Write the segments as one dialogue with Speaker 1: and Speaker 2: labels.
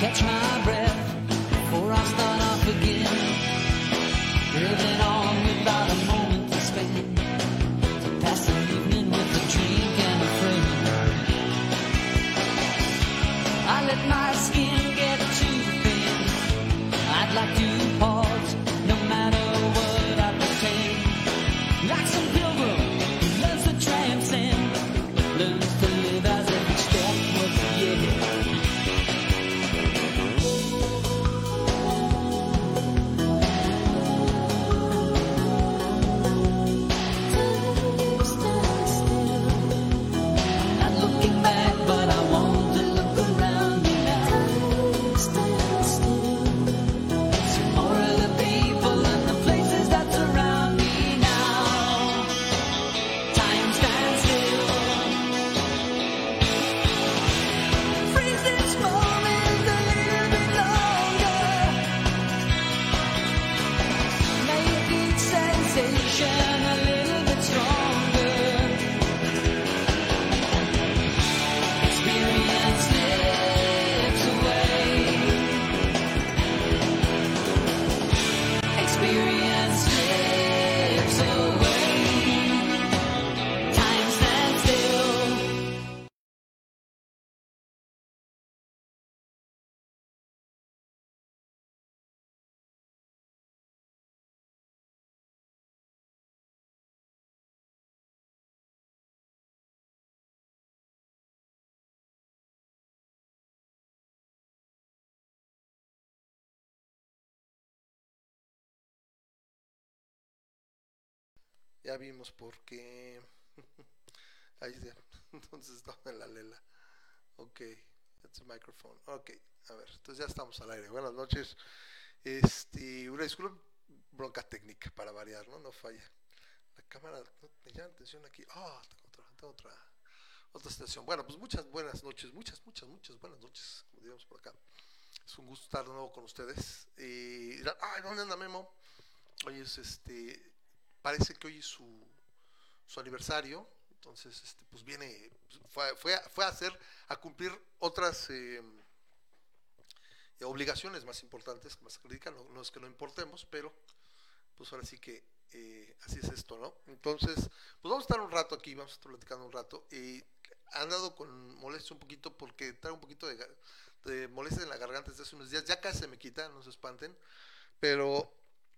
Speaker 1: catch my
Speaker 2: Ya vimos por qué. Ahí está. Entonces estaba en la lela. Ok, that's a microphone. Ok, a ver, entonces ya estamos al aire. Buenas noches. Este, una disculpa, bronca técnica para variar, ¿no? No falla. La cámara, no, me llama la atención aquí. Ah, tengo otra, tengo otra, otra estación. Bueno, pues muchas buenas noches, muchas, muchas, muchas buenas noches, como diríamos por acá. Es un gusto estar de nuevo con ustedes. Y dirán, ay, ¿dónde anda Memo? Hoy es este, parece que hoy es su, su aniversario, entonces este, pues viene, fue, fue, fue a hacer, a cumplir otras eh, obligaciones más importantes más acreditan, no, no es que no importemos, pero pues ahora sí que eh, así es esto, ¿no? Entonces, pues vamos a estar un rato aquí, vamos a estar platicando un rato, y han dado con molestia un poquito porque trae un poquito de, de molestia en la garganta desde hace unos días, ya casi se me quita, no se espanten, pero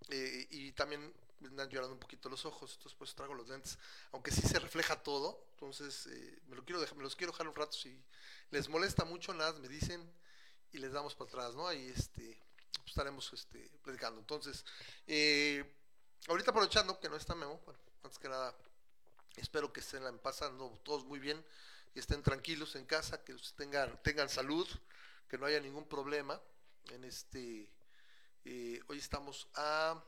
Speaker 2: eh, y también me andan llorando un poquito los ojos, entonces pues traigo los lentes, aunque sí se refleja todo, entonces eh, me, lo quiero dejar, me los quiero dejar un rato, si les molesta mucho, nada, me dicen y les damos para atrás, ¿no? Ahí este, pues, estaremos este, platicando. Entonces, eh, ahorita aprovechando que no está Memo, bueno, antes que nada, espero que estén pasando todos muy bien y estén tranquilos en casa, que tengan, tengan salud, que no haya ningún problema en este eh, hoy estamos a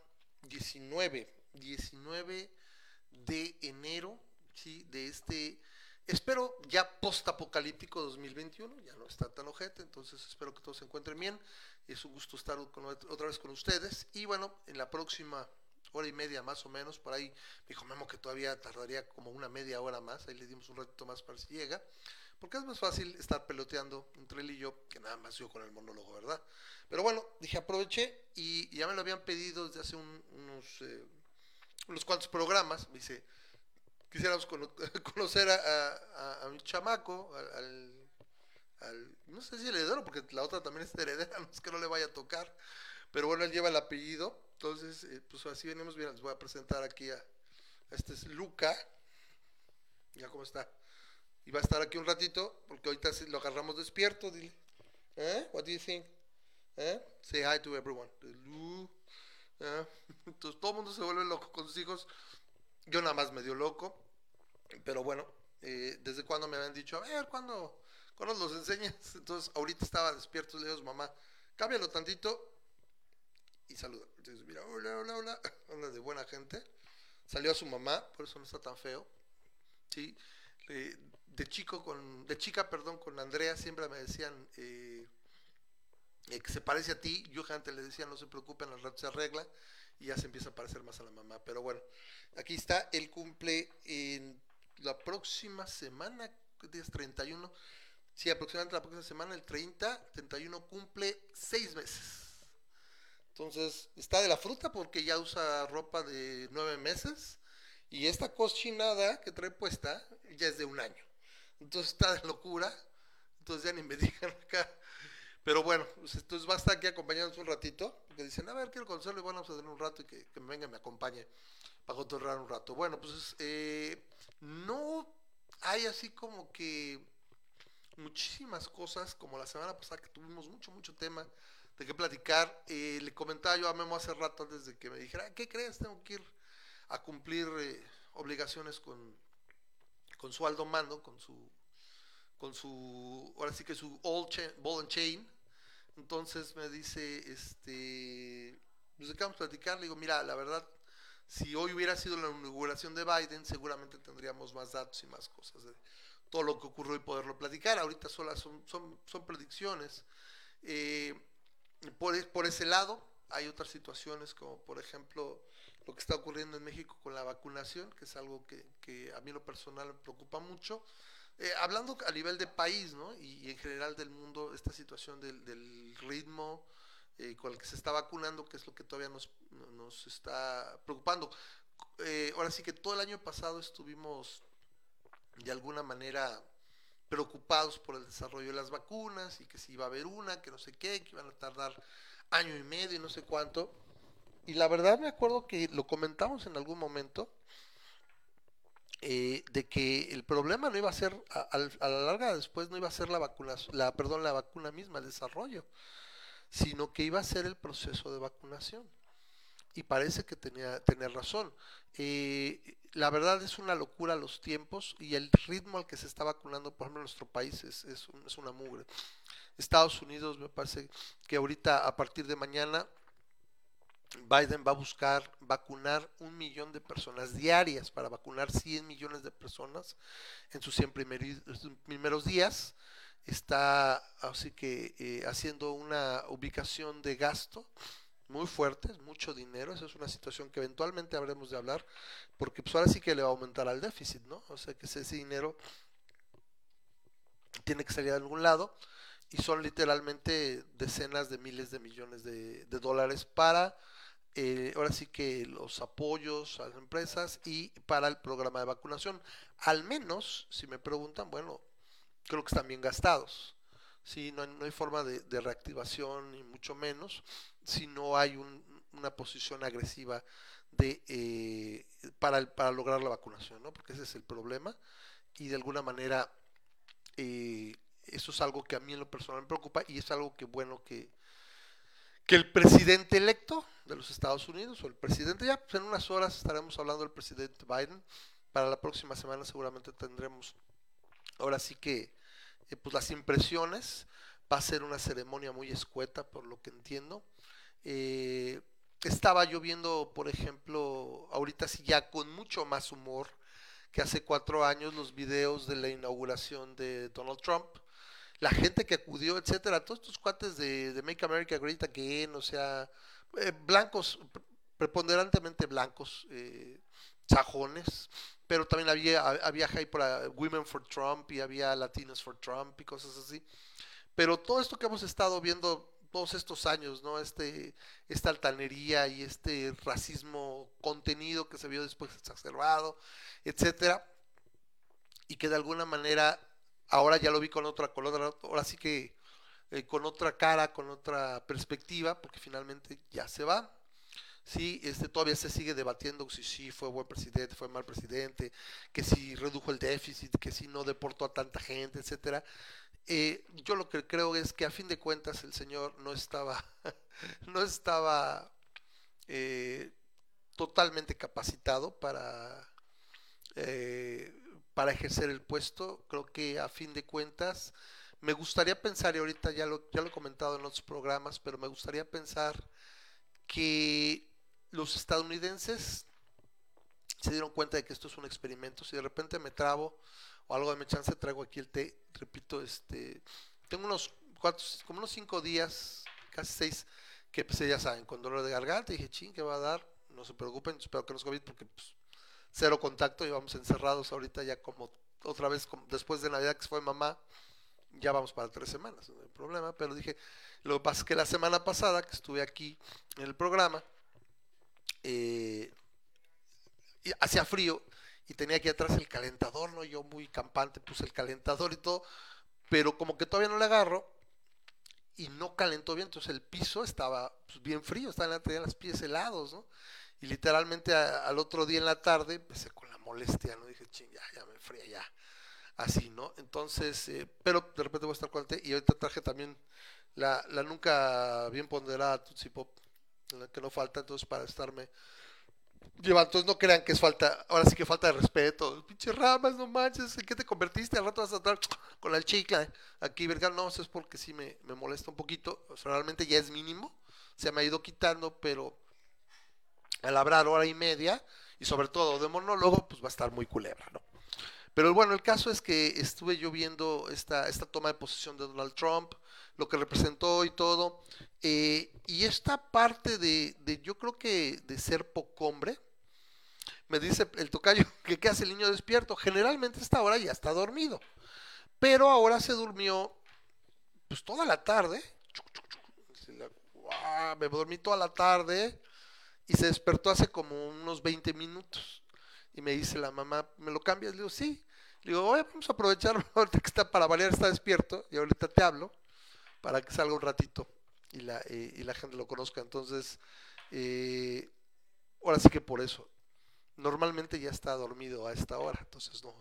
Speaker 2: 19, 19 de enero, ¿sí? De este, espero ya post-apocalíptico 2021, ya no está tan ojete, entonces espero que todos se encuentren bien. Es un gusto estar con- otra vez con ustedes. Y bueno, en la próxima hora y media más o menos, por ahí dijo Memo que todavía tardaría como una media hora más, ahí le dimos un ratito más para si llega, porque es más fácil estar peloteando entre él y yo que nada más yo con el monólogo, ¿verdad? Pero bueno, dije aproveché y, ya me lo habían pedido desde hace un- unos, eh, unos cuantos programas. Me dice, quisiéramos cono- conocer a, a- mi chamaco, al, no sé si heredero, porque la otra también es heredera, no es que no le vaya a tocar. Pero bueno, él lleva el apellido, entonces, eh, pues así venimos bien. Les voy a presentar aquí a este es Luca. Ya cómo está. Y va a estar aquí un ratito, porque ahorita sí lo agarramos despierto, dile. ¿Eh? What do you think? ¿Eh? Say hi to everyone. ¿Eh? Entonces todo el mundo se vuelve loco con sus hijos. Yo nada más medio loco. Pero bueno, eh, desde cuando me habían dicho, a ver, ¿cuándo, ¿cuándo los enseñas? Entonces ahorita estaba despierto, le digo mamá, cámbialo tantito y saluda. Entonces, mira, hola, hola, hola, anda de buena gente. Salió a su mamá, por eso no está tan feo. Sí, de chico con, de chica, perdón, con Andrea siempre me decían eh, eh, que se parece a ti. Yo antes le decía, no se preocupen, al rato se arregla y ya se empieza a parecer más a la mamá. Pero bueno, aquí está, él cumple en la próxima semana, ¿qué día es 31, Sí, aproximadamente la próxima semana, el 30, 31 cumple seis meses. Entonces, está de la fruta porque ya usa ropa de nueve meses. Y esta cochinada que trae puesta ya es de un año. Entonces está de locura. Entonces ya ni me digan acá. Pero bueno, pues entonces va a estar aquí acompañándonos un ratito. Porque dicen, a ver, quiero conocerlo y vamos a tener un rato y que, que me venga y me acompañe para cotorrear un rato. Bueno, pues eh, no hay así como que muchísimas cosas, como la semana pasada que tuvimos mucho, mucho tema de qué platicar. Eh, le comentaba yo a Memo hace rato antes de que me dijera, ¿qué crees? Tengo que ir a cumplir eh, obligaciones con, con su Aldo Mando, con su, con su, ahora sí que su all chain, ball and chain. Entonces me dice, este, de qué vamos a platicar. Le digo, mira, la verdad, si hoy hubiera sido la inauguración de Biden, seguramente tendríamos más datos y más cosas de todo lo que ocurrió y poderlo platicar. Ahorita solo son, son, son predicciones. Eh, por, por ese lado, hay otras situaciones como por ejemplo lo que está ocurriendo en México con la vacunación, que es algo que, a mí lo personal me preocupa mucho. Eh, hablando a nivel de país, ¿no? Y, en general del mundo, esta situación del, ritmo eh, con el que se está vacunando, que es lo que todavía nos, nos está preocupando. Eh, ahora sí que todo el año pasado estuvimos de alguna manera preocupados por el desarrollo de las vacunas y que si iba a haber una, que no sé qué, que iban a tardar año y medio y no sé cuánto. Y la verdad me acuerdo que lo comentamos en algún momento, eh, de que el problema no iba a ser, a, a, la larga después no iba a ser la vacuna, la, perdón, la vacuna misma, el desarrollo, sino que iba a ser el proceso de vacunación. Y parece que tenía, tenía razón. Eh, la verdad es una locura los tiempos y el ritmo al que se está vacunando, por ejemplo, en nuestro país es, es, es una mugre. Estados Unidos me parece que ahorita a partir de mañana Biden va a buscar vacunar un millón de personas diarias para vacunar 100 millones de personas en sus 100 primeros días. Está así que eh, haciendo una ubicación de gasto muy fuerte, mucho dinero, esa es una situación que eventualmente habremos de hablar, porque pues ahora sí que le va a aumentar al déficit, ¿no? O sea que ese dinero tiene que salir de algún lado y son literalmente decenas de miles de millones de dólares para eh, ahora sí que los apoyos a las empresas y para el programa de vacunación. Al menos, si me preguntan, bueno, creo que están bien gastados. Sí, no hay, no hay forma de, reactivación, ni mucho menos, si no hay un, una posición agresiva de, eh, para, el, para lograr la vacunación, ¿no? porque ese es el problema. Y de alguna manera, eh, eso es algo que a mí en lo personal me preocupa y es algo que bueno que, que el presidente electo de los Estados Unidos o el presidente, ya pues en unas horas estaremos hablando del presidente Biden. Para la próxima semana seguramente tendremos ahora sí que eh, pues las impresiones. Va a ser una ceremonia muy escueta por lo que entiendo. Eh, estaba yo viendo, por ejemplo, ahorita sí ya con mucho más humor que hace cuatro años los videos de la inauguración de Donald Trump la gente que acudió, etcétera, todos estos cuates de, Make America Great Again, o sea, eh, blancos, preponderantemente blancos, eh, sajones, pero también había, había por Women for Trump y había Latinos for Trump y cosas así. Pero todo esto que hemos estado viendo todos estos años, ¿no? Este, esta altanería y este racismo contenido que se vio después exacerbado, etcétera, y que de alguna manera ahora ya lo vi con otra, con ahora sí que eh, con otra cara, con otra perspectiva, porque finalmente ya se va. Sí, este, todavía se sigue debatiendo si sí fue buen presidente, fue mal presidente, que si redujo el déficit, que si no deportó a tanta gente, etcétera. Eh, yo lo que creo es que a fin de cuentas el señor no estaba, no estaba eh, totalmente capacitado para eh, para ejercer el puesto. Creo que a fin de cuentas me gustaría pensar, y ahorita ya lo, ya lo he comentado en otros programas, pero me gustaría pensar que los estadounidenses se dieron cuenta de que esto es un experimento. Si de repente me trabo o algo de mi chance, traigo aquí el té. Repito, este, tengo unos cuatro, como unos cinco días, casi seis, que pues ya saben, con dolor de garganta. dije, ching, ¿qué va a dar? No se preocupen, espero que no es COVID porque pues, cero contacto, íbamos encerrados ahorita ya como otra vez, después de Navidad que fue mamá, ya vamos para tres semanas, no hay problema, pero dije, lo que pasa es que la semana pasada que estuve aquí en el programa, eh, hacía frío y tenía aquí atrás el calentador, ¿no? Yo muy campante puse el calentador y todo, pero como que todavía no le agarro y no calentó bien, entonces el piso estaba pues, bien frío, estaban tenía los pies helados, ¿no? Y literalmente al otro día en la tarde empecé con la molestia, ¿no? Dije, ching, ya, ya me fría, ya. Así, ¿no? Entonces, eh, pero de repente voy a estar con y ahorita traje también la, la nunca bien ponderada Tootsie Pop, la que no falta, entonces para estarme llevando, entonces no crean que es falta, ahora sí que falta de respeto, pinches ramas, no manches, ¿en qué te convertiste? Al rato vas a estar con el chicle aquí, ¿verdad? No, eso es porque sí me, me molesta un poquito, o realmente ya es mínimo, se me ha ido quitando, pero al hablar hora y media, y sobre todo de monólogo, pues va a estar muy culebra, ¿no? Pero bueno, el caso es que estuve yo viendo esta, esta toma de posesión de Donald Trump, lo que representó y todo, eh, y esta parte de, de, yo creo que de ser poco hombre, me dice el tocayo que qué hace el niño despierto, generalmente a esta hora ya está dormido, pero ahora se durmió pues toda la tarde, me dormí toda la tarde y se despertó hace como unos 20 minutos. Y me dice la mamá, ¿me lo cambias? Le digo, sí. Le digo, oye, vamos a aprovechar ahorita que está para variar, está despierto y ahorita te hablo para que salga un ratito y la, eh, y la gente lo conozca. Entonces, eh, ahora sí que por eso. Normalmente ya está dormido a esta hora, entonces no,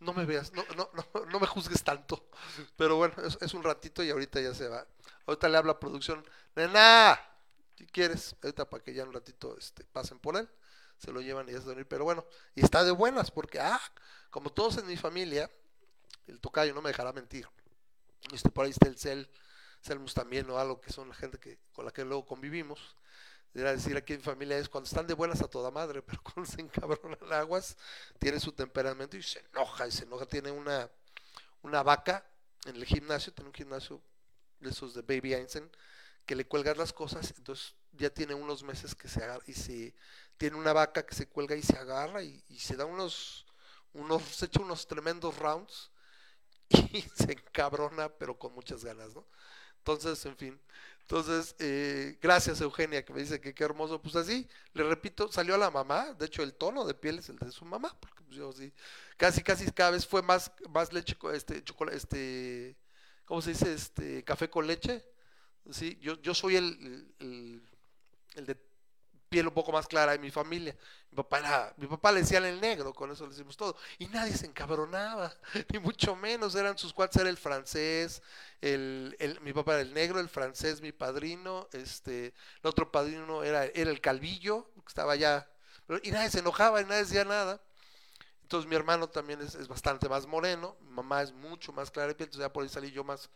Speaker 2: no me veas, no, no, no, no me juzgues tanto. Pero bueno, es, es un ratito y ahorita ya se va. Ahorita le habla producción, nena, si quieres, ahorita para que ya un ratito este, pasen por él, se lo llevan y ya se dormir. Pero bueno, y está de buenas porque, ah, como todos en mi familia, el tocayo no me dejará mentir. Este, por ahí está el Cel, Selmus también o algo que son la gente que, con la que luego convivimos. Era decir aquí en mi familia es cuando están de buenas a toda madre, pero cuando se encabronan aguas, tiene su temperamento y se enoja, y se enoja. Tiene una, una vaca en el gimnasio, tiene un gimnasio de esos de Baby Einstein, que le cuelgas las cosas, entonces ya tiene unos meses que se agarra y se tiene una vaca que se cuelga y se agarra y, se da unos, unos, se echa unos tremendos rounds y se encabrona, pero con muchas ganas, ¿no? Entonces, en fin. Entonces, eh, gracias Eugenia que me dice que qué hermoso. Pues así, le repito, salió a la mamá. De hecho, el tono de piel es el de su mamá. Porque pues, yo sí, casi, casi cada vez fue más, más leche, este, chocolate, este, ¿cómo se dice? Este, café con leche. Sí, yo, yo soy el, el, de piel un poco más clara de mi familia. Mi papá, era- mi papá le decían el negro, con eso le decimos todo. Y nadie se encabronaba, ni mucho menos. Eran sus cuates, era el francés, el, el- mi papá era el negro, el francés, mi padrino, este, el otro padrino era, era el calvillo, que estaba allá. Y nadie se enojaba y nadie decía nada. Entonces mi hermano también es, es bastante más moreno, mi mamá es mucho más clara de piel, entonces ya por ahí salí yo más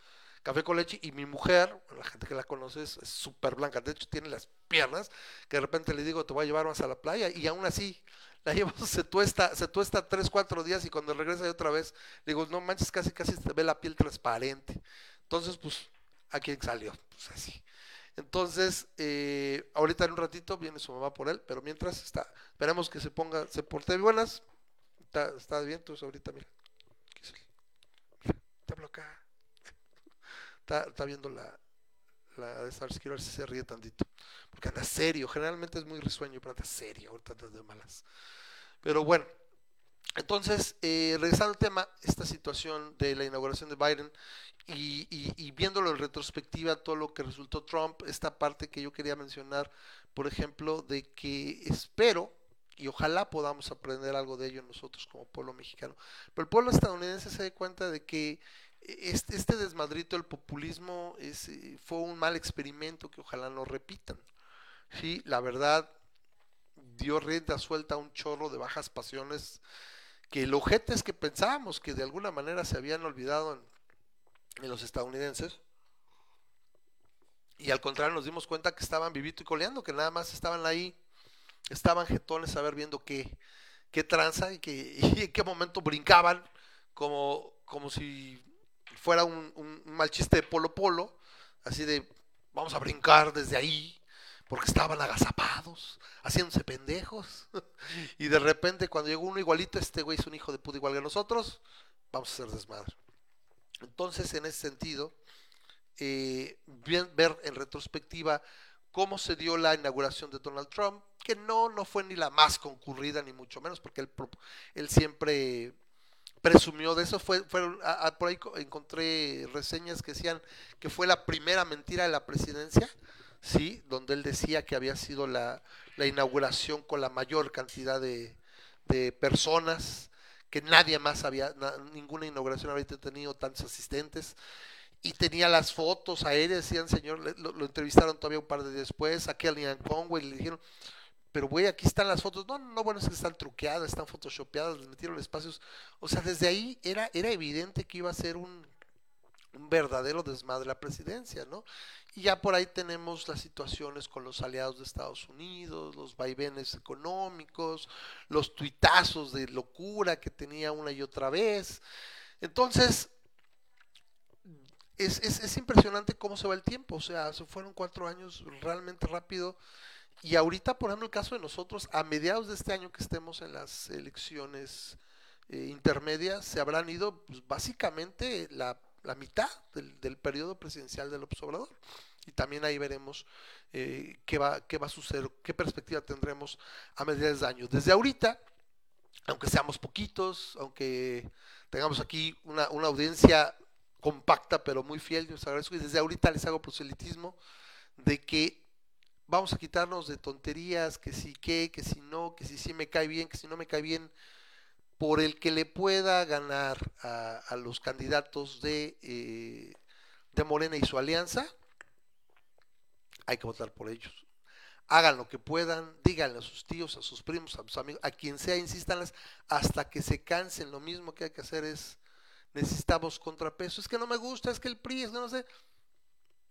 Speaker 2: café con leche y mi mujer, la gente que la conoce es súper blanca, de hecho tiene las piernas que de repente le digo te voy a llevar más a la playa y aún así la llevo, se tuesta, se tuesta tres, cuatro días y cuando regresa otra vez digo no manches casi casi se ve la piel transparente, entonces pues a quién salió, pues así. Entonces, eh, ahorita en un ratito viene su mamá por él, pero mientras está, esperemos que se ponga, se porte buenas, Está, está bien, entonces ahorita mira. ¿Qué es el- Mira, te hablo acá. Está, está viendo la, la de Stars, quiero ver si se ríe tantito. Porque anda serio, generalmente es muy risueño, pero anda serio, ahorita anda de malas. Pero bueno, entonces, eh, regresando al tema, esta situación de la inauguración de Biden y, y, y viéndolo en retrospectiva, todo lo que resultó Trump, esta parte que yo quería mencionar, por ejemplo, de que espero y ojalá podamos aprender algo de ello nosotros como pueblo mexicano. Pero el pueblo estadounidense se da cuenta de que este, este desmadrito del populismo eh, fue un mal experimento que ojalá no repitan. Sí, la verdad dio rienda suelta a un chorro de bajas pasiones que el ojete es que pensábamos que de alguna manera se habían olvidado en, en los estadounidenses y al contrario nos dimos cuenta que estaban vivito y coleando, que nada más estaban ahí estaban jetones a ver viendo qué, qué tranza y, que, y en qué momento brincaban como, como si fuera un, mal chiste de polo polo, así de vamos a brincar desde ahí, porque estaban agazapados, haciéndose pendejos, y de repente cuando llegó uno igualito, este güey es un hijo de puta igual que nosotros, vamos a hacer desmadre. Entonces, en ese sentido, eh, bien- ver en retrospectiva cómo se dio la inauguración de Donald Trump, que no, no fue ni la más concurrida, ni mucho menos, porque él siempre presumió de eso. Fue, fueron, a- por ahí co- encontré reseñas que decían que fue la primera mentira de la presidencia, ¿sí? Donde él decía que había sido la, la inauguración con la mayor cantidad de, de personas, que nadie más había, na- ninguna inauguración había tenido tantos asistentes. Y tenía las fotos aéreas, decían, señor, lo, lo entrevistaron todavía un par de días después, a Kellyanne Conway, le dijeron, pero güey, aquí están las fotos. No, no, no, bueno, es que están truqueadas, están photoshopeadas, les metieron espacios. O sea, desde ahí era, era evidente que iba a ser un, un verdadero desmadre la presidencia, ¿no? Y ya por ahí tenemos las situaciones con los aliados de Estados Unidos, los vaivenes económicos, los tuitazos de locura que tenía una y otra vez. Entonces, es, es, es impresionante cómo se va el tiempo, o sea, se fueron cuatro años realmente rápido. Y ahorita, por ejemplo, el caso de nosotros, a mediados de este año que estemos en las elecciones eh, intermedias, se habrán ido pues, básicamente la, la mitad del, del, periodo presidencial del Obrador. Y también ahí veremos eh, qué, va, qué va a suceder, qué perspectiva tendremos a mediados de año. Desde ahorita, aunque seamos poquitos, aunque tengamos aquí una, una audiencia compacta pero muy fiel, les agradezco y desde ahorita les hago proselitismo de que vamos a quitarnos de tonterías, que si qué, que si no, que si sí me cae bien, que si no me cae bien, por el que le pueda ganar a, los candidatos de, eh, de Morena y su alianza, hay que votar por ellos. Hagan lo que puedan, díganle a sus tíos, a sus primos, a sus amigos, a quien sea, insístanles hasta que se cansen. Lo mismo que hay que hacer es, necesitamos contrapeso. Es que no me gusta, es que el PRI, es que no sé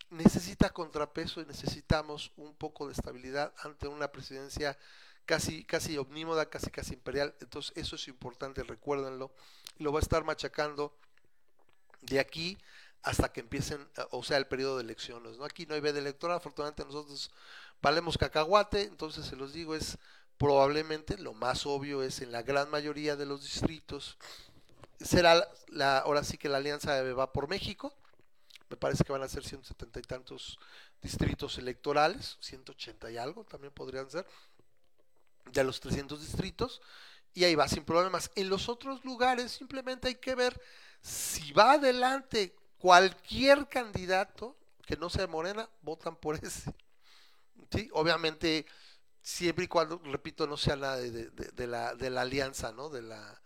Speaker 2: necesita contrapeso y necesitamos un poco de estabilidad ante una presidencia casi, casi omnímoda, casi, casi imperial. Entonces, eso es importante, recuérdenlo. Lo va a estar machacando de aquí hasta que empiecen, o sea, el periodo de elecciones. ¿no? Aquí no hay veda electoral, afortunadamente nosotros valemos cacahuate, entonces se los digo, es probablemente lo más obvio es en la gran mayoría de los distritos. Será la, la ahora sí que la alianza va por México, me parece que van a ser 170 y tantos distritos electorales, 180 y algo también podrían ser, de los 300 distritos, y ahí va sin problemas. En los otros lugares simplemente hay que ver si va adelante cualquier candidato que no sea Morena, votan por ese. ¿Sí? Obviamente, siempre y cuando, repito, no sea nada de, la, de la alianza, ¿no? De la,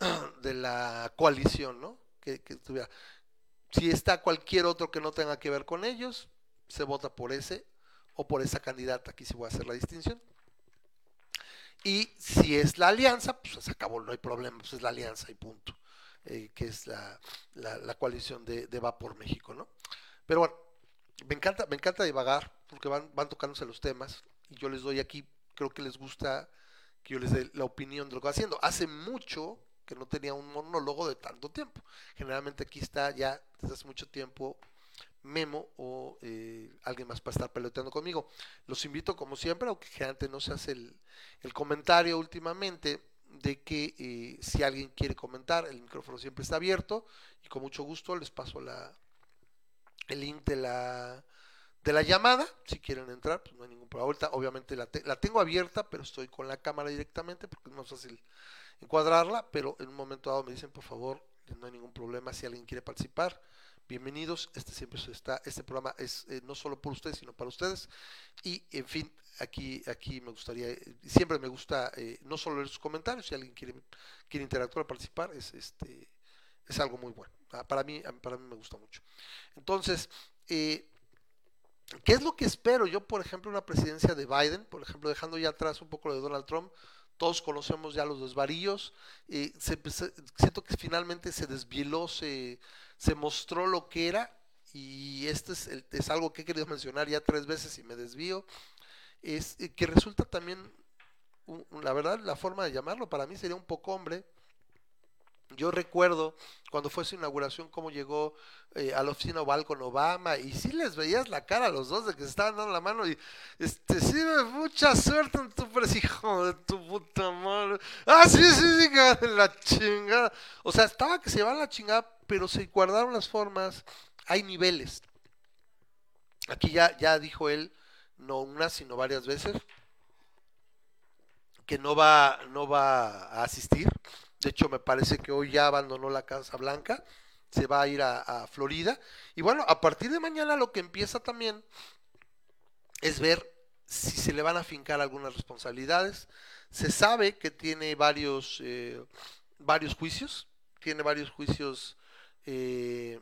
Speaker 2: de la coalición, ¿no? Que, que tuviera si está cualquier otro que no tenga que ver con ellos, se vota por ese o por esa candidata. Aquí sí voy a hacer la distinción. Y si es la alianza, pues se acabó, no hay problema, pues es la alianza y punto. Eh, que es la, la, coalición de, de, Va por México, ¿no? Pero bueno, me encanta, me encanta divagar porque van, van tocándose los temas y yo les doy aquí, creo que les gusta que yo les dé la opinión de lo que va haciendo. Hace mucho que no tenía un monólogo de tanto tiempo. Generalmente aquí está ya desde hace mucho tiempo Memo o eh, alguien más para estar peloteando conmigo. Los invito como siempre, aunque generalmente no se hace el, el comentario últimamente, de que eh, si alguien quiere comentar, el micrófono siempre está abierto y con mucho gusto les paso la, el link de la, de la llamada. Si quieren entrar, pues no hay ningún problema. Ahorita obviamente la, te, la tengo abierta, pero estoy con la cámara directamente porque es más fácil encuadrarla, pero en un momento dado me dicen, por favor, no hay ningún problema si alguien quiere participar. Bienvenidos, este siempre está, este programa es eh, no solo por ustedes, sino para ustedes. Y en fin, aquí, aquí me gustaría, siempre me gusta eh, no solo leer sus comentarios, si alguien quiere, quiere interactuar, participar, es este es algo muy bueno. Para mí, para mí me gusta mucho. Entonces, eh, ¿qué es lo que espero yo, por ejemplo, una presidencia de Biden? Por ejemplo, dejando ya atrás un poco lo de Donald Trump, todos conocemos ya los desvaríos, eh, siento que finalmente se desvieló, se, se, mostró lo que era y esto es, el, es, algo que he querido mencionar ya tres veces y me desvío, es eh, que resulta también, la verdad, la forma de llamarlo para mí sería un poco hombre. Yo recuerdo cuando fue su inauguración cómo llegó eh, a la oficina oval con Obama y sí les veías la cara a los dos de que se estaban dando la mano y este sí mucha suerte en tu hijo de tu puta madre. Ah, sí, sí, sí, la chingada. O sea, estaba que se llevaban la chingada pero se guardaron las formas, hay niveles. Aquí ya, ya dijo él, no una, sino varias veces, que no va, no va a asistir. De hecho, me parece que hoy ya abandonó la Casa Blanca, se va a ir a, Florida. Y bueno, a partir de mañana lo que empieza también es ver si se le van a fincar algunas responsabilidades. Se sabe que tiene varios, eh, varios juicios, tiene varios juicios eh,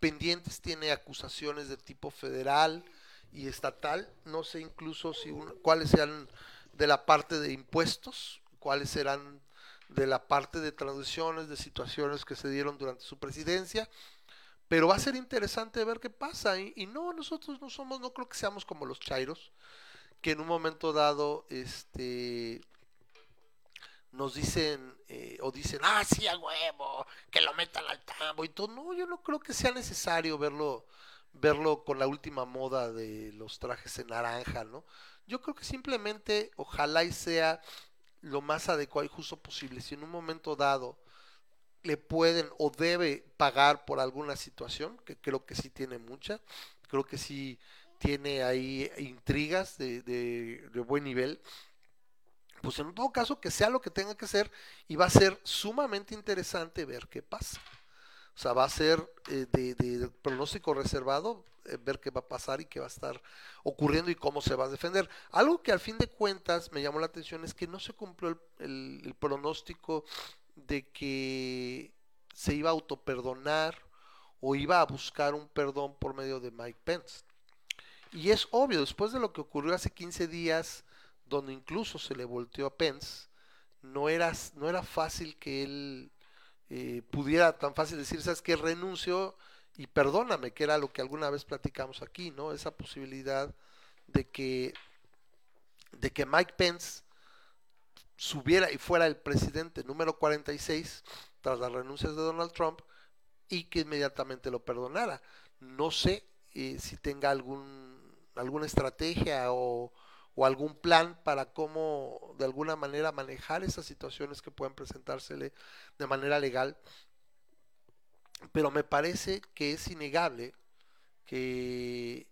Speaker 2: pendientes, tiene acusaciones de tipo federal y estatal. No sé incluso si un- cuáles sean de la parte de impuestos, cuáles serán de la parte de transiciones, de situaciones que se dieron durante su presidencia. Pero va a ser interesante ver qué pasa. Y, y no, nosotros no somos, no creo que seamos como los chairos, que en un momento dado, este, nos dicen eh, o dicen, ah, sí, a huevo, que lo metan al tambo y todo. No, yo no creo que sea necesario verlo, verlo con la última moda de los trajes en naranja, ¿no? Yo creo que simplemente, ojalá y sea lo más adecuado y justo posible. Si en un momento dado le pueden o debe pagar por alguna situación, que creo que sí tiene mucha, creo que sí tiene ahí intrigas de, de, de buen nivel, pues en todo caso que sea lo que tenga que ser y va a ser sumamente interesante ver qué pasa. O sea, va a ser eh, de, pronóstico reservado eh, ver qué va a pasar y qué va a estar ocurriendo y cómo se va a defender. Algo que al fin de cuentas me llamó la atención es que no se cumplió el, el, el pronóstico de que se iba a autoperdonar o iba a buscar un perdón por medio de Mike Pence. Y es obvio, después de lo que ocurrió hace 15 días, donde incluso se le volteó a Pence, no era, no era fácil que él eh, pudiera tan fácil decir, sabes que renuncio y perdóname, que era lo que alguna vez platicamos aquí, ¿no? Esa posibilidad de que, de que Mike Pence subiera y fuera el presidente número 46 tras las renuncias de Donald Trump y que inmediatamente lo perdonara. No sé eh, si tenga algún, alguna estrategia o, o, algún plan para cómo de alguna manera manejar esas situaciones que pueden presentársele de manera legal. Pero me parece que es innegable que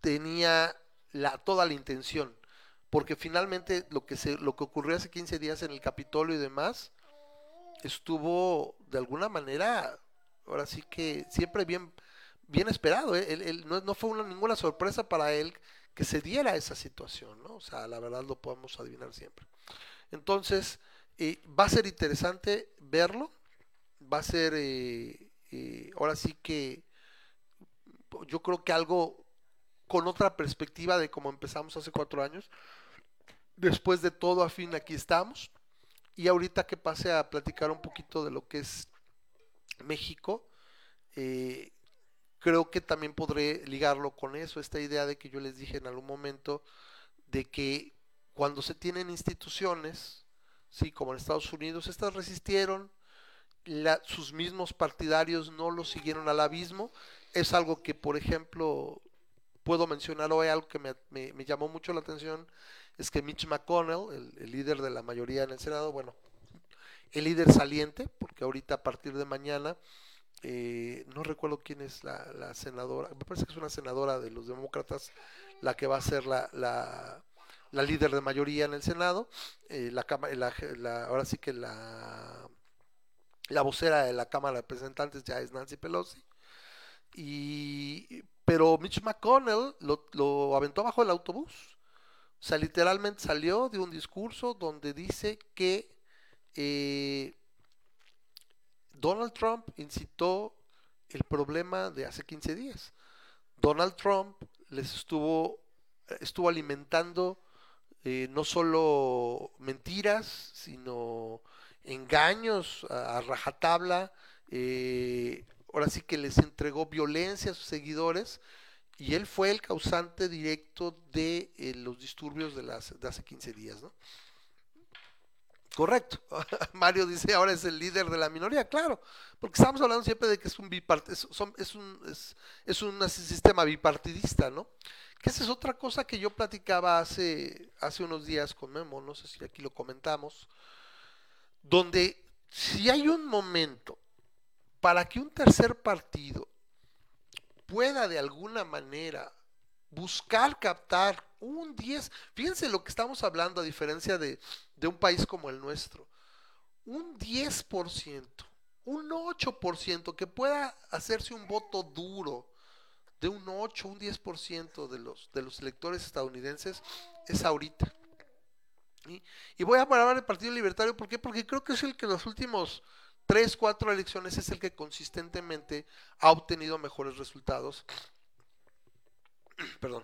Speaker 2: tenía la, toda la intención porque finalmente lo que se lo que ocurrió hace 15 días en el Capitolio y demás estuvo de alguna manera ahora sí que siempre bien bien esperado ¿eh? él, no, no, fue una, ninguna sorpresa para él que se diera esa situación no o sea la verdad lo podemos adivinar siempre. Entonces eh, va a ser interesante verlo. Va a ser eh, ahora sí que yo creo que algo con otra perspectiva de cómo empezamos hace cuatro años. Después de todo, a fin, aquí estamos. Y ahorita que pase a platicar un poquito de lo que es México, eh, creo que también podré ligarlo con eso, esta idea de que yo les dije en algún momento, de que cuando se tienen instituciones, sí, como en Estados Unidos, estas resistieron, sus mismos partidarios no lo siguieron al abismo, es algo que, por ejemplo, puedo mencionar hoy, algo que me, me, me llamó mucho la atención, es que Mitch McConnell, el, el, líder de la mayoría en el Senado, bueno, el líder saliente, porque ahorita a partir de mañana, eh, no recuerdo quién es la, senadora, me parece que es una senadora de los demócratas, la que va a ser la, la, la líder de mayoría en el Senado, eh, la, la, ahora sí que la, la vocera de la Cámara de Representantes ya es Nancy Pelosi, y, pero Mitch McConnell lo, lo aventó bajo el autobús. O sea, literalmente salió de un discurso donde dice que eh, Donald Trump incitó el problema de hace 15 días. Donald Trump les estuvo, estuvo alimentando eh, no solo mentiras, sino engaños a, rajatabla. Eh, ahora sí que les entregó violencia a sus seguidores y él fue el causante directo de eh, los disturbios de, las, de hace 15 días, ¿no? Correcto. Mario dice ahora es el líder de la minoría, claro, porque estamos hablando siempre de que es un es, un, es, es un sistema bipartidista, ¿no? Que esa es otra cosa que yo platicaba hace, hace unos días con Memo, no sé si aquí lo comentamos, donde si hay un momento para que un tercer partido pueda de alguna manera buscar captar un 10, fíjense lo que estamos hablando a diferencia de, de un país como el nuestro, un 10%, un 8% que pueda hacerse un voto duro de un 8, un 10% de los, de los electores estadounidenses es ahorita. Y voy a parar el Partido Libertario, ¿por qué? Porque creo que es el que en los últimos 3, 4 elecciones es el que consistentemente ha obtenido mejores resultados. Perdón.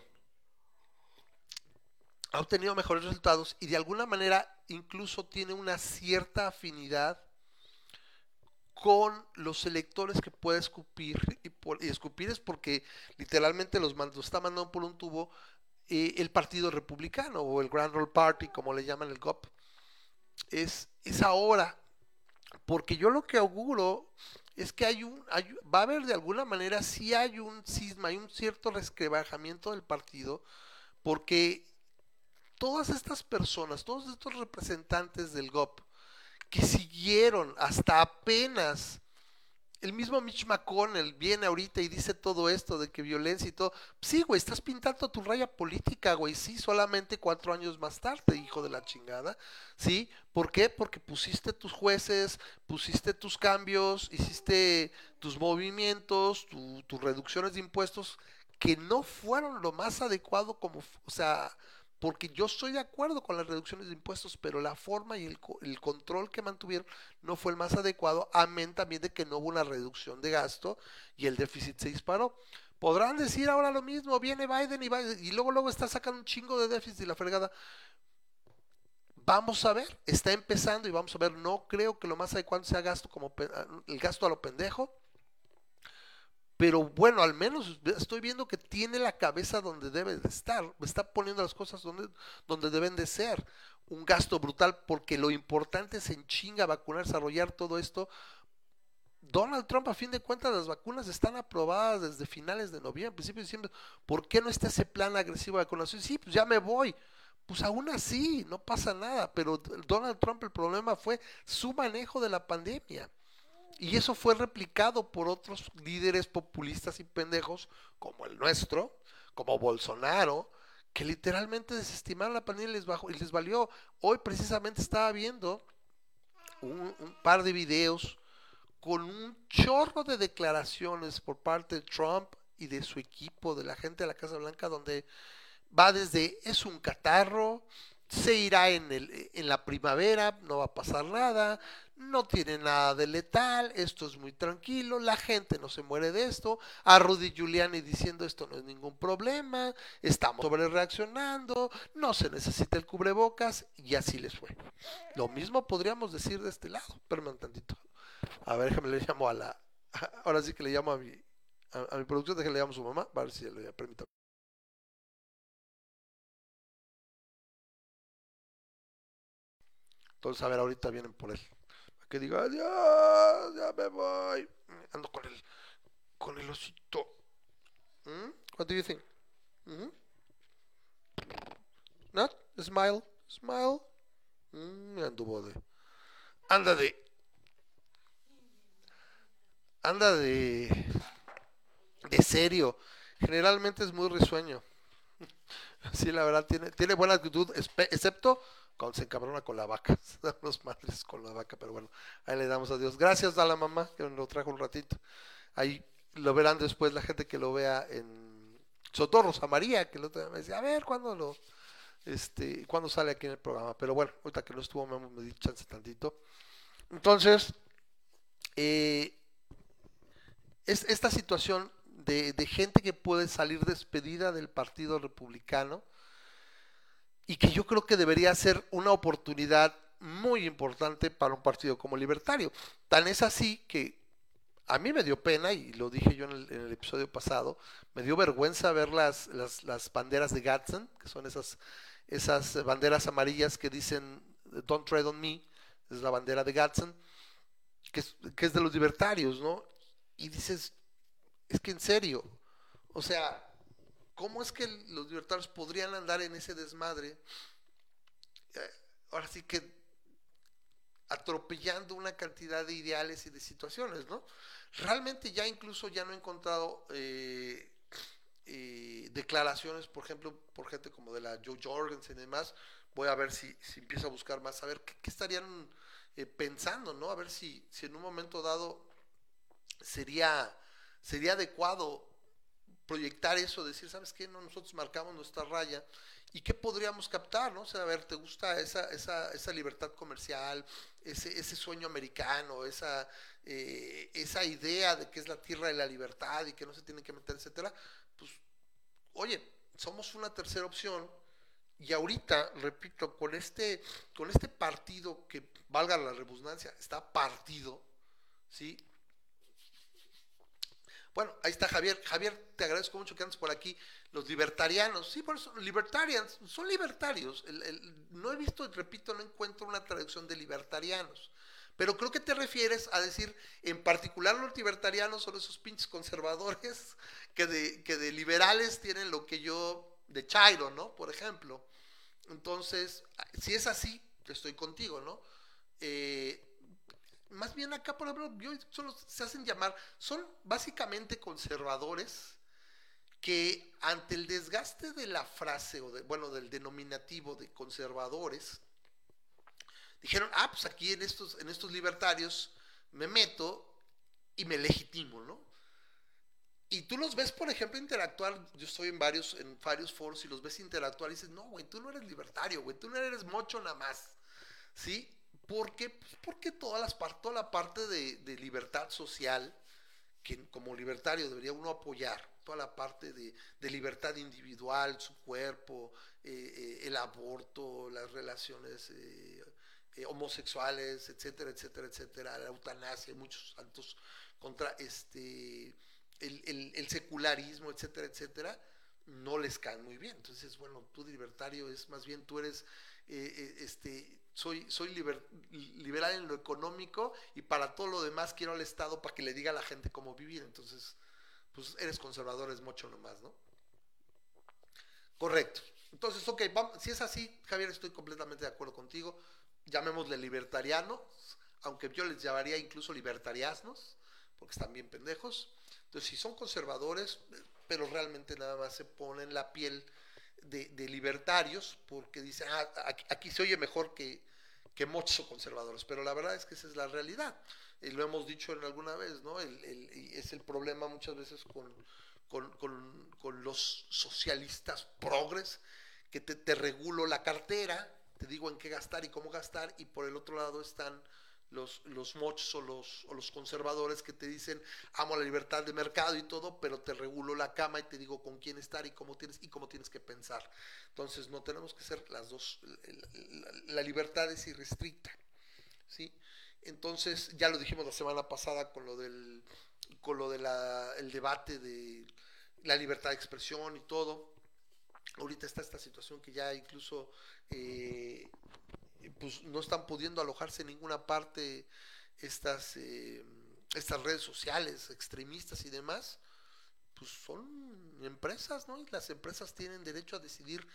Speaker 2: Ha obtenido mejores resultados y de alguna manera incluso tiene una cierta afinidad con los electores que puede escupir y, escupir es porque literalmente los, está mandando por un tubo eh, el Partido Republicano o el Grand Old Party, como le llaman el GOP. Es, es ahora, porque yo lo que auguro es que hay un, hay, va a haber de alguna manera, sí hay un cisma, hay un cierto resquebrajamiento del partido, porque todas estas personas, todos estos representantes del GOP, que siguieron hasta apenas el mismo Mitch McConnell viene ahorita y dice todo esto de que violencia y todo. Sí, güey, estás pintando tu raya política, güey. Sí, solamente cuatro años más tarde, hijo de la chingada. ¿Sí? ¿Por qué? Porque pusiste tus jueces, pusiste tus cambios, hiciste tus movimientos, tu, tus reducciones de impuestos que no fueron lo más adecuado como, o sea, porque yo estoy de acuerdo con las reducciones de impuestos, pero la forma y el, control que mantuvieron no fue el más adecuado, amén también de que no hubo una reducción de gasto y el déficit se disparó. Podrán decir ahora lo mismo, viene Biden y, Biden, y luego luego está sacando un chingo de déficit y la fregada. Vamos a ver, está empezando y vamos a ver, no creo que lo más adecuado sea gasto como el gasto a lo pendejo pero bueno, al menos estoy viendo que tiene la cabeza donde debe de estar, está poniendo las cosas donde, donde deben de ser. Un gasto brutal, porque lo importante es en chinga vacunar, desarrollar todo esto. Donald Trump, a fin de cuentas, las vacunas están aprobadas desde finales de noviembre, principios de diciembre. ¿Por qué no está ese plan agresivo de vacunación? Sí, pues ya me voy. Pues aún así, no pasa nada. Pero Donald Trump, el problema fue su manejo de la pandemia. Y eso fue replicado por otros líderes populistas y pendejos como el nuestro, como Bolsonaro, que literalmente desestimaron la pandemia y les, y les valió. Hoy precisamente estaba viendo un, par de videos con un chorro de declaraciones por parte de Trump y de su equipo, de la gente de la Casa Blanca, donde va desde es un catarro, se irá en, el, en la primavera, no va a pasar nada, no tiene nada de letal, esto es muy tranquilo, la gente no se muere de esto, a Rudy Giuliani diciendo esto no es ningún problema, estamos sobre reaccionando, no se necesita el cubrebocas y así les fue. Lo mismo podríamos decir de este lado, pero un tantito. A ver, déjame le llamo a la, ahora sí que le llamo a mi, a, mi producción, déjame le llamo a su mamá, a ver si le permite. Entonces, a ver, ahorita vienen por él. Que diga, adiós, ya me voy. Ando con el, con el osito. ¿Mm? What do you think? Not? Smile, smile. Mm, anduvo de. Anda de. Anda de. De serio. Generalmente es muy risueño. Sí, la verdad, tiene, tiene buena actitud, excepto cuando se encabrona con la vaca. Se dan los madres con la vaca, pero bueno, ahí le damos a Dios. Gracias a la mamá que lo trajo un ratito. Ahí lo verán después la gente que lo vea en Sotorros, a María, que el otro día me decía, a ver cuándo lo, este, cuándo sale aquí en el programa. Pero bueno, ahorita que no estuvo, me, me di chance tantito. Entonces, eh, es esta situación de gente que puede salir despedida del Partido Republicano y que yo creo que debería ser una oportunidad muy importante para un partido como Libertario. Tan es así que a mí me dio pena, y lo dije yo en el, en el episodio pasado, me dio vergüenza ver las, las, banderas de Gadsden, que son esas, esas banderas amarillas que dicen Don't Tread on Me, es la bandera de Gadsden, que es, que es de los libertarios, ¿no? Y dices, es que en serio, o sea, ¿cómo es que los libertarios podrían andar en ese desmadre? Eh, ahora sí que atropellando una cantidad de ideales y de situaciones, ¿no? Realmente ya incluso ya no he encontrado eh, eh, declaraciones, por ejemplo, por gente como de la Joe Jorgensen y demás. Voy a ver si, si empiezo a buscar más, a ver qué, estarían eh, pensando, ¿no? A ver si, si en un momento dado sería, sería adecuado proyectar eso, decir, ¿sabes qué? No, nosotros marcamos nuestra raya y qué podríamos captar, ¿no? O sea, a ver, ¿te gusta esa, esa, esa libertad comercial, ese, ese sueño americano, esa, eh, esa idea de que es la tierra de la libertad y que no se tienen que meter, etcétera? Pues, oye, somos una tercera opción y ahorita, repito, con este, con este partido que, valga la redundancia, está partido, ¿sí? Bueno, ahí está Javier. Javier, te agradezco mucho que andes por aquí. Los libertarianos, sí, por eso, libertarians, son libertarios. No he visto, repito, no encuentro una traducción de libertarianos. Pero creo que te refieres a decir, en particular los libertarianos son esos pinches conservadores que de, que de liberales tienen lo que yo, de Chairo, ¿no? Por ejemplo. Entonces, si es así, estoy contigo, ¿no? Eh, más bien acá, por ejemplo, yo, solo se hacen llamar, son básicamente conservadores que ante el desgaste de la frase, o de, bueno, del denominativo de conservadores, dijeron, ah, pues aquí en estos, en estos libertarios me meto y me legitimo, ¿no? Y tú los ves, por ejemplo, interactuar, yo estoy en varios, en varios foros y los ves interactuar y dices, no, güey, tú no eres libertario, güey, tú no eres mocho nada más, ¿sí? ¿Por qué? Pues porque toda, las, toda la parte de, de, libertad social, que como libertario debería uno apoyar, toda la parte de, de libertad individual, su cuerpo, eh, eh, el aborto, las relaciones eh, homosexuales, etcétera, etcétera, etcétera, la eutanasia, muchos saltos contra este el, el, secularismo, etcétera, etcétera, no les caen muy bien. Entonces, bueno, tú libertario es más bien tú eres este soy, soy liber, liberal en lo económico y para todo lo demás quiero al Estado para que le diga a la gente cómo vivir. Entonces, pues eres conservador, es mucho nomás, ¿no? Correcto. Entonces, ok, vamos, si es así, Javier, estoy completamente de acuerdo contigo. Llamémosle libertarianos, aunque yo les llamaría incluso libertarianos, porque están bien pendejos. Entonces, si son conservadores, pero realmente nada más se ponen la piel de, libertarios, porque dicen, ah, aquí, se oye mejor que, que muchos conservadores, pero la verdad es que esa es la realidad. Y lo hemos dicho en alguna vez, ¿no? El, es el problema muchas veces con, con, con, con los socialistas progres, que te, te, regulo la cartera, te digo en qué gastar y cómo gastar, y por el otro lado están los, los mochos o los, o los conservadores que te dicen amo la libertad de mercado y todo, pero te regulo la cama y te digo con quién estar y cómo tienes y cómo tienes que pensar. Entonces no tenemos que ser las dos, la, libertad es irrestricta. ¿sí? Entonces, ya lo dijimos la semana pasada con lo del con lo de la, el debate de la libertad de expresión y todo. Ahorita está esta situación que ya incluso eh, pues no están pudiendo alojarse en ninguna parte estas, eh, estas redes sociales extremistas y demás, pues son empresas, ¿no? Y las empresas tienen derecho a decidir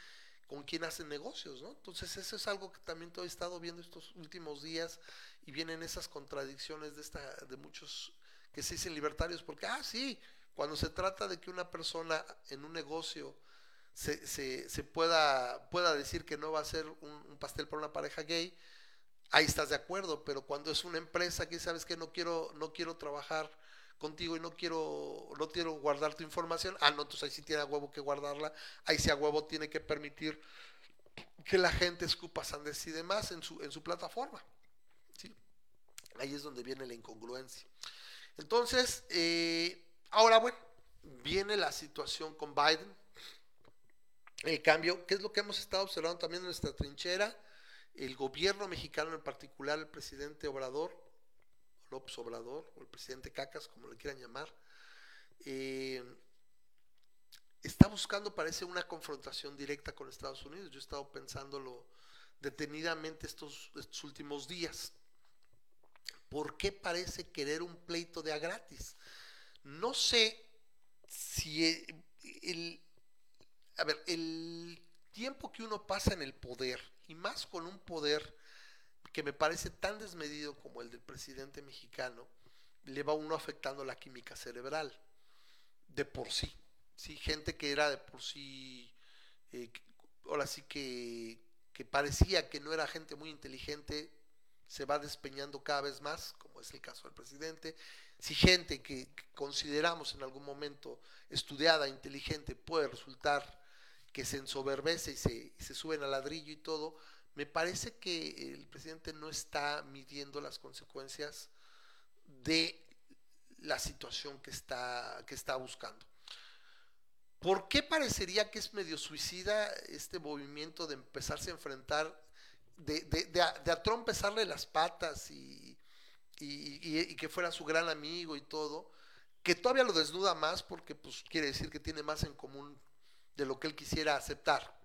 Speaker 2: con quién hacen negocios, ¿no? Entonces eso es algo que también he estado viendo estos últimos días y vienen esas contradicciones de esta, de muchos que se dicen libertarios, porque, ah, sí, cuando se trata de que una persona en un negocio se, se, pueda, pueda decir que no va a ser un, pastel para una pareja gay, ahí estás de acuerdo, pero cuando es una empresa que sabes que no quiero, no quiero trabajar contigo y no quiero, no quiero guardar tu información, ah, no, entonces ahí sí tiene a huevo que guardarla, ahí sí a huevo tiene que permitir que la gente escupa sandes y demás en su, en su plataforma. Ahí es donde viene la incongruencia. Entonces, eh, ahora bueno, viene la situación con Biden el cambio, que es lo que hemos estado observando también en nuestra trinchera, el gobierno mexicano en particular, el presidente Obrador, López Obrador, o el presidente Cacas, como le quieran llamar, eh, está buscando, parece, una confrontación directa con Estados Unidos. Yo he estado pensándolo detenidamente estos, últimos días. ¿Por qué parece querer un pleito de a gratis? No sé si el a ver, el tiempo que uno pasa en el poder, y más con un poder que me parece tan desmedido como el del presidente mexicano, le va uno afectando la química cerebral, de por sí. ¿sí? Gente que era de por sí, eh, ahora sí que, que parecía que no era gente muy inteligente, se va despeñando cada vez más, como es el caso del presidente. Si gente que, consideramos en algún momento estudiada, inteligente, puede resultar que se ensoberbece y se, se suben al ladrillo y todo, me parece que el presidente no está midiendo las consecuencias de la situación que está, que está buscando. ¿Por qué parecería que es medio suicida este movimiento de empezarse a enfrentar, de, de, a, Trump pesarle las patas y, y, y, que fuera su gran amigo y todo? Que todavía lo desnuda más porque pues, quiere decir que tiene más en común de lo que él quisiera aceptar.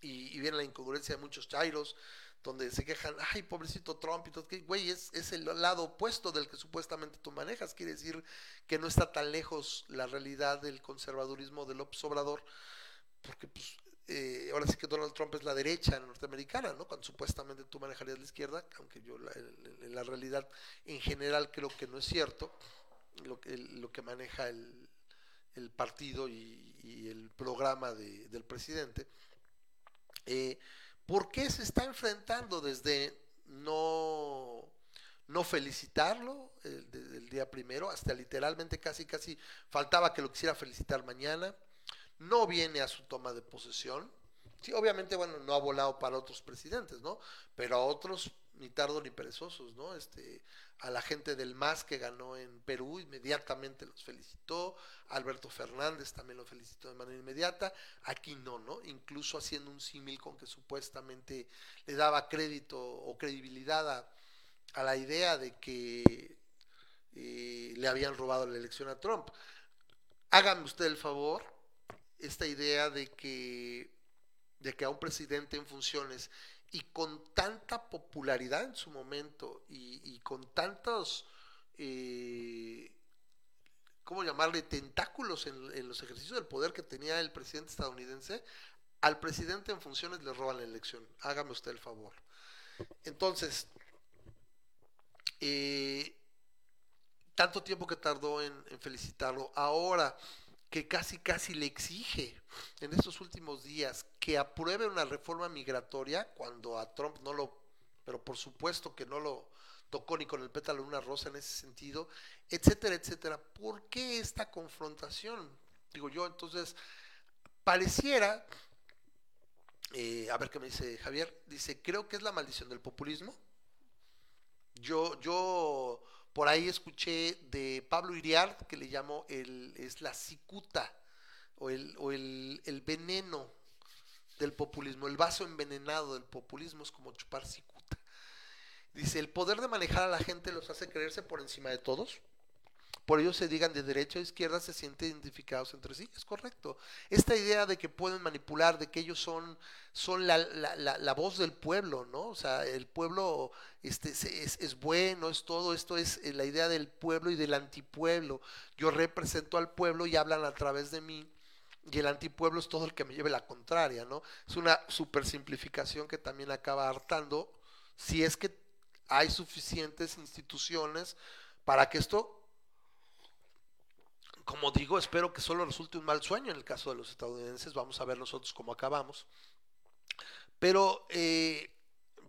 Speaker 2: Y, viene la incongruencia de muchos chairos, donde se quejan, ay, pobrecito Trump, y todo, que, güey, es, es, el lado opuesto del que supuestamente tú manejas, quiere decir que no está tan lejos la realidad del conservadurismo de López Obrador, porque pues eh, ahora sí que Donald Trump es la derecha norteamericana, ¿no? Cuando supuestamente tú manejarías la izquierda, aunque yo la, la realidad en general creo que no es cierto, lo que, lo que maneja el, el partido y, y, el programa de, del presidente. Eh, ¿Por qué se está enfrentando desde no, no felicitarlo el, el, día primero hasta literalmente casi casi faltaba que lo quisiera felicitar mañana? No viene a su toma de posesión. Sí, obviamente, bueno, no ha volado para otros presidentes, ¿no? Pero a otros ni tardo ni perezosos, ¿no? Este, a la gente del MAS que ganó en Perú, inmediatamente los felicitó, Alberto Fernández también lo felicitó de manera inmediata, aquí no, ¿no? Incluso haciendo un símil con que supuestamente le daba crédito o credibilidad a, a la idea de que eh, le habían robado la elección a Trump. Hágame usted el favor, esta idea de que, de que a un presidente en funciones y con tanta popularidad en su momento y, y con tantos, eh, ¿cómo llamarle?, tentáculos en, los ejercicios del poder que tenía el presidente estadounidense, al presidente en funciones le roban la elección. Hágame usted el favor. Entonces, eh, tanto tiempo que tardó en felicitarlo, ahora que casi casi le exige en estos últimos días que apruebe una reforma migratoria cuando a Trump no lo, pero por supuesto que no lo tocó ni con el pétalo de una rosa en ese sentido, etcétera, etcétera. ¿Por qué esta confrontación? Digo yo, entonces, pareciera, eh, a ver qué me dice Javier, dice, creo que es la maldición del populismo. Yo, yo por ahí escuché de Pablo Iriart que le llamo el, es la cicuta o, el, o el, el, veneno del populismo, el vaso envenenado del populismo es como chupar cicuta. Dice, el poder de manejar a la gente los hace creerse por encima de todos. Por ello se digan de derecha o izquierda, se sienten identificados entre sí. Es correcto. Esta idea de que pueden manipular, de que ellos son, son la, la, la, la voz del pueblo, ¿no? O sea, el pueblo este, es, es, bueno, es todo. Esto es eh, la idea del pueblo y del antipueblo. Yo represento al pueblo y hablan a través de mí. Y el antipueblo es todo el que me lleve la contraria, ¿no? Es una super simplificación que también acaba hartando si es que hay suficientes instituciones para que esto como digo, espero que solo resulte un mal sueño en el caso de los estadounidenses. Vamos a ver nosotros cómo acabamos. Pero, eh,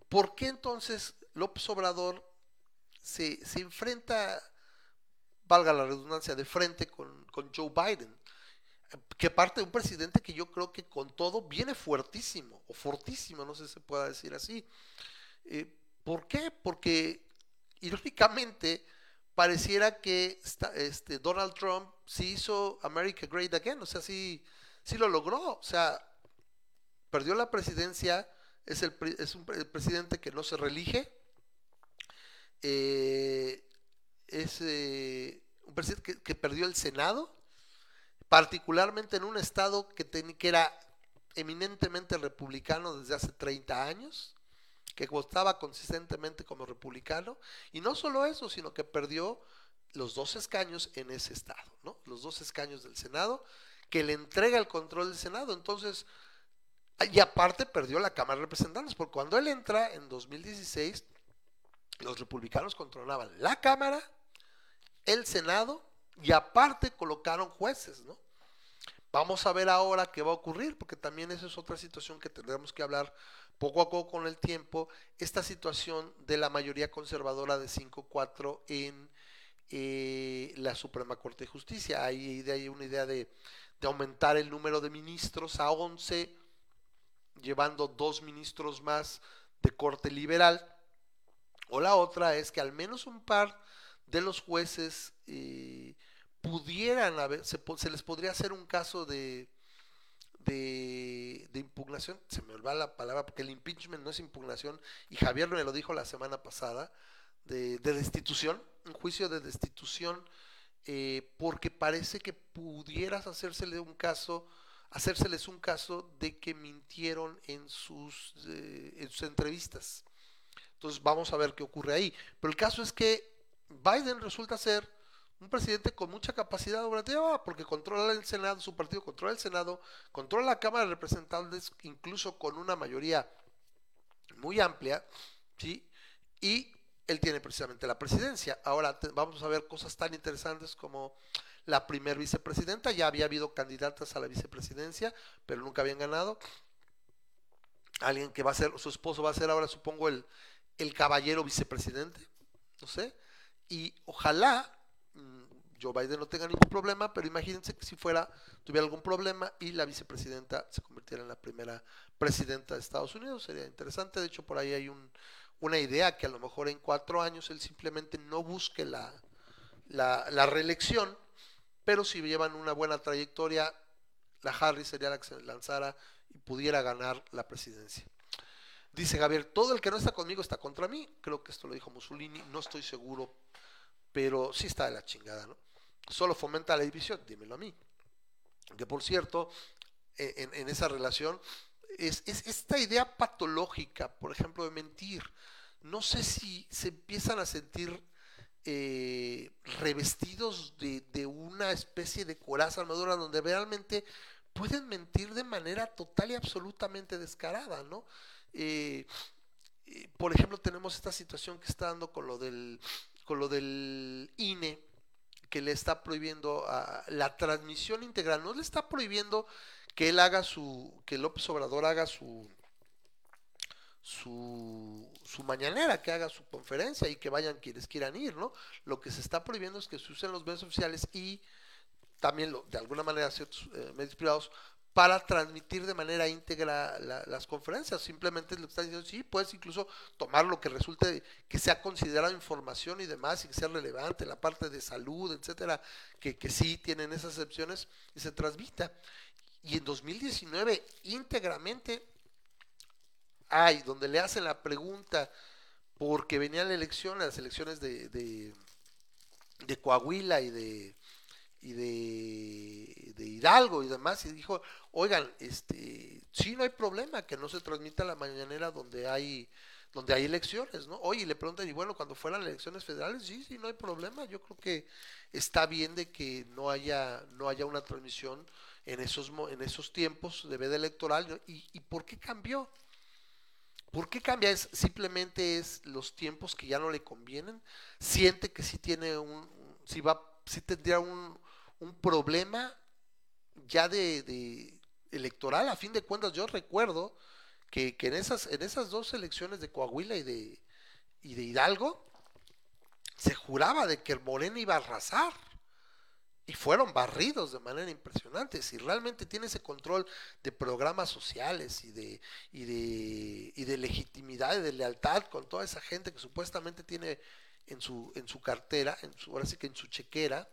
Speaker 2: ¿por qué entonces López Obrador se, se, enfrenta, valga la redundancia, de frente con, con Joe Biden? Que parte de un presidente que yo creo que con todo viene fuertísimo, o fortísimo, no sé si se pueda decir así. Eh, ¿Por qué? Porque, irónicamente, pareciera que este, Donald Trump sí hizo America Great Again, o sea, sí, sí lo logró, o sea, perdió la presidencia, es, el, es un presidente que no se reelige, eh, es eh, un presidente que, que, perdió el Senado, particularmente en un estado que, ten, que era eminentemente republicano desde hace 30 años, que votaba consistentemente como republicano, y no solo eso, sino que perdió los dos escaños en ese estado, ¿no? Los dos escaños del Senado, que le entrega el control del Senado. Entonces, Y aparte perdió la Cámara de Representantes, porque cuando él entra en 2016, los republicanos controlaban la Cámara, el Senado y aparte colocaron jueces, ¿no? Vamos a ver ahora qué va a ocurrir, porque también esa es otra situación que tendremos que hablar poco a poco con el tiempo, esta situación de la mayoría conservadora de 5-4 en eh, la Suprema Corte de Justicia. Hay, hay una idea de, aumentar el número de ministros a 11, llevando dos ministros más de corte liberal. O la otra es que al menos un par de los jueces eh, pudieran haber, se, les podría hacer un caso de, de, impugnación, se me olvida la palabra porque el impeachment no es impugnación, y Javier me lo dijo la semana pasada, de, de destitución, un juicio de destitución, eh, porque parece que pudieras hacérsele un caso, hacérseles un caso de que mintieron eh, en sus entrevistas. Entonces vamos a ver qué ocurre ahí. Pero el caso es que Biden resulta ser un presidente con mucha capacidad operativa porque controla el Senado, su partido controla el Senado, controla la Cámara de Representantes, incluso con una mayoría muy amplia, ¿sí? Y él tiene precisamente la presidencia. Ahora vamos a ver cosas tan interesantes como la primer vicepresidenta, ya había habido candidatas a la vicepresidencia, pero nunca habían ganado. Alguien que va a ser, su esposo va a ser ahora, supongo, el, el caballero vicepresidente, no sé, y ojalá Joe Biden no tenga ningún problema, pero imagínense que si fuera, tuviera algún problema y la vicepresidenta se convirtiera en la primera presidenta de Estados Unidos, sería interesante, de hecho por ahí hay un, una idea que a lo mejor en cuatro años él simplemente no busque la reelección, pero si llevan una buena trayectoria, la Harris sería la que se lanzara y pudiera ganar la presidencia. Dice Javier, todo el que no está conmigo está contra mí. Creo que esto lo dijo Mussolini, no estoy seguro, pero sí está de la chingada, ¿no? Solo fomenta la división, dímelo a mí. Que por cierto, en, esa relación es, es, esta idea patológica, por ejemplo, de mentir. No sé si se empiezan a sentir eh, revestidos de, de, una especie de coraza armadura donde realmente pueden mentir de manera total y absolutamente descarada, ¿no? Eh, eh, por ejemplo, tenemos esta situación que está dando con lo del, con lo del INE, que le está prohibiendo la transmisión integral, no le está prohibiendo que él haga su, que López Obrador haga su, su, su mañanera, que haga su conferencia y que vayan quienes quieran ir, ¿no? Lo que se está prohibiendo es que se usen los medios oficiales y también lo, de alguna manera ciertos eh, medios privados para transmitir de manera íntegra la, las conferencias. Simplemente lo que están diciendo, sí, puedes incluso tomar lo que resulte que sea considerado información y demás y que sea relevante, la parte de salud, etcétera, que, que sí tienen esas excepciones y se transmita y en 2019 íntegramente hay, donde le hacen la pregunta porque venían la elección, las elecciones de, de Coahuila y de y de, de, Hidalgo y demás, y dijo, oigan, este, sí no hay problema que no se transmita la mañanera donde hay donde hay elecciones, ¿no? Oye, le preguntan, y bueno, cuando fueran elecciones federales, sí, sí, no hay problema. Yo creo que está bien de que no haya, no haya una transmisión en esos, en esos tiempos de veda electoral. ¿Y, ¿Y por qué cambió? ¿Por qué cambia? Es, simplemente es los tiempos que ya no le convienen. Siente que sí tiene un, si va, si tendría un, un problema ya de, electoral. A fin de cuentas, yo recuerdo que, que, en esas, en esas dos elecciones de Coahuila y de, y de Hidalgo, se juraba de que el Morena iba a arrasar y fueron barridos de manera impresionante. Si realmente tiene ese control de programas sociales y de, y de, y de legitimidad y de lealtad con toda esa gente que supuestamente tiene en su, en su cartera, en su, ahora sí que en su chequera,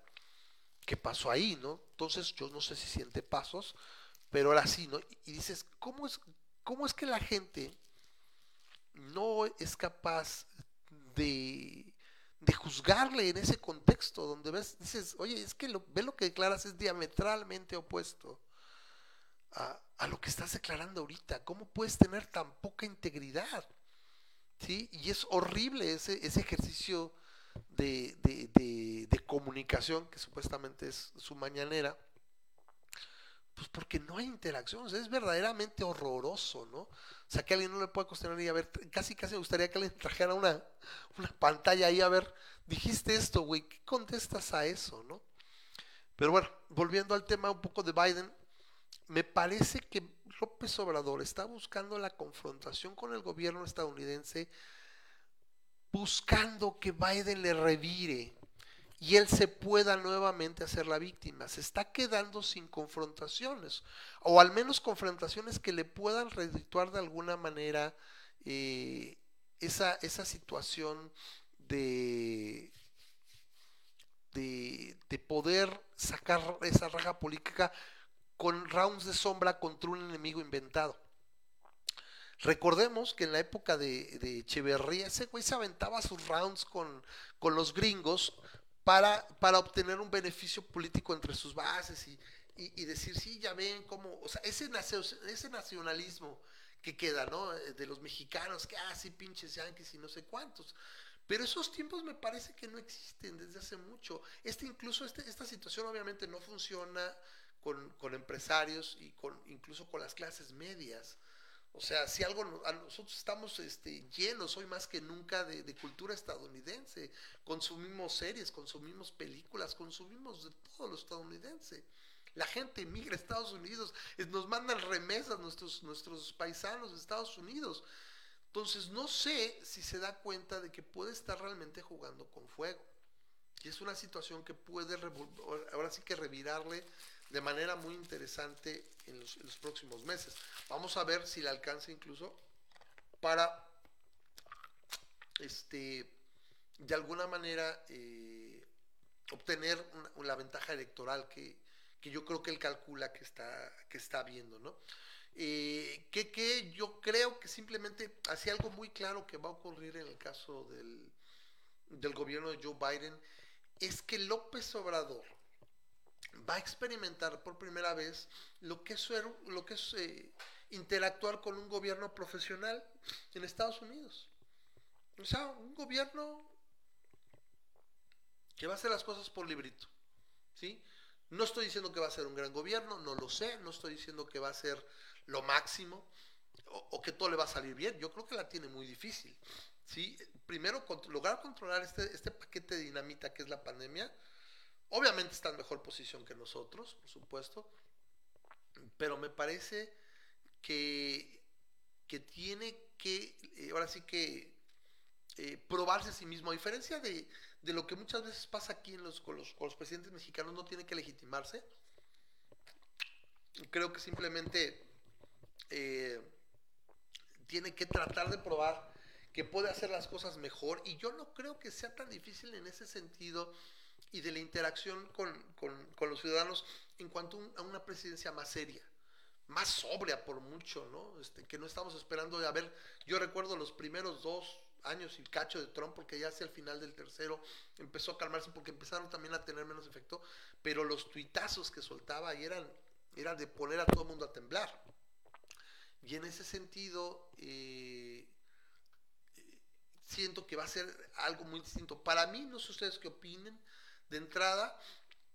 Speaker 2: ¿qué pasó ahí, no? Entonces yo no sé si siente pasos, pero ahora sí, ¿no? Y dices, ¿cómo es, cómo es que la gente no es capaz de de juzgarle en ese contexto donde ves, dices, oye, es que lo, ve lo que declaras es diametralmente opuesto a, a, lo que estás declarando ahorita. ¿Cómo puedes tener tan poca integridad? ¿Sí? Y es horrible ese, ese ejercicio de, de, de, de comunicación que supuestamente es su mañanera. Pues porque no hay interacción, o sea, es verdaderamente horroroso, ¿no? O sea, que alguien no le pueda cuestionar y a ver, casi casi me gustaría que alguien trajera una, una pantalla ahí a ver, dijiste esto, güey, ¿qué contestas a eso, no? Pero bueno, volviendo al tema un poco de Biden, me parece que López Obrador está buscando la confrontación con el gobierno estadounidense, buscando que Biden le revire y él se pueda nuevamente hacer la víctima. Se está quedando sin confrontaciones, o al menos confrontaciones que le puedan redituar de alguna manera eh, esa, esa situación de, de, de poder sacar esa raja política con rounds de sombra contra un enemigo inventado. Recordemos que en la época de, de Echeverría, ese güey se aventaba sus rounds con, con los gringos para, para obtener un beneficio político entre sus bases y, y, decir, sí, ya ven cómo, o sea, ese, ese nacionalismo que queda, ¿no? De los mexicanos, que, ah, pinches yanquis y no sé cuántos. Pero esos tiempos me parece que no existen desde hace mucho. Este incluso este, esta situación obviamente no funciona con, con, empresarios y con incluso con las clases medias. O sea, si algo nosotros estamos este, llenos hoy más que nunca de, de, cultura estadounidense, consumimos series, consumimos películas, consumimos de todo lo estadounidense. La gente emigra a Estados Unidos, nos mandan remesas nuestros, nuestros paisanos de Estados Unidos. Entonces no sé si se da cuenta de que puede estar realmente jugando con fuego. Y es una situación que puede ahora sí que revirarle de manera muy interesante en los, próximos meses. Vamos a ver si le alcanza incluso para este de alguna manera eh, obtener una, la ventaja electoral que, que, yo creo que él calcula que está, que está viendo, ¿no? Eh, que, que, yo creo que simplemente hacía algo muy claro que va a ocurrir en el caso del, del gobierno de Joe Biden, es que López Obrador va a experimentar por primera vez lo que es, eh, interactuar con un gobierno profesional en Estados Unidos. O sea, un gobierno que va a hacer las cosas por librito. ¿sí? No estoy diciendo que va a ser un gran gobierno, no lo sé, no estoy diciendo que va a ser lo máximo o, que todo le va a salir bien. Yo creo que la tiene muy difícil. ¿sí? Primero, lograr controlar este, este paquete de dinamita que es la pandemia Obviamente está en mejor posición que nosotros, por supuesto, pero me parece que, que tiene que, eh, ahora sí que, eh, probarse a sí mismo, a diferencia de, de, lo que muchas veces pasa aquí en los, con, los, con los presidentes mexicanos, no tiene que legitimarse. Creo que simplemente eh, tiene que tratar de probar que puede hacer las cosas mejor y yo no creo que sea tan difícil en ese sentido y de la interacción con, con, con los ciudadanos en cuanto a una presidencia más seria, más sobria por mucho, ¿no? Este, que no estamos esperando de, a ver, yo recuerdo los primeros dos años y cacho de Trump, porque ya hacia el final del tercero empezó a calmarse porque empezaron también a tener menos efecto, pero los tuitazos que soltaba y eran, eran de poner a todo el mundo a temblar. Y en ese sentido, eh, siento que va a ser algo muy distinto. Para mí, no sé ustedes qué opinen, de entrada,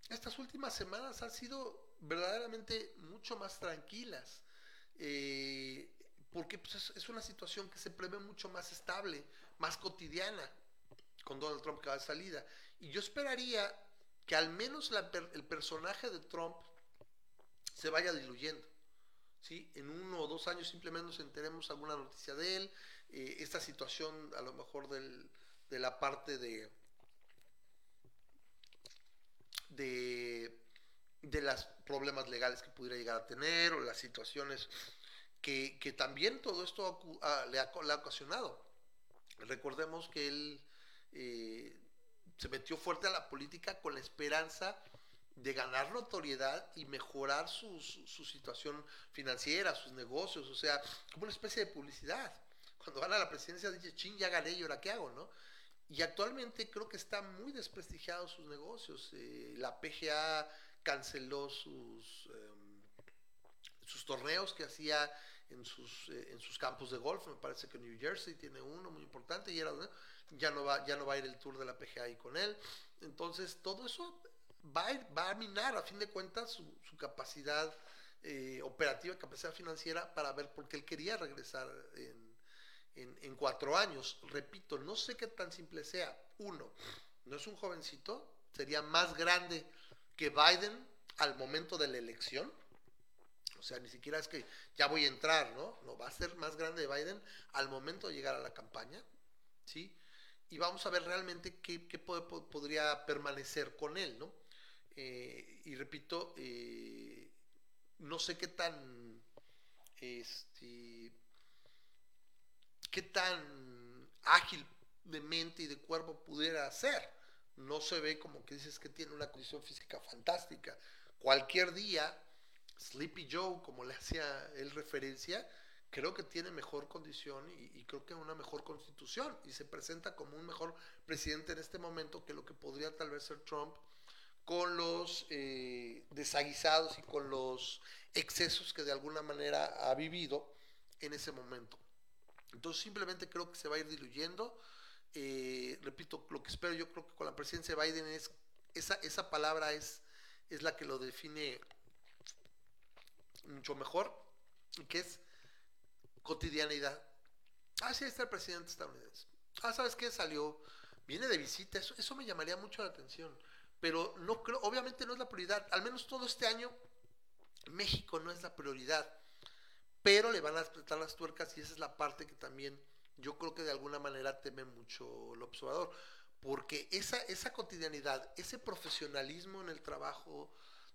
Speaker 2: estas últimas semanas han sido verdaderamente mucho más tranquilas, eh, porque pues, es, una situación que se prevé mucho más estable, más cotidiana con Donald Trump que va de salida. Y yo esperaría que al menos el personaje de Trump se vaya diluyendo. ¿sí? En uno o dos años simplemente nos enteremos alguna noticia de él, eh, esta situación a lo mejor de la parte de de, de los problemas legales que pudiera llegar a tener o las situaciones que, que también todo esto le, ha, le, ha, ocasionado. Recordemos que él eh, se metió fuerte a la política con la esperanza de ganar notoriedad y mejorar su, su, su, situación financiera, sus negocios, o sea, como una especie de publicidad. Cuando gana la presidencia dice, ching, ya gané, ¿y ahora qué hago? ¿no? Y actualmente creo que están muy desprestigiados sus negocios. Eh, la PGA canceló sus, eh, sus torneos que hacía en sus, eh, en sus campos de golf. Me parece que New Jersey tiene uno muy importante y era, ya, no va, ya no va a ir el tour de la PGA ahí con él. Entonces todo eso va a, ir, va a minar a fin de cuentas su, su capacidad eh, operativa, capacidad financiera para ver por qué él quería regresar en, en, cuatro años. Repito, no sé qué tan simple sea. Uno, no es un jovencito, sería más grande que Biden al momento de la elección. O sea, ni siquiera es que ya voy a entrar, ¿no? No, va a ser más grande Biden al momento de llegar a la campaña, ¿sí? Y vamos a ver realmente qué, qué pod- pod- podría permanecer con él, ¿no? Eh, y repito, eh, no sé qué tan, este, qué tan ágil de mente y de cuerpo pudiera ser. No se ve como que dices que tiene una condición física fantástica. Cualquier día, Sleepy Joe, como le hacía él referencia, creo que tiene mejor condición y, creo que una mejor constitución y se presenta como un mejor presidente en este momento que lo que podría tal vez ser Trump con los eh, desaguisados y con los excesos que de alguna manera ha vivido en ese momento. Entonces simplemente creo que se va a ir diluyendo. Eh, repito, lo que espero yo creo que con la presidencia de Biden es, esa, esa palabra es, es la que lo define mucho mejor, que es cotidianidad. Ah, sí, está el presidente estadounidense. Ah, ¿sabes qué? Salió, viene de visita, eso, eso me llamaría mucho la atención. Pero no creo, obviamente no es la prioridad. Al menos todo este año, México no es la prioridad. Pero le van a apretar las tuercas y esa es la parte que también yo creo que de alguna manera teme mucho el observador. Porque esa, esa cotidianidad, ese profesionalismo en el trabajo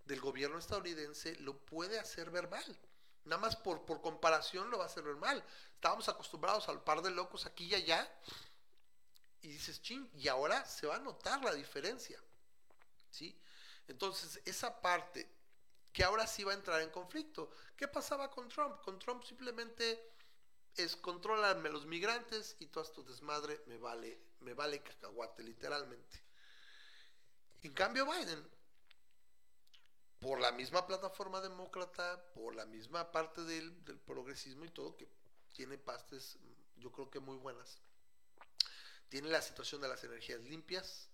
Speaker 2: del gobierno estadounidense lo puede hacer ver mal. Nada más por, por comparación lo va a hacer ver mal. Estábamos acostumbrados al par de locos aquí y allá. Y dices, ching, y ahora se va a notar la diferencia. ¿Sí? Entonces, esa parte que ahora sí va a entrar en conflicto. ¿Qué pasaba con Trump? Con Trump simplemente es contrólame los migrantes y todo tu desmadre me vale, me vale cacahuate, literalmente. En cambio, Biden, por la misma plataforma demócrata, por la misma parte del, del progresismo y todo, que tiene pastes, yo creo que muy buenas, tiene la situación de las energías limpias,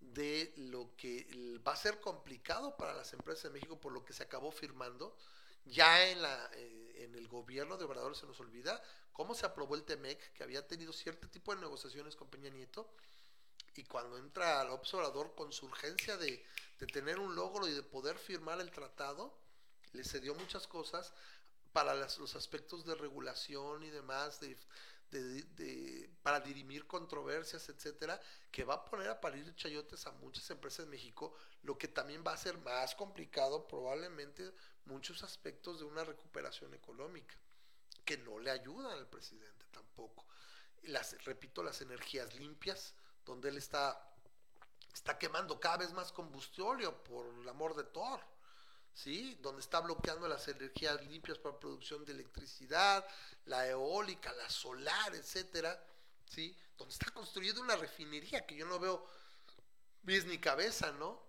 Speaker 2: de lo que va a ser complicado para las empresas de México por lo que se acabó firmando. Ya en, la, eh, en el gobierno de Obrador se nos olvida cómo se aprobó el TEMEC, que había tenido cierto tipo de negociaciones con Peña Nieto, y cuando entra al Obrador con su urgencia de, de tener un logro y de poder firmar el tratado, le cedió muchas cosas para las, los aspectos de regulación y demás, de, de, de, para dirimir controversias, etcétera, que va a poner a parir chayotes a muchas empresas en México, lo que también va a ser más complicado probablemente muchos aspectos de una recuperación económica, que no le ayudan al presidente tampoco. Las, repito, las energías limpias, donde él está, está quemando cada vez más combustible por el amor de Thor. ¿Sí? Donde está bloqueando las energías limpias para producción de electricidad, la eólica, la solar, etcétera, ¿sí? Donde está construyendo una refinería que yo no veo pies ni cabeza, ¿no?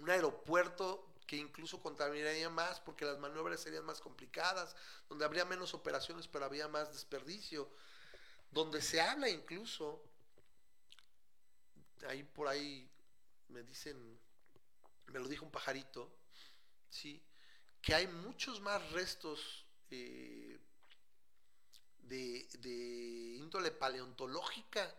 Speaker 2: Un aeropuerto que incluso contaminaría más porque las maniobras serían más complicadas, donde habría menos operaciones pero habría más desperdicio, donde se habla incluso, ahí por ahí me dicen, me lo dijo un pajarito, ¿sí? que hay muchos más restos eh, de, de, índole paleontológica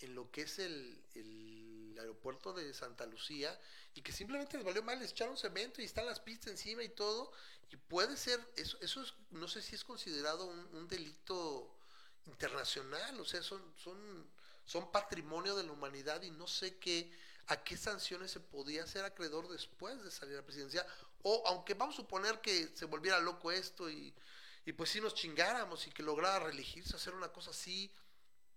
Speaker 2: en lo que es el, el, aeropuerto de Santa Lucía y que simplemente les valió mal, les echaron cemento y están las pistas encima y todo y puede ser, eso, eso es, no sé si es considerado un, delito internacional, o sea, son, son, son patrimonio de la humanidad y no sé qué a qué sanciones se podía hacer acreedor después de salir a la presidencia, o aunque vamos a suponer que se volviera loco esto y, y pues si nos chingáramos y que lograra reelegirse, hacer una cosa así,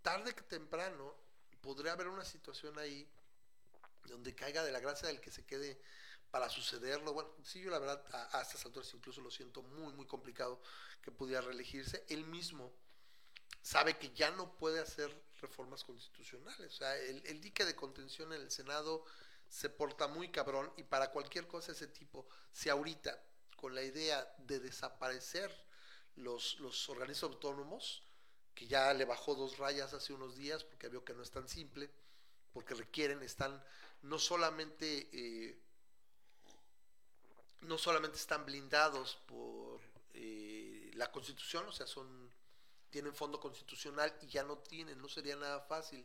Speaker 2: tarde que temprano podría haber una situación ahí donde caiga de la gracia del que se quede para sucederlo. Bueno, sí, yo la verdad a, estas alturas incluso lo siento muy, muy complicado que pudiera reelegirse. Él mismo sabe que ya no puede hacer reformas constitucionales. O sea, el, el, dique de contención en el Senado se porta muy cabrón y para cualquier cosa de ese tipo, si ahorita con la idea de desaparecer los, los organismos autónomos, que ya le bajó dos rayas hace unos días porque vio que no es tan simple, porque requieren, están no solamente... Eh, no solamente están blindados por eh, la Constitución, o sea, son tienen fondo constitucional y ya no tienen, no sería nada fácil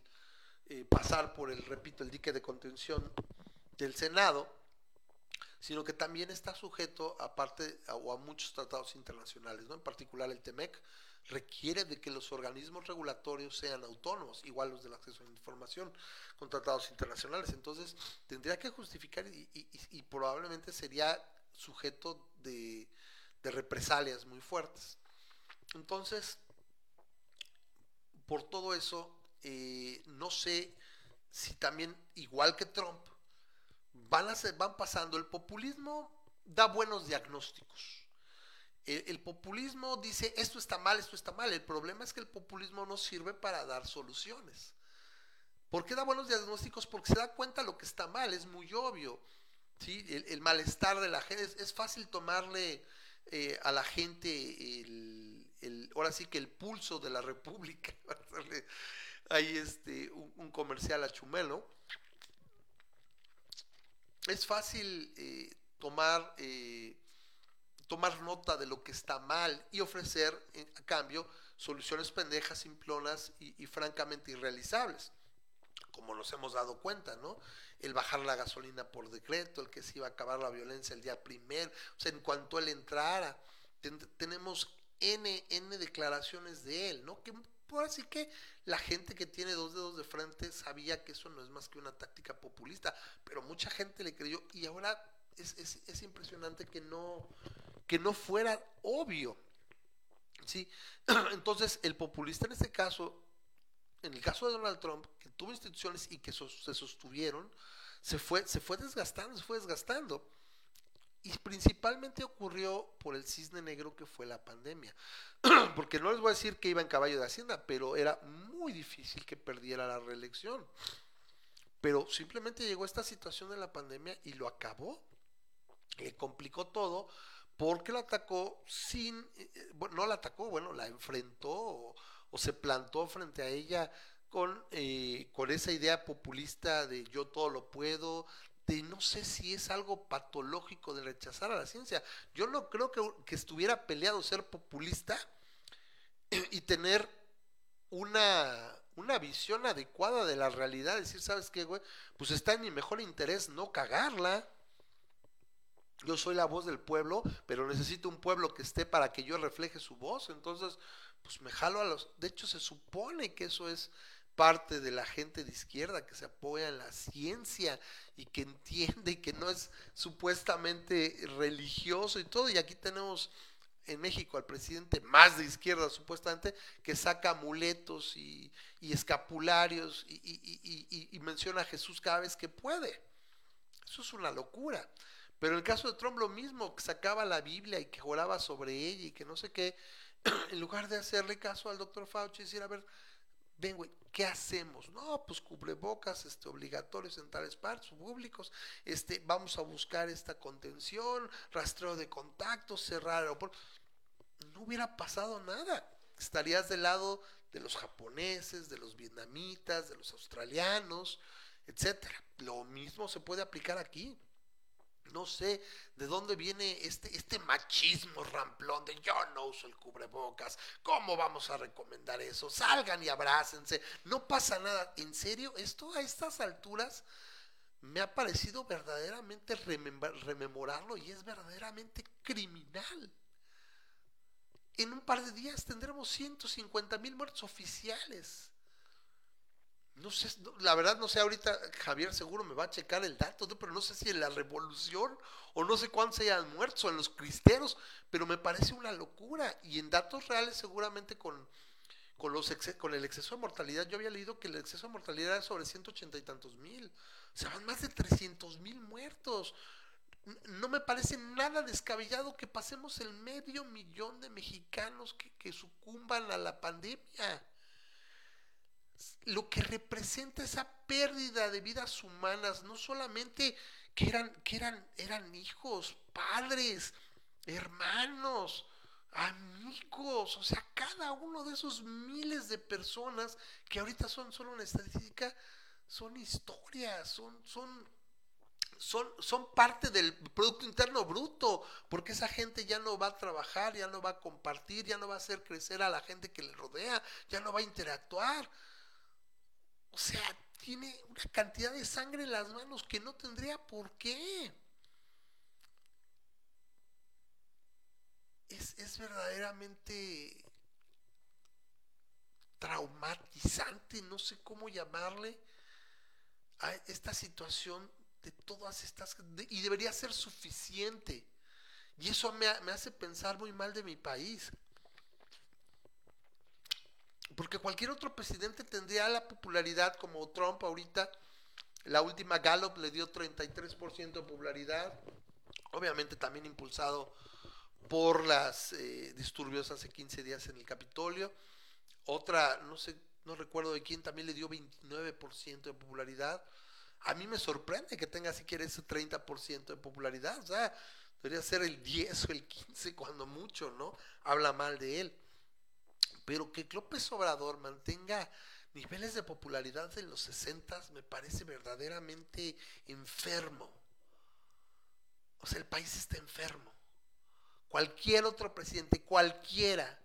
Speaker 2: eh, pasar por el, repito, el dique de contención del Senado, sino que también está sujeto a parte o a muchos tratados internacionales, ¿no? En particular el TEMEC requiere de que los organismos regulatorios sean autónomos, igual los del acceso a la información, con tratados internacionales. Entonces, tendría que justificar y, y, probablemente sería sujeto de, de represalias muy fuertes. Entonces, por todo eso, eh, no sé si también, igual que Trump, van, a ser, van pasando, el populismo da buenos diagnósticos. El, populismo dice, esto está mal, esto está mal. El problema es que el populismo no sirve para dar soluciones. ¿Por qué da buenos diagnósticos? Porque se da cuenta lo que está mal, es muy obvio. ¿sí? El, malestar de la gente, es, fácil tomarle eh, a la gente ahora sí que el pulso de la república, ahí este, un, un, comercial a Chumelo. Es fácil eh, tomar, eh, tomar nota de lo que está mal y ofrecer a cambio soluciones pendejas, simplonas y, francamente irrealizables, como nos hemos dado cuenta, ¿no? el bajar la gasolina por decreto, el que se iba a acabar la violencia el día primero, o sea, en cuanto él entrara, ten, tenemos N, N declaraciones de él, ¿no? Por así que la gente que tiene dos dedos de frente sabía que eso no es más que una táctica populista, pero mucha gente le creyó y ahora es, es, es impresionante que no, que no fuera obvio. ¿sí? Entonces, el populista en este caso, en el caso de Donald Trump, que tuvo instituciones y que se sostuvieron, se fue, se fue desgastando, se fue desgastando. Y principalmente ocurrió por el cisne negro que fue la pandemia. Porque no les voy a decir que iba en caballo de Hacienda, pero era muy difícil que perdiera la reelección. Pero simplemente llegó esta situación de la pandemia y lo acabó. Le complicó todo porque la atacó sin, eh, bueno, no la atacó, bueno, la enfrentó o, o se plantó frente a ella con, eh, con esa idea populista de yo todo lo puedo, de no sé si es algo patológico de rechazar a la ciencia. Yo no creo que, que estuviera peleado ser populista y tener una, una visión adecuada de la realidad, decir, ¿sabes qué, güey? Pues está en mi mejor interés no cagarla. Yo soy la voz del pueblo, pero necesito un pueblo que esté para que yo refleje su voz. Entonces, pues me jalo a los... De hecho, se supone que eso es parte de la gente de izquierda que se apoya en la ciencia y que entiende y que no es supuestamente religioso y todo. Y aquí tenemos en México al presidente más de izquierda supuestamente que saca amuletos y, escapularios y, menciona a Jesús cada vez que puede. Eso es una locura. Pero en el caso de Trump lo mismo, que sacaba la Biblia y que oraba sobre ella y que no sé qué, en lugar de hacerle caso al doctor Fauci y decir, a ver, ven, ¿qué hacemos? No, pues cubrebocas este, obligatorios en tales partes públicos, este, vamos a buscar esta contención, rastreo de contactos, cerrar aeropuertos. No hubiera pasado nada. Estarías del lado de los japoneses, de los vietnamitas, de los australianos, etcétera. Lo mismo se puede aplicar aquí. No sé de dónde viene este, este machismo ramplón de yo no uso el cubrebocas. ¿Cómo vamos a recomendar eso? Salgan y abrácense. No pasa nada. ¿En serio? Esto a estas alturas me ha parecido verdaderamente rememorarlo y es verdaderamente criminal. En un par de días tendremos 150 mil muertos oficiales. No sé, la verdad no sé, ahorita Javier seguro me va a checar el dato, pero no sé si en la revolución o no sé cuántos hayan muerto, en los cristeros, pero me parece una locura. Y en datos reales seguramente con, con, los con el exceso de mortalidad, yo había leído que el exceso de mortalidad era sobre 180 y tantos mil. O sea, van más de 300 mil muertos. No me parece nada descabellado que pasemos el medio millón de mexicanos que, que sucumban a la pandemia lo que representa esa pérdida de vidas humanas, no solamente que eran, que eran, eran hijos, padres, hermanos, amigos, o sea, cada uno de esos miles de personas que ahorita son solo una estadística, son historias, son, son son, son parte del Producto Interno Bruto, porque esa gente ya no va a trabajar, ya no va a compartir, ya no va a hacer crecer a la gente que le rodea, ya no va a interactuar. O sea, tiene una cantidad de sangre en las manos que no tendría por qué. Es, es verdaderamente traumatizante, no sé cómo llamarle, a esta situación de todas estas, y debería ser suficiente. Y eso me, me hace pensar muy mal de mi país. Porque cualquier otro presidente tendría la popularidad como Trump ahorita. La última Gallup le dio 33% de popularidad. Obviamente también impulsado por las eh, disturbios hace 15 días en el Capitolio. Otra, no sé, no recuerdo de quién, también le dio 29% de popularidad. A mí me sorprende que tenga siquiera ese 30% de popularidad. O sea, debería ser el 10 o el 15 cuando mucho, ¿no? Habla mal de él. Pero que López Obrador mantenga niveles de popularidad de los 60 me parece verdaderamente enfermo. O sea, el país está enfermo. Cualquier otro presidente, cualquiera,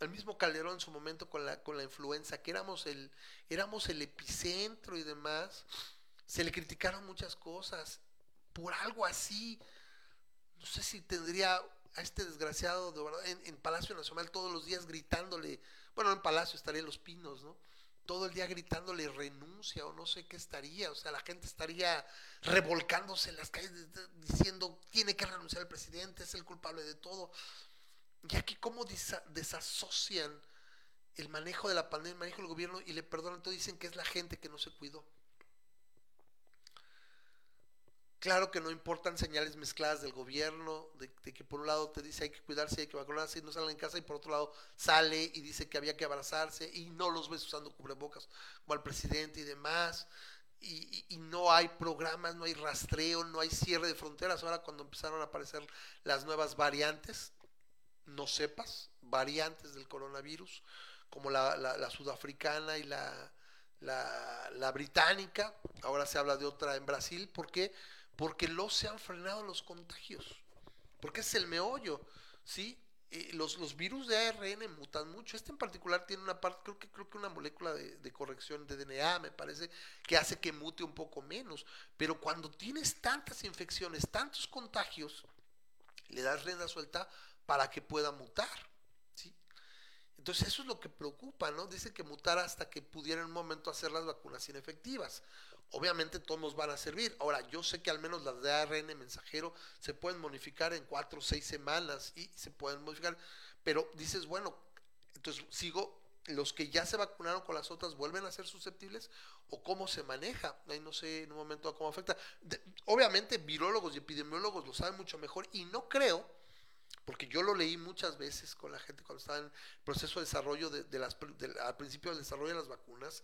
Speaker 2: el mismo Calderón en su momento con la, con la influenza, que éramos el, éramos el epicentro y demás, se le criticaron muchas cosas. Por algo así, no sé si tendría a este desgraciado de en, en, Palacio Nacional todos los días gritándole, bueno, en Palacio estaría en Los Pinos, ¿no? Todo el día gritándole renuncia o no sé qué estaría, o sea, la gente estaría revolcándose en las calles diciendo tiene que renunciar el presidente, es el culpable de todo. Y aquí cómo desasocian el manejo de la pandemia, el manejo del gobierno y le perdonan todo, dicen que es la gente que no se cuidó. Claro que no importan señales mezcladas del gobierno, de, que por un lado te dice hay que cuidarse, hay que vacunarse y no salen en casa, y por otro lado sale y dice que había que abrazarse y no los ves usando cubrebocas como al presidente y demás. Y, no hay programas, no hay rastreo, no hay cierre de fronteras. Ahora cuando empezaron a aparecer las nuevas variantes, no sepas, variantes del coronavirus, como la, la, sudafricana y la, la, británica, ahora se habla de otra en Brasil, ¿por qué? Porque los se han frenado los contagios, porque es el meollo, ¿sí? los, los virus de ARN mutan mucho. Este en particular tiene una parte, creo que, creo que una molécula de, corrección de DNA, me parece, que hace que mute un poco menos. Pero cuando tienes tantas infecciones, tantos contagios, le das rienda suelta para que pueda mutar. ¿sí? Entonces eso es lo que preocupa, ¿no? Dice que mutar hasta que pudiera en un momento hacer las vacunas inefectivas. Obviamente todos nos van a servir. Ahora, yo sé que al menos las de ARN mensajero se pueden modificar en cuatro o seis semanas y se pueden modificar. Pero dices, bueno, entonces sigo, los que ya se vacunaron con las otras vuelven a ser susceptibles o cómo se maneja. Ahí no sé en un momento cómo afecta. obviamente virólogos y epidemiólogos lo saben mucho mejor y no creo porque yo lo leí muchas veces con la gente cuando estaba en proceso de desarrollo de, las, al principio del desarrollo de las vacunas,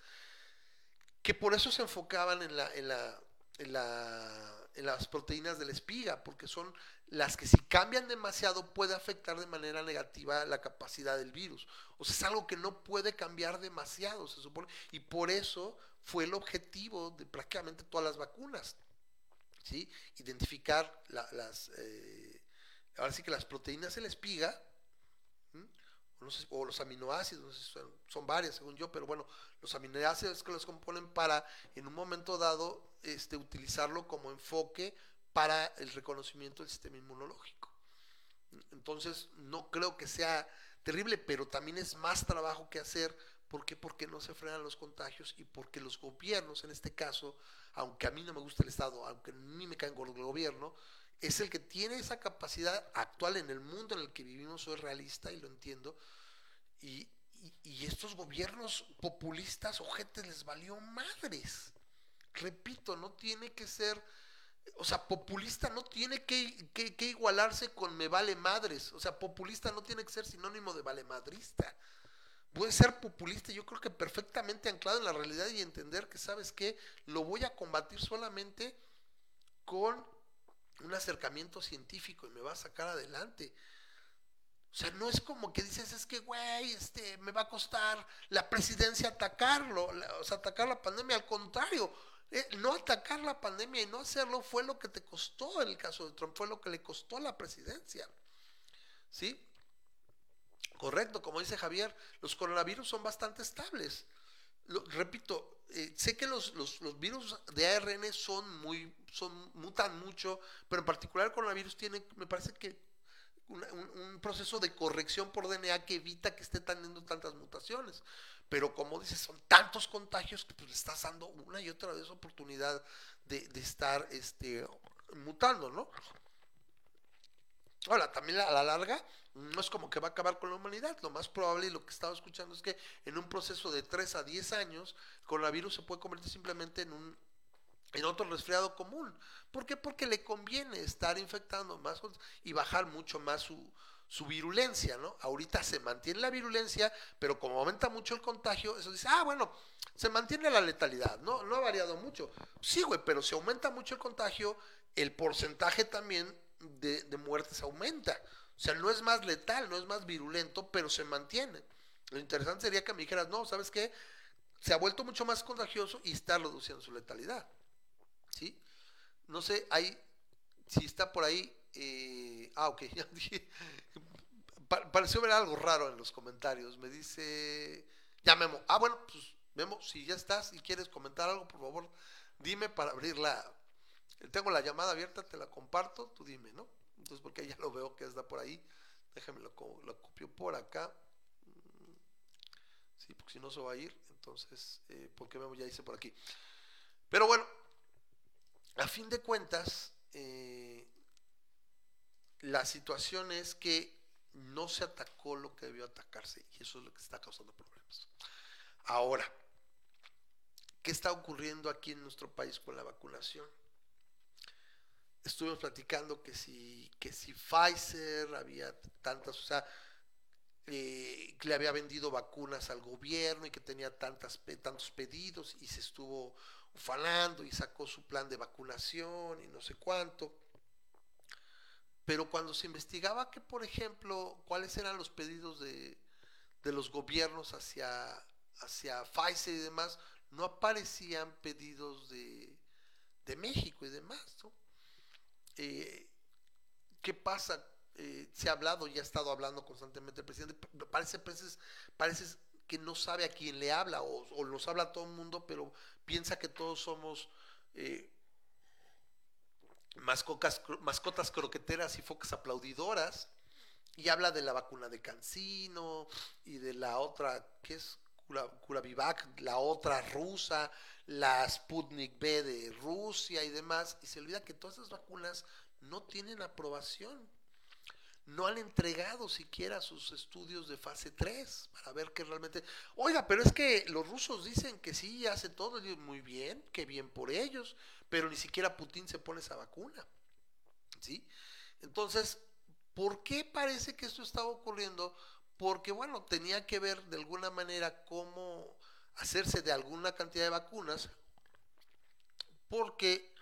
Speaker 2: que por eso se enfocaban en, la, en, la, en, la, en las proteínas de la espiga, porque son las que si cambian demasiado puede afectar de manera negativa la capacidad del virus. O sea, es algo que no puede cambiar demasiado, se supone, y por eso fue el objetivo de prácticamente todas las vacunas. ¿sí? Identificar las... Eh, ahora sí que las proteínas en la espiga, o, los aminoácidos, son, varias según yo, pero bueno, los aminoácidos que los componen para en un momento dado este, utilizarlo como enfoque para el reconocimiento del sistema inmunológico. Entonces, no creo que sea terrible, pero también es más trabajo que hacer. ¿Por qué? Porque no se frenan los contagios y porque los gobiernos, en este caso, aunque a mí no me gusta el Estado, aunque a mí me caen gordo el gobierno, es el que tiene esa capacidad actual en el mundo en el que vivimos, soy realista y lo entiendo, y, estos gobiernos populistas, ojetes, les valió madres. Repito, no tiene que ser, o sea, populista no tiene que, que, igualarse con me vale madres, o sea, populista no tiene que ser sinónimo de vale madrista. Puede ser populista, yo creo que perfectamente anclado en la realidad y entender que, ¿sabes qué? Lo voy a combatir solamente con un acercamiento científico y me va a sacar adelante. O sea, no es como que dices, es que, güey, este, me va a costar la presidencia atacarlo, o sea, atacar la pandemia. Al contrario, Eh, no atacar la pandemia y no hacerlo fue lo que te costó en el caso de Trump, fue lo que le costó la presidencia. ¿Sí? Correcto, como dice Javier, los coronavirus son bastante estables. Repito, eh, sé que los, los, los, virus de ARN son muy, son, mutan mucho, pero en particular el coronavirus tiene, me parece que una, un, proceso de corrección por DNA que evita que esté teniendo tantas mutaciones. Pero como dices, son tantos contagios que pues, le estás dando una y otra vez oportunidad de, de estar este, mutando, ¿no? Ahora, también a la larga, no es como que va a acabar con la humanidad. Lo más probable y lo que estaba escuchando es que en un proceso de 3 a 10 años, el coronavirus se puede convertir simplemente en un en otro resfriado común. ¿Por qué? Porque le conviene estar infectando más y bajar mucho más su, su virulencia, ¿no? Ahorita se mantiene la virulencia, pero como aumenta mucho el contagio, eso dice, ah, bueno, se mantiene la letalidad, ¿no? No ha variado mucho. Sí, güey, pero si aumenta mucho el contagio, el porcentaje también de, muertes aumenta. O sea, no es más letal, no es más virulento, pero se mantiene. Lo interesante sería que me dijeras, no, ¿sabes qué? Se ha vuelto mucho más contagioso y está reduciendo su letalidad. ¿Sí? No sé, ahí, si está por ahí, eh, ah, ok, ya dije, pa pareció ver algo raro en los comentarios. Me dice, ya Memo, ah, bueno, pues Memo, si ya estás y quieres comentar algo, por favor, dime para abrir la, tengo la llamada abierta, te la comparto, tú dime, ¿no? Entonces, porque ya lo veo que está por ahí, déjame lo, copio por acá. Sí, porque si no se va a ir, entonces, eh, porque ya hice por aquí. Pero bueno, a fin de cuentas, eh, la situación es que no se atacó lo que debió atacarse y eso es lo que está causando problemas. Ahora, ¿qué está ocurriendo aquí en nuestro país con la vacunación? Estuvimos platicando que si, que si Pfizer había tantas, o sea, eh, que le había vendido vacunas al gobierno y que tenía tantas, tantos pedidos y se estuvo ufanando y sacó su plan de vacunación y no sé cuánto. Pero cuando se investigaba que, por ejemplo, cuáles eran los pedidos de, de los gobiernos hacia, hacia Pfizer y demás, no aparecían pedidos de, de México y demás. ¿no? Eh, ¿Qué pasa? Eh, se ha hablado y ha estado hablando constantemente el presidente. Parece, parece, parece que no sabe a quién le habla o, o nos habla a todo el mundo, pero piensa que todos somos eh, mascocas, mascotas croqueteras y focas aplaudidoras. Y habla de la vacuna de Cancino y de la otra, ¿qué es? Curavivac, la otra rusa, la Sputnik B de Rusia y demás. Y se olvida que todas esas vacunas no tienen aprobación no han entregado siquiera sus estudios de fase 3 para ver que realmente... Oiga, pero es que los rusos dicen que sí, hace todo, muy bien, que bien por ellos, pero ni siquiera Putin se pone esa vacuna. ¿Sí? Entonces, ¿por qué parece que esto estaba ocurriendo? Porque, bueno, tenía que ver de alguna manera cómo hacerse de alguna cantidad de vacunas, porque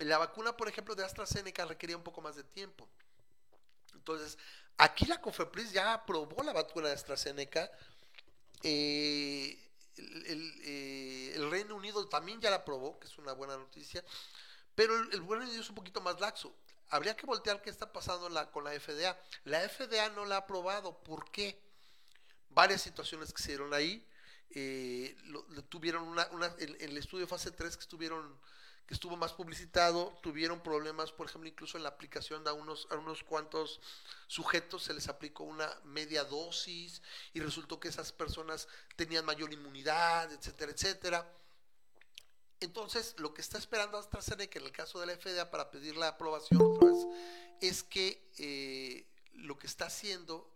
Speaker 2: la vacuna, por ejemplo, de AstraZeneca requería un poco más de tiempo. Entonces, aquí la COFEPRIS ya aprobó la vacuna de AstraZeneca. Eh, eh, el, Reino Unido también ya la aprobó, que es una buena noticia. Pero el, el Reino Unido es un poquito más laxo. Habría que voltear qué está pasando con la FDA. La FDA no la ha aprobado. ¿Por qué? Varias situaciones que se dieron ahí. Eh, tuvieron una, una, el, el estudio fase 3 que estuvieron que estuvo más publicitado, tuvieron problemas, por ejemplo, incluso en la aplicación de a unos cuantos sujetos se les aplicó una media dosis y resultó que esas personas tenían mayor inmunidad, etcétera, etcétera. Entonces, lo que está esperando AstraZeneca en el caso de la FDA para pedir la aprobación es que eh, lo que está haciendo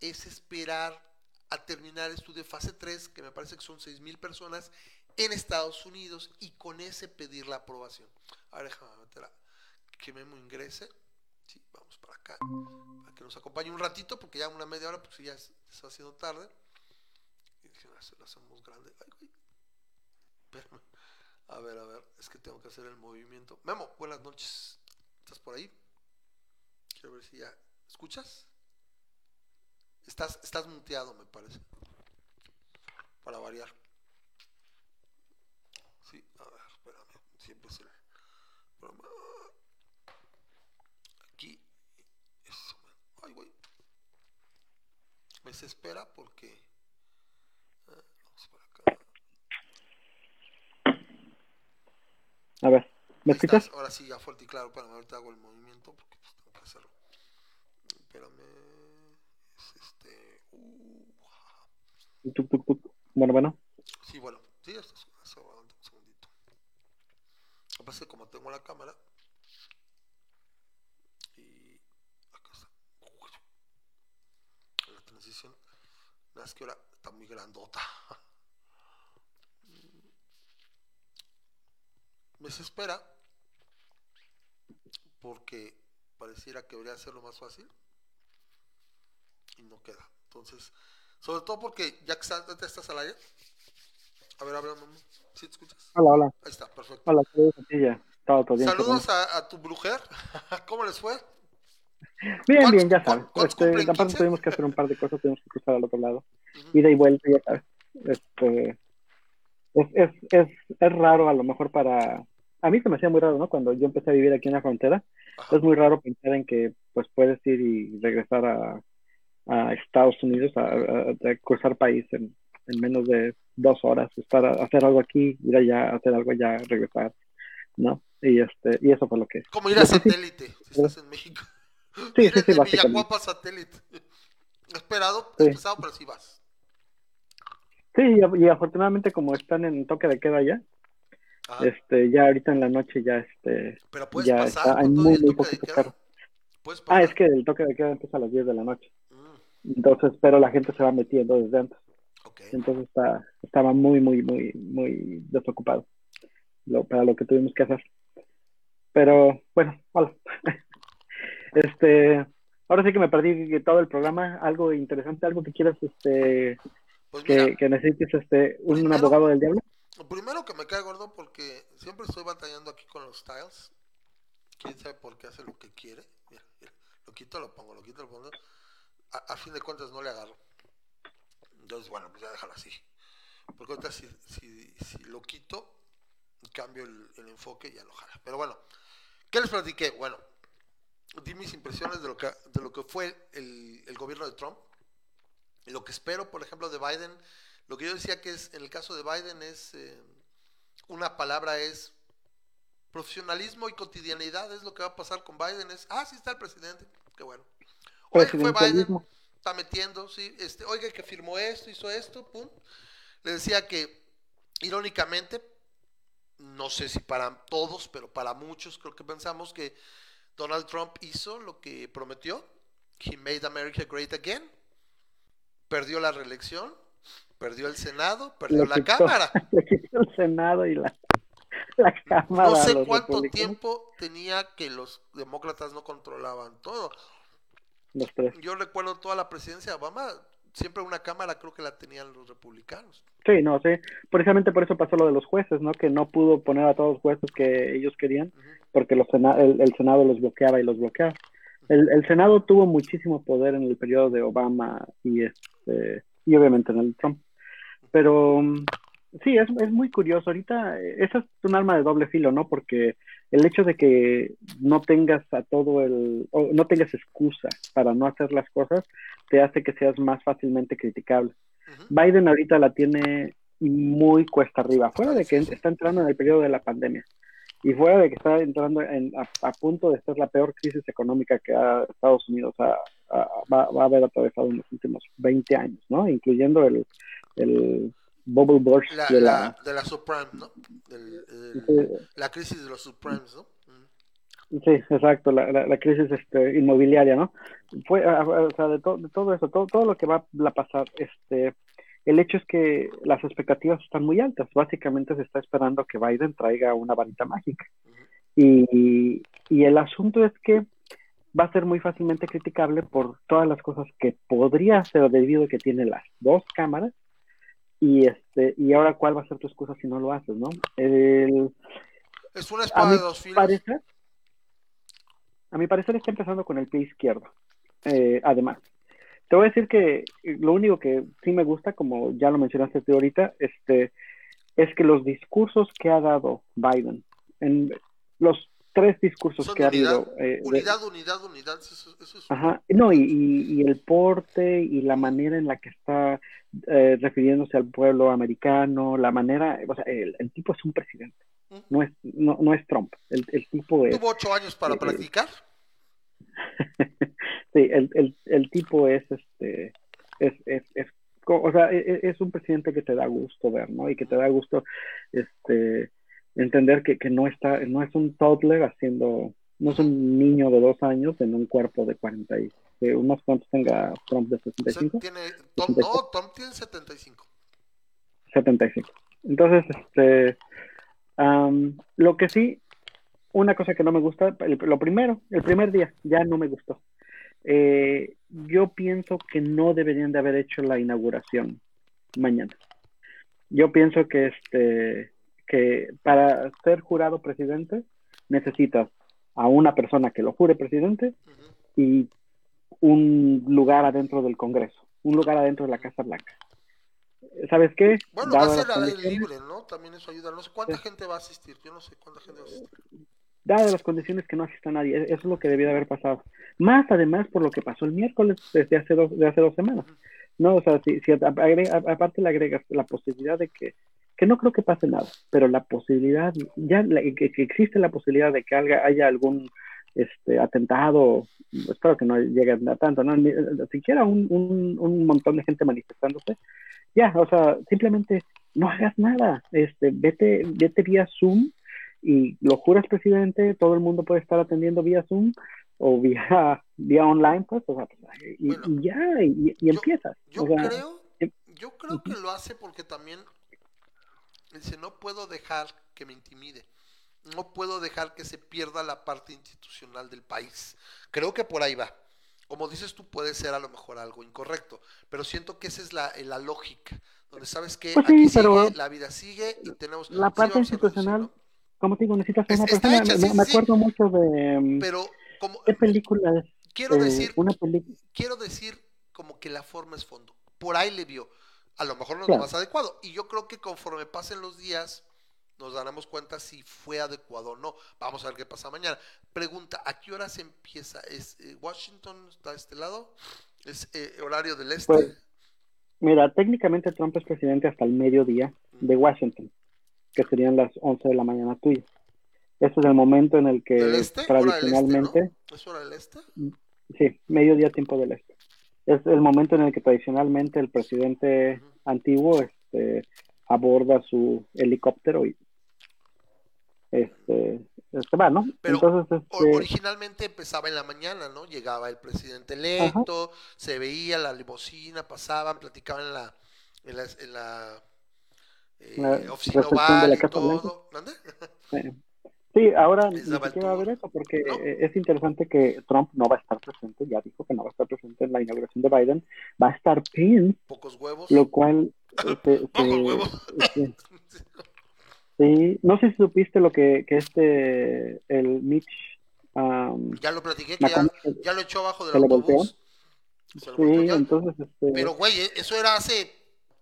Speaker 2: es esperar a terminar el estudio de fase 3, que me parece que son 6 mil personas, en Estados Unidos y con ese pedir la aprobación. Ahora déjame meter a, que Memo ingrese. Sí, vamos para acá. Para que nos acompañe un ratito, porque ya una media hora, pues ya está haciendo tarde. Y lo hacemos grande. Ay. A ver, a ver, es que tengo que hacer el movimiento. Memo, buenas noches. ¿Estás por ahí? Quiero ver si ya. ¿Escuchas? Estás, estás muteado, me parece. Para variar. siempre es el programa. Aquí. Eso, ay, güey. Me desespera porque. ah, vamos por acá.
Speaker 3: A ver, ¿me escuchas?
Speaker 2: estás. Ahora sí, ya fuerte y claro. Espérame, ahorita hago el movimiento porque pues, tengo que hacerlo. Espérame. Es este. Uh,
Speaker 3: Tuc, tuc, tuc. Bueno, bueno.
Speaker 2: sí, bueno. Sí, esto es un segundito. Lo que pasa es que como tengo la cámara. Y. Acá está. Uy. La transición. Nada más que ahora está muy grandota. Me desespera porque pareciera que debería ser lo más fácil y no queda. Entonces, sobre todo porque ya que estás, ya estás al aire. A ver, habla, mamá. ¿Sí te escuchas?
Speaker 3: Hola, hola.
Speaker 2: Ahí está, perfecto.
Speaker 3: Hola, ya. Todo, todo bien.
Speaker 2: Saludos a, a tu brujer. ¿Cómo les fue?
Speaker 3: Bien,
Speaker 2: ¿Cuántos-
Speaker 3: bien, ya sabes. Este, aparte
Speaker 2: 15?
Speaker 3: tuvimos que hacer un par de cosas, tuvimos que cruzar al otro lado. Ida y vuelta, ya sabes. Este, es, es, es, es raro a lo mejor para... A mí se me hacía muy raro, ¿no? Cuando yo empecé a vivir aquí en la frontera,
Speaker 2: Ajá.
Speaker 3: es muy raro pensar en que pues puedes ir y regresar a, a Estados Unidos, a, a- a cruzar país en, en menos de dos horas, estar a, hacer algo aquí, ir allá, hacer algo allá, regresar, ¿no? Y este, y eso fue lo que...
Speaker 2: Como ir a
Speaker 3: que sí-
Speaker 2: satélite, si estás en México.
Speaker 3: Sí,
Speaker 2: Ir
Speaker 3: sí, sí, básicamente.
Speaker 2: Satélite. Esperado,
Speaker 3: Sí.
Speaker 2: es pesado, pero sí vas.
Speaker 3: Sí, y, y afortunadamente como están en toque de queda ya,
Speaker 2: Ajá.
Speaker 3: este, ya ahorita en la noche ya este...
Speaker 2: Pero puedes
Speaker 3: ya
Speaker 2: pasar
Speaker 3: está, hay muy,
Speaker 2: el
Speaker 3: muy
Speaker 2: toque de queda.
Speaker 3: Ah, es que el toque de queda empieza a las 10 de la noche.
Speaker 2: Mm,
Speaker 3: Entonces, pero la gente se va metiendo desde antes. Entonces está, estaba muy, muy, muy, muy desocupado lo, para lo que tuvimos que hacer. Pero bueno, hola. Este, ahora sí que me perdí todo el programa. Algo interesante, algo que quieras, este,
Speaker 2: Pues mira,
Speaker 3: que, que necesites, este, un
Speaker 2: Primero-
Speaker 3: abogado del diablo.
Speaker 2: Primero que me cae gordo porque siempre estoy batallando aquí con los styles. Quién sabe por qué hace lo que quiere. Mira, lo quito, lo pongo, lo quito, lo pongo. A, fin de cuentas no le agarro. Entonces, bueno, pues ya déjalo así. Porque ahorita si, si, si lo quito, cambio el, enfoque y ya lo jala. Pero bueno, ¿qué les platiqué? Bueno, di mis impresiones de lo que, de lo que fue el, el gobierno de Trump. Lo que espero, por ejemplo, de Biden. Lo que yo decía que es, en el caso de Biden, es eh, una palabra es profesionalismo y cotidianidad. Es lo que va a pasar con Biden. Es, ah, sí está el presidente. Qué bueno. Oye, fue Biden, está metiendo, sí, este, oiga que firmó esto, hizo esto, pum. Le decía que, irónicamente, no sé si para todos, pero para muchos creo que pensamos que Donald Trump hizo lo que prometió. He made America great again. Perdió la reelección, perdió el Senado, perdió
Speaker 3: Le
Speaker 2: la
Speaker 3: quitó-
Speaker 2: Cámara.
Speaker 3: Le quitó el Senado y la, la Cámara.
Speaker 2: No sé cuánto tiempo tenía que los demócratas no controlaban todo.
Speaker 3: Los tres.
Speaker 2: Yo recuerdo toda la presidencia de Obama, siempre una Cámara creo que la tenían los republicanos.
Speaker 3: Sí, no, sí. Precisamente por eso pasó lo de los jueces, ¿no? Que no pudo poner a todos los jueces que ellos querían, porque los sena- el, el Senado los bloqueaba y los bloqueaba. El, el Senado tuvo muchísimo poder en el periodo de Obama y este y obviamente en el Trump. Pero sí, es, es muy curioso. Ahorita, eh, esa es un arma de doble filo, ¿no? Porque el hecho de que no tengas a todo el, o no tengas excusa para no hacer las cosas, te hace que seas más fácilmente criticable. Biden ahorita la tiene muy cuesta arriba, fuera de que está entrando en el periodo de la pandemia y fuera de que está entrando en, a, a punto de ser la peor crisis económica que ha Estados Unidos ha- ha- va, va a haber atravesado en los últimos 20 años, ¿no? Incluyendo el, el bubble burst
Speaker 2: La,
Speaker 3: de
Speaker 2: la,
Speaker 3: la...
Speaker 2: de la subprime, ¿no? Del- del-
Speaker 3: Sí,
Speaker 2: la crisis de los subprimes, ¿no? Ujú.
Speaker 3: Sí, exacto, la, la, la crisis este, inmobiliaria, ¿no? Fue, o sea, de, to- de todo eso, todo, todo lo que va a pasar, este, el hecho es que las expectativas están muy altas. Básicamente se está esperando que Biden traiga una varita mágica. Y, y el asunto es que va a ser muy fácilmente criticable por todas las cosas que podría hacer debido a que tiene las dos cámaras. Y este y ahora cuál va a ser tu excusa si no lo haces, ¿no? El,
Speaker 2: Es una
Speaker 3: a
Speaker 2: espada de dos filos.
Speaker 3: parecer, a mi parecer está empezando con el pie izquierdo. Eh, además, te voy a decir que lo único que sí me gusta, como ya lo mencionaste tú ahorita, este, es que los discursos que ha dado Biden en los tres discursos
Speaker 2: Son
Speaker 3: que ha habido. eh, de-
Speaker 2: unidad, unidad, unidad, eso, eso es
Speaker 3: Ajá, no, y, y- y el porte y la manera en la que está eh, refiriéndose al pueblo americano, la manera, o sea, el, el tipo es un presidente, no es, no, no es Trump, el, el tipo es,
Speaker 2: Tuvo ocho años para
Speaker 3: eh,
Speaker 2: practicar.
Speaker 3: sí, el, el, el tipo es, este, es, es, es, o sea, e- e- es un presidente que te da gusto ver, ¿no? Y que te da gusto, este, entender que, que no está, no es un toddler haciendo, no es un niño de dos años en un cuerpo de 40 y, de unos cuantos tenga Trump de
Speaker 2: O sea,
Speaker 3: 65.
Speaker 2: tiene, Tom, no, Tom tiene 75.
Speaker 3: 75. Entonces, este, am, lo que sí, una cosa que no me gusta, el- lo primero, el primer día, ya no me gustó. Eh, yo pienso que no deberían de haber hecho la inauguración mañana. Yo pienso que este, que para ser jurado presidente necesitas a una persona que lo jure presidente y un lugar adentro del Congreso, un lugar adentro de la Casa Blanca. ¿Sabes qué?
Speaker 2: Bueno, va a ser al aire libre, ¿no? También eso ayuda. No sé cuánta gente va a asistir. Yo no sé cuánta gente va a asistir.
Speaker 3: dadas las condiciones que no asista nadie, e- eso es lo que debió de haber pasado. Más además por lo que pasó el miércoles desde hace dos, de hace dos semanas. No, o sea, si, si a- aparte le agregas la posibilidad de que, que no creo que pase nada, pero la posibilidad, ya la- que, que existe la posibilidad de que haya, haya algún este atentado, espero que no llegue a tanto, ¿no? Ni- siquiera un, un, un montón de gente manifestándose, ya, o sea, simplemente no hagas nada, este, vete, vete vía Zoom y lo juras presidente, todo el mundo puede estar atendiendo vía Zoom o vía, vía online, pues, o sea, pues, y,
Speaker 2: Bueno,
Speaker 3: y ya, y, y
Speaker 2: yo-
Speaker 3: empiezas.
Speaker 2: Yo
Speaker 3: o sea,
Speaker 2: creo,
Speaker 3: em-
Speaker 2: yo creo que lo hace porque también dice, no puedo dejar que me intimide. No puedo dejar que se pierda la parte institucional del país. Creo que por ahí va. Como dices tú, puede ser a lo mejor algo incorrecto, pero siento que esa es la, la lógica, donde sabes que
Speaker 3: Pues sí,
Speaker 2: sigue, la vida sigue y tenemos...
Speaker 3: la parte
Speaker 2: reducir,
Speaker 3: institucional,
Speaker 2: ¿no?
Speaker 3: como te digo, necesitas
Speaker 2: Es-
Speaker 3: una persona,
Speaker 2: hecha,
Speaker 3: me,
Speaker 2: sí,
Speaker 3: me acuerdo mucho de
Speaker 2: Pero como
Speaker 3: qué película es,
Speaker 2: quiero
Speaker 3: eh,
Speaker 2: decir,
Speaker 3: una película,
Speaker 2: quiero decir como que la forma es fondo. Por ahí le vio. A lo mejor no es lo más adecuado. Y yo creo que conforme pasen los días, nos daremos cuenta si fue adecuado o no. Vamos a ver qué pasa mañana. Pregunta, ¿a qué horas empieza? ¿Es eh, Washington está a este lado? ¿Es eh, horario del este?
Speaker 3: Pues, mira, técnicamente Trump es presidente hasta el mediodía de Washington, que serían las 11 de la mañana tuya. Ese es el momento en el que
Speaker 2: ¿Del este? Hora del este,
Speaker 3: tradicionalmente,
Speaker 2: ¿no? ¿Es hora del este?
Speaker 3: sí, mediodía tiempo del este. Es el momento en el que tradicionalmente el presidente antiguo este, aborda su helicóptero y este, se va, ¿no?
Speaker 2: Pero
Speaker 3: Entonces, este,
Speaker 2: originalmente empezaba en la mañana, ¿no? Llegaba el presidente electo, se veía la limusina, pasaban, platicaban en la, en la, en la, eh,
Speaker 3: La
Speaker 2: oficina
Speaker 3: de la
Speaker 2: y.
Speaker 3: eh, sí, ahora ni siquiera va a haber eso, porque
Speaker 2: ¿No?
Speaker 3: eh, es interesante que Trump no va a estar presente, ya dijo que no va a estar presente en la inauguración de Biden, va a estar Pence,
Speaker 2: Pocos huevos.
Speaker 3: lo cual... este,
Speaker 2: Pocos
Speaker 3: este,
Speaker 2: huevos.
Speaker 3: este, Sí, no sé si supiste lo que, que este, el Mitch, um,
Speaker 2: Ya lo platiqué, que ya, ya lo echó abajo del autobús. Se lo volteó
Speaker 3: sí,
Speaker 2: ya.
Speaker 3: entonces, este,
Speaker 2: Pero, güey, e, eso era hace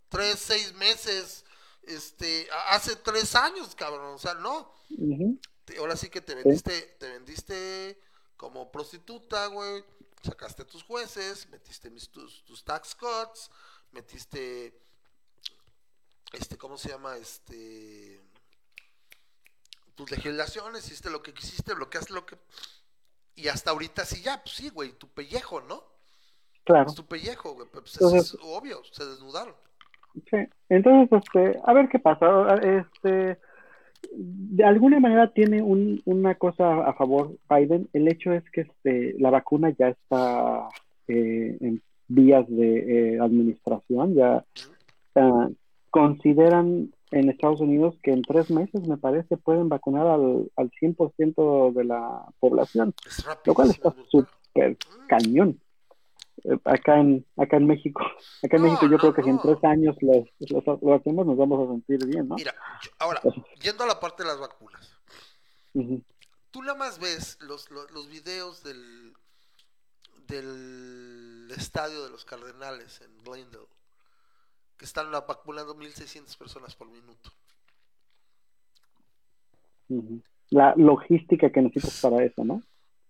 Speaker 2: tres, seis meses, este, hace tres años, cabrón. O sea, no.
Speaker 3: ujú,
Speaker 2: te- ahora sí que te vendiste, te vendiste como prostituta, güey. Sacaste tus jueces, metiste mis, tus, tus tax cuts, metiste, este, ¿cómo se llama? Este, tus legislaciones, hiciste lo que quisiste, bloqueaste lo que... Y hasta ahorita sí, ya, pues sí, güey, tu pellejo, ¿no?
Speaker 3: claro,
Speaker 2: Es tu pellejo, güey, pues,
Speaker 3: Entonces-
Speaker 2: es obvio, se desnudaron.
Speaker 3: sí. Entonces, este, a ver qué pasa, este, de alguna manera tiene un, una cosa a favor Biden, el hecho es que este, la vacuna ya está eh, en vías de eh, administración, ya ah, consideran en Estados Unidos que en tres meses, me parece, pueden vacunar al, al 100% de la población, lo cual está súper cañón. Eh, acá en acá en México, acá en
Speaker 2: No,
Speaker 3: México yo
Speaker 2: no,
Speaker 3: creo que si en tres años lo, lo- lo hacemos nos vamos a sentir bien, ¿no?
Speaker 2: Mira, yo- ahora, yendo a la parte de las vacunas.
Speaker 3: Ujú.
Speaker 2: tú nada más ves los, los, los videos del, del estadio de los Cardenales en Glendale, que están vacunando 1.600 personas por minuto.
Speaker 3: La logística que necesitas para eso, ¿no?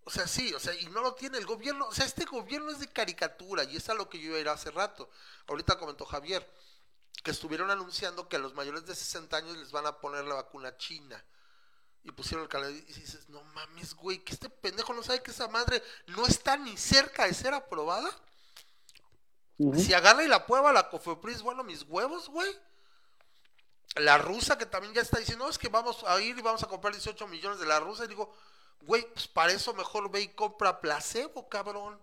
Speaker 2: O sea, sí, o sea, y no lo tiene el gobierno. O sea, este gobierno es de caricatura y es a lo que yo iba a ir hace rato. Ahorita comentó Javier que estuvieron anunciando que a los mayores de 60 años les van a poner la vacuna china. Y pusieron el calendario y dices, no mames, güey, que este pendejo no sabe que esa madre no está ni cerca de ser aprobada. Si agarra y la prueba la Cofepris, bueno, mis huevos, güey. La rusa que también ya está diciendo, no, es que vamos a ir y vamos a comprar 18 millones de la rusa. Y digo, güey, pues para eso mejor ve y compra placebo, cabrón.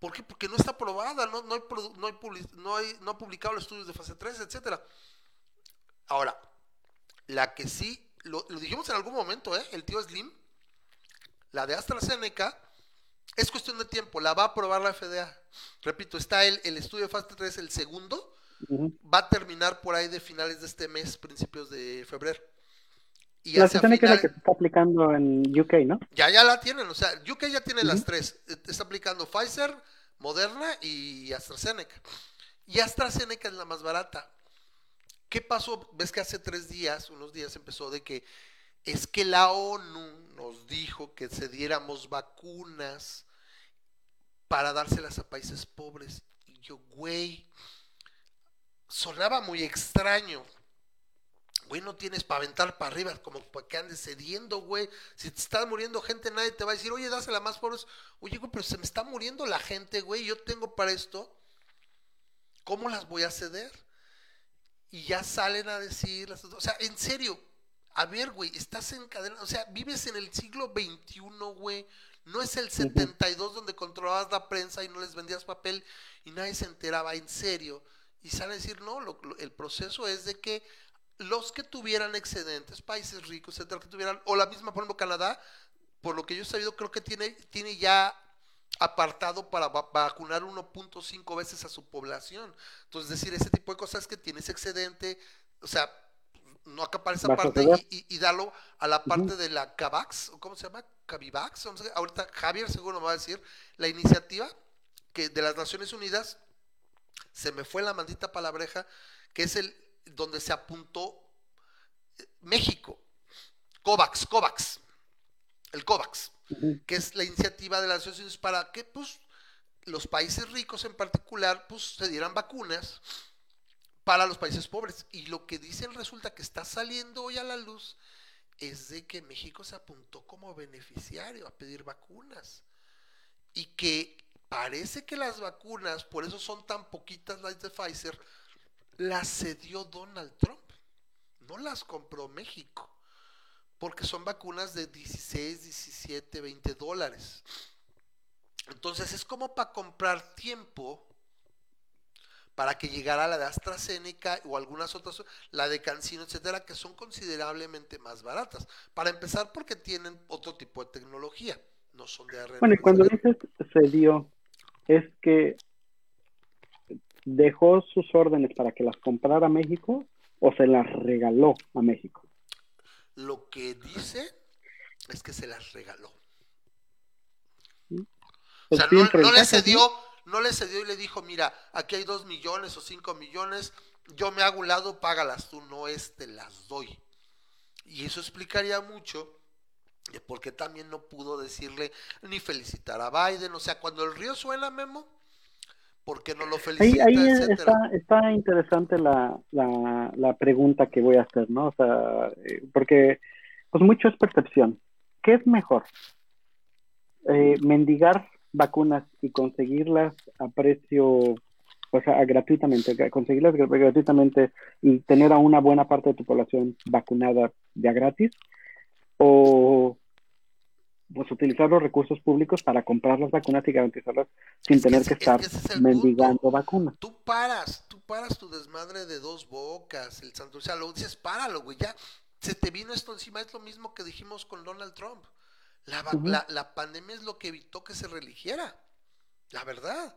Speaker 2: ¿Por qué? Porque no está aprobada, no, no, hay, no, hay, publi- no, hay, no ha publicado los estudios de fase 3, etcétera. Ahora, la que sí, lo, lo dijimos en algún momento, ¿eh? El tío Slim, la de AstraZeneca, es cuestión de tiempo, la va a aprobar la FDA. Repito, está el, el estudio de fase 3, el segundo, va a terminar por ahí de finales de este mes, principios de febrero. Y
Speaker 3: La es la que se está aplicando en UK, ¿no?
Speaker 2: ya, ya la tienen, o sea, UK ya tiene las tres. Eh, Está aplicando Pfizer, Moderna y AstraZeneca. Y AstraZeneca es la más barata. ¿Qué pasó? Ves que hace tres días, unos días empezó de que es que la ONU nos dijo que cediéramos vacunas para dárselas a países pobres. Y yo, güey, sonaba muy extraño. Güey, no tienes para aventar para arriba, como para que andes cediendo, güey. Si te está muriendo gente, nadie te va a decir, oye, dásela más pobres. Oye, güey, pero se me está muriendo la gente, güey. Yo tengo para esto. ¿Cómo las voy a ceder? Y ya salen a decir, las- o sea, en serio, a ver, güey, estás en cadena, o sea, vives en el siglo XXI, güey. No es el 72 donde controlabas la prensa y no les vendías papel y nadie se enteraba, en serio. Y salen a decir, no, lo- lo- el proceso es de que los que tuvieran excedentes, países ricos, etcétera, que tuvieran, o la misma, por ejemplo, Canadá, por lo que yo he sabido, creo que tiene, tiene ya apartado para va- vacunar 1.5 veces a su población. Entonces, decir ese tipo de cosas que tienes excedente, o sea, no acapar esa parte y, y- y darlo a la parte de la CAVAX, o ¿cómo se llama? Cavivax, o no sé, ahorita Javier seguro me va a decir, la iniciativa que de las Naciones Unidas, se me fue la maldita palabreja, que es el donde se apuntó eh, México, COVAX, COVAX, el COVAX que es la iniciativa de las Naciones Unidas para que pues los países ricos en particular pues se dieran vacunas para los países pobres. Y lo que dicen resulta que está saliendo hoy a la luz es de que México se apuntó como beneficiario a pedir vacunas. Y que parece que las vacunas, por eso son tan poquitas las de Pfizer, las cedió Donald Trump, no las compró México porque son vacunas de 16, 17, 20 dólares. Entonces es como para comprar tiempo para que llegara la de AstraZeneca o algunas otras, la de Cancino, etcétera, que son considerablemente más baratas. Para empezar, porque tienen otro tipo de tecnología, no son de ARN.
Speaker 3: Bueno, y cuando dices se es que dejó sus órdenes para que las comprara México o se las regaló a México.
Speaker 2: Lo que dice es que se las regaló. O
Speaker 3: Pues
Speaker 2: sea,
Speaker 3: sí,
Speaker 2: no, no le cedió, no le cedió y le dijo, mira, aquí hay dos millones o cinco millones, yo me hago un lado, págalas tú, no es, te las doy. Y eso explicaría mucho de por qué también no pudo decirle ni felicitar a Biden. O sea, cuando el río suena, Memo, porque no lo felicita,
Speaker 3: ahí está, está interesante la, la, la pregunta que voy a hacer, ¿no? O sea, eh, porque pues mucho es percepción. ¿Qué es mejor? Eh, mendigar vacunas y conseguirlas a precio, o sea, gratuitamente, gra- conseguirlas gra- gratuitamente y tener a una buena parte de tu población vacunada de a gratis, o pues utilizar los recursos públicos para comprar las vacunas y garantizarlas sin
Speaker 2: Es
Speaker 3: tener que
Speaker 2: es
Speaker 3: estar
Speaker 2: es
Speaker 3: mendigando
Speaker 2: punto.
Speaker 3: vacunas.
Speaker 2: Tú paras, tú paras tu desmadre de dos bocas, el santo, o sea, lo dices, páralo, güey, ya se te vino esto encima, es lo mismo que dijimos con Donald Trump. La, la, la pandemia es lo que evitó que se religiera, la verdad.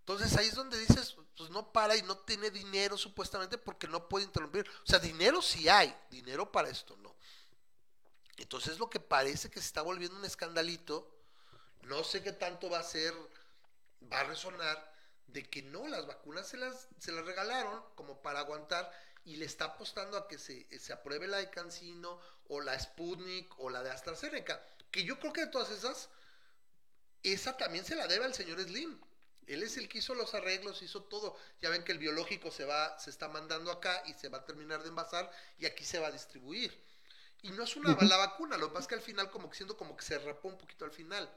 Speaker 2: Entonces ahí es donde dices, pues no para y no tiene dinero supuestamente porque no puede interrumpir. O sea, dinero sí hay, dinero para esto no. Entonces lo que parece que se está volviendo un escandalito, no sé qué tanto va a ser, va a resonar, de que no, las vacunas se las, se las regalaron como para aguantar y le está apostando a que se, se apruebe la de Cancino o la Sputnik o la de AstraZeneca. Que yo creo que de todas esas, esa también se la debe al señor Slim. Él es el que hizo los arreglos, hizo todo. Ya ven que el biológico se va, se está mandando acá y se va a terminar de envasar y aquí se va a distribuir. Y no es una la vacuna, lo que pasa es que al final como que siento como que se rapó un poquito al final.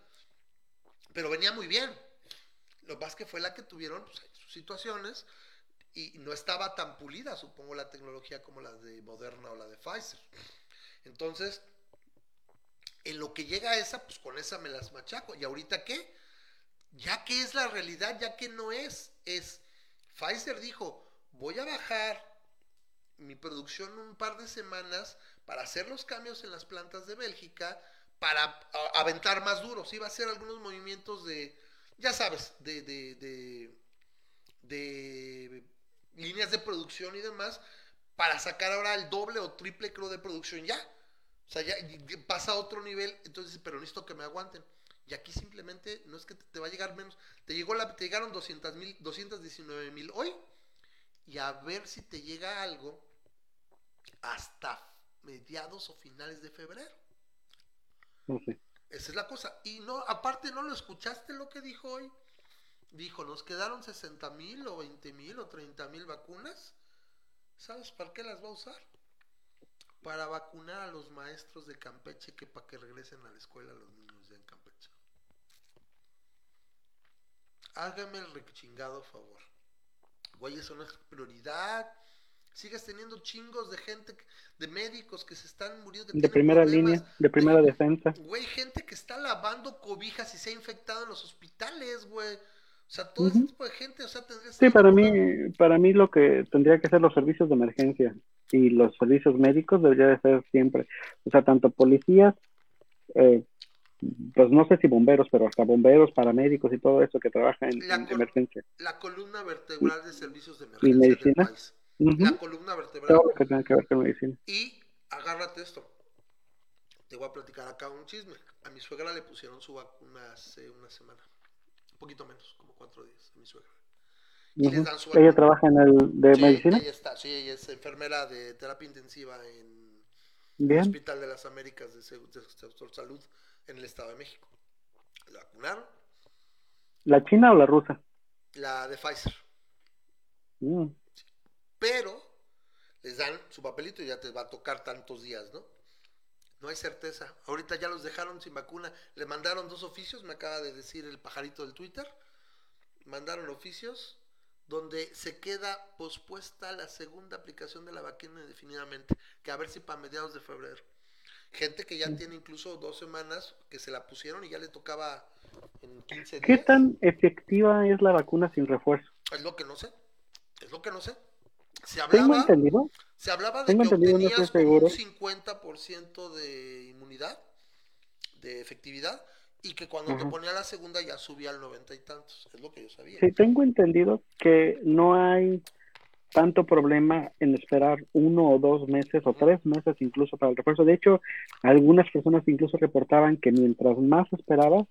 Speaker 2: Pero venía muy bien. Lo que pasa es que fue la que tuvieron pues, sus situaciones y no estaba tan pulida, supongo, la tecnología como la de Moderna o la de Pfizer. Entonces, en lo que llega a esa, pues con esa me las machaco. ¿Y ahorita qué? Ya que es la realidad, ya que no es, es, Pfizer dijo, voy a bajar mi producción un par de semanas para hacer los cambios en las plantas de Bélgica, para aventar más duro, sí, va a hacer algunos movimientos de, ya sabes, de, de, de, de líneas de producción y demás, para sacar ahora el doble o triple creo de producción ya. O sea, ya pasa a otro nivel, entonces, pero necesito que me aguanten. Y aquí simplemente no es que te, va a llegar menos. Te, llegó la, te llegaron 200 mil, 219 mil hoy. Y a ver si te llega algo hasta mediados o finales de febrero.
Speaker 3: Sé.
Speaker 2: Esa es la cosa. Y no, aparte, ¿no lo escuchaste lo que dijo hoy? Dijo, nos quedaron 60 mil o 20 mil o 30 mil vacunas. ¿Sabes para qué las va a usar? Para vacunar a los maestros de Campeche que para que regresen a la escuela los niños de en Campeche. Hágame el rechingado favor. Güey, eso no es prioridad. Sigues teniendo chingos de gente, de médicos que se están muriendo.
Speaker 3: De primera línea, de primera defensa.
Speaker 2: Güey, gente que está lavando cobijas y se ha infectado en los hospitales, güey. O sea, todo ese tipo de gente, o sea, tendría
Speaker 3: Sí, para mí, para mí lo que tendría que ser los servicios de emergencia y los servicios médicos debería de ser siempre, o sea, tanto policías, eh, pues no sé si bomberos, pero hasta bomberos, paramédicos y todo eso que trabaja en, emergencia.
Speaker 2: La columna vertebral de servicios de emergencia. ¿Y medicina? La columna vertebral.
Speaker 3: Todo lo que tenga que ver con medicina.
Speaker 2: Y agárrate esto. Te voy a platicar acá un chisme. A mi suegra le pusieron su vacuna hace una semana. Un poquito menos, como cuatro días, a mi suegra.
Speaker 3: Y les dan su ¿Ella trabaja en el de medicina?
Speaker 2: Ella está, sí, ella es enfermera de terapia intensiva en el Hospital de las Américas de, Sector Salud en el Estado de México. ¿La vacunaron?
Speaker 3: ¿La china o la rusa?
Speaker 2: La de Pfizer.
Speaker 3: Mm.
Speaker 2: Pero les dan su papelito y ya te va a tocar tantos días, ¿no? No hay certeza. Ahorita ya los dejaron sin vacuna. Le mandaron dos oficios, me acaba de decir el pajarito del Twitter. Mandaron oficios donde se queda pospuesta la segunda aplicación de la vacuna indefinidamente, que a ver si para mediados de febrero. Gente que ya tiene incluso dos semanas que se la pusieron y ya le tocaba en 15 días.
Speaker 3: ¿Qué tan efectiva es la vacuna sin refuerzo?
Speaker 2: Es lo que no sé. Es lo que no sé. Se
Speaker 3: hablaba, ¿Tengo entendido?
Speaker 2: Se hablaba de que obtenías un 50% de inmunidad, de efectividad, y que cuando te ponía la segunda ya subía al noventa y tantos. Es lo que yo sabía.
Speaker 3: Sí, tengo entendido que no hay tanto problema en esperar uno o dos meses o tres meses incluso para el refuerzo. De hecho, algunas personas incluso reportaban que mientras más esperabas,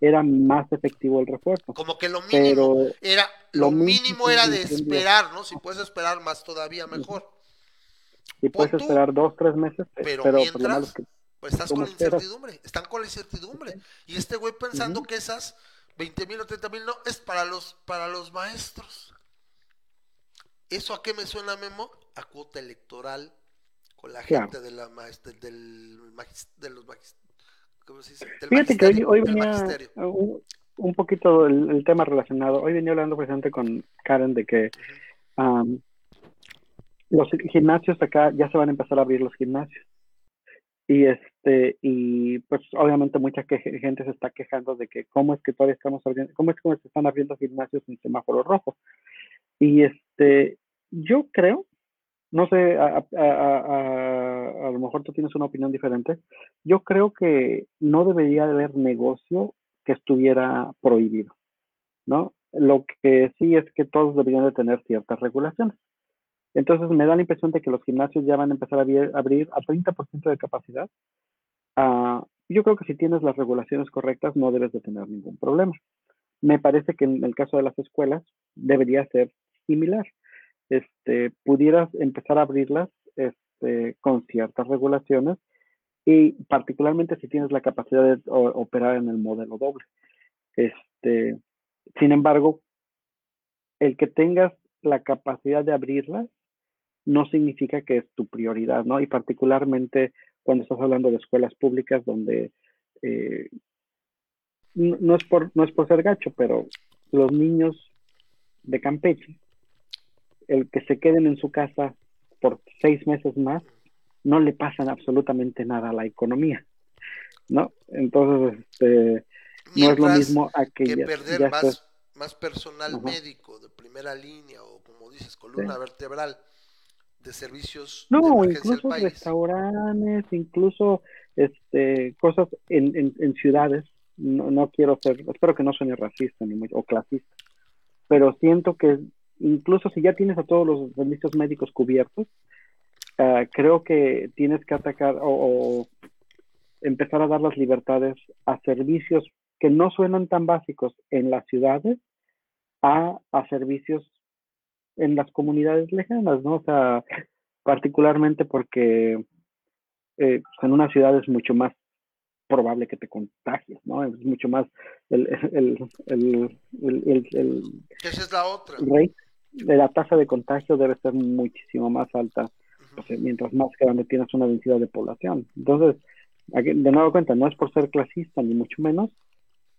Speaker 3: era más efectivo el refuerzo.
Speaker 2: Como que lo mínimo era lo, mínimo era de esperar, ¿no? Si puedes esperar más todavía mejor.
Speaker 3: Si puedes esperar dos, tres meses,
Speaker 2: pero, mientras, pues estás con la incertidumbre, están con la incertidumbre. Y este güey pensando que esas 20 mil o 30 mil no, es para los, para los maestros. ¿Eso a qué me suena, Memo? A cuota electoral con la gente de la del, de los ¿cómo se dice?
Speaker 3: Fíjate que hoy, venía un, poquito el, tema relacionado. Hoy venía hablando precisamente con Karen de que los gimnasios acá ya se van a empezar a abrir los gimnasios. Y este, y pues obviamente mucha gente se está quejando de que cómo es que todavía estamos abriendo, cómo es que se están abriendo gimnasios en semáforo rojo. Y este, yo creo, no sé, a, a, lo mejor tú tienes una opinión diferente, yo creo que no debería haber negocio que estuviera prohibido, ¿no? Lo que sí es que todos deberían de tener ciertas regulaciones. Entonces me da la impresión de que los gimnasios ya van a empezar a abrir, a 30% de capacidad. Uh, yo creo que si tienes las regulaciones correctas no debes de tener ningún problema. Me parece que en el caso de las escuelas debería ser similar. este, pudieras empezar a abrirlas este, con ciertas regulaciones y particularmente si tienes la capacidad de operar en el modelo doble. Este, sin embargo, el que tengas la capacidad de abrirlas no significa que es tu prioridad, ¿no? Y particularmente cuando estás hablando de escuelas públicas donde eh, no, es por, no es por ser gacho, pero los niños de Campeche, el que se queden en su casa por seis meses más, no le pasan absolutamente nada a la economía, ¿no? Entonces, este, no es lo mismo a que,
Speaker 2: perder más, más personal médico de primera línea o como dices, columna vertebral de servicios
Speaker 3: no incluso restaurantes incluso este cosas en, en, en ciudades. No, no, quiero ser espero que no suene racista ni o clasista pero siento que incluso si ya tienes a todos los servicios médicos cubiertos uh, creo que tienes que atacar o, o, empezar a dar las libertades a servicios que no suenan tan básicos en las ciudades a, a servicios en las comunidades lejanas, ¿no? O sea, particularmente porque eh, en una ciudad es mucho más probable que te contagies, ¿no? Es mucho más el, el, el, el
Speaker 2: Esa es la otra.
Speaker 3: Rate, la tasa de contagio debe ser muchísimo más alta, mientras más grande tienes una densidad de población. Entonces, de nuevo cuenta, no es por ser clasista ni mucho menos,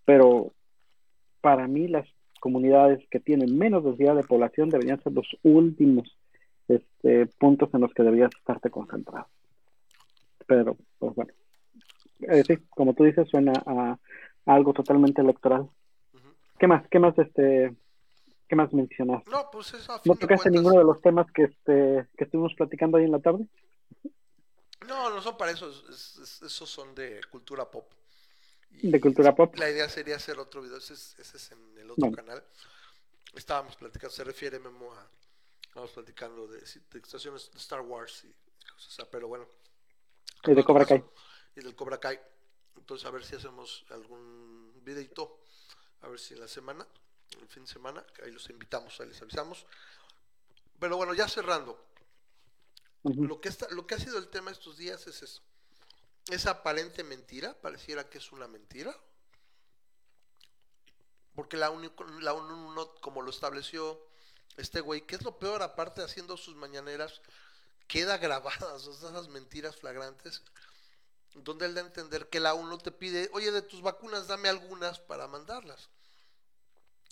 Speaker 3: pero para mí las comunidades que tienen menos densidad de población deberían ser los últimos este, puntos en los que deberías estarte concentrado. Pero, pues bueno, eh, sí, como tú dices, suena a, algo totalmente electoral. ¿Qué más? ¿Qué más este qué más mencionas?
Speaker 2: No, pues eso
Speaker 3: ¿No tocaste ninguno de los temas que este que estuvimos platicando ahí en la tarde?
Speaker 2: No, no son para eso, esos son de cultura pop
Speaker 3: de cultura pop.
Speaker 2: La idea sería hacer otro video, ese es, en el otro canal. Estábamos platicando, se refiere Memo a, estábamos platicando de, de estaciones de Star Wars y cosas, pero bueno.
Speaker 3: Y de Cobra Kai.
Speaker 2: Y del Cobra Kai. Entonces a ver si hacemos algún videito, a ver si en la semana, el fin de semana, ahí los invitamos, ahí les avisamos. Pero bueno, ya cerrando. lo, que está, lo que ha sido el tema estos días es eso esa aparente mentira, pareciera que es una mentira. Porque la, la ONU, como lo estableció este güey, que es lo peor, aparte haciendo sus mañaneras, queda grabadas esas mentiras flagrantes, donde él da a entender que la ONU te pide, oye, de tus vacunas dame algunas para mandarlas.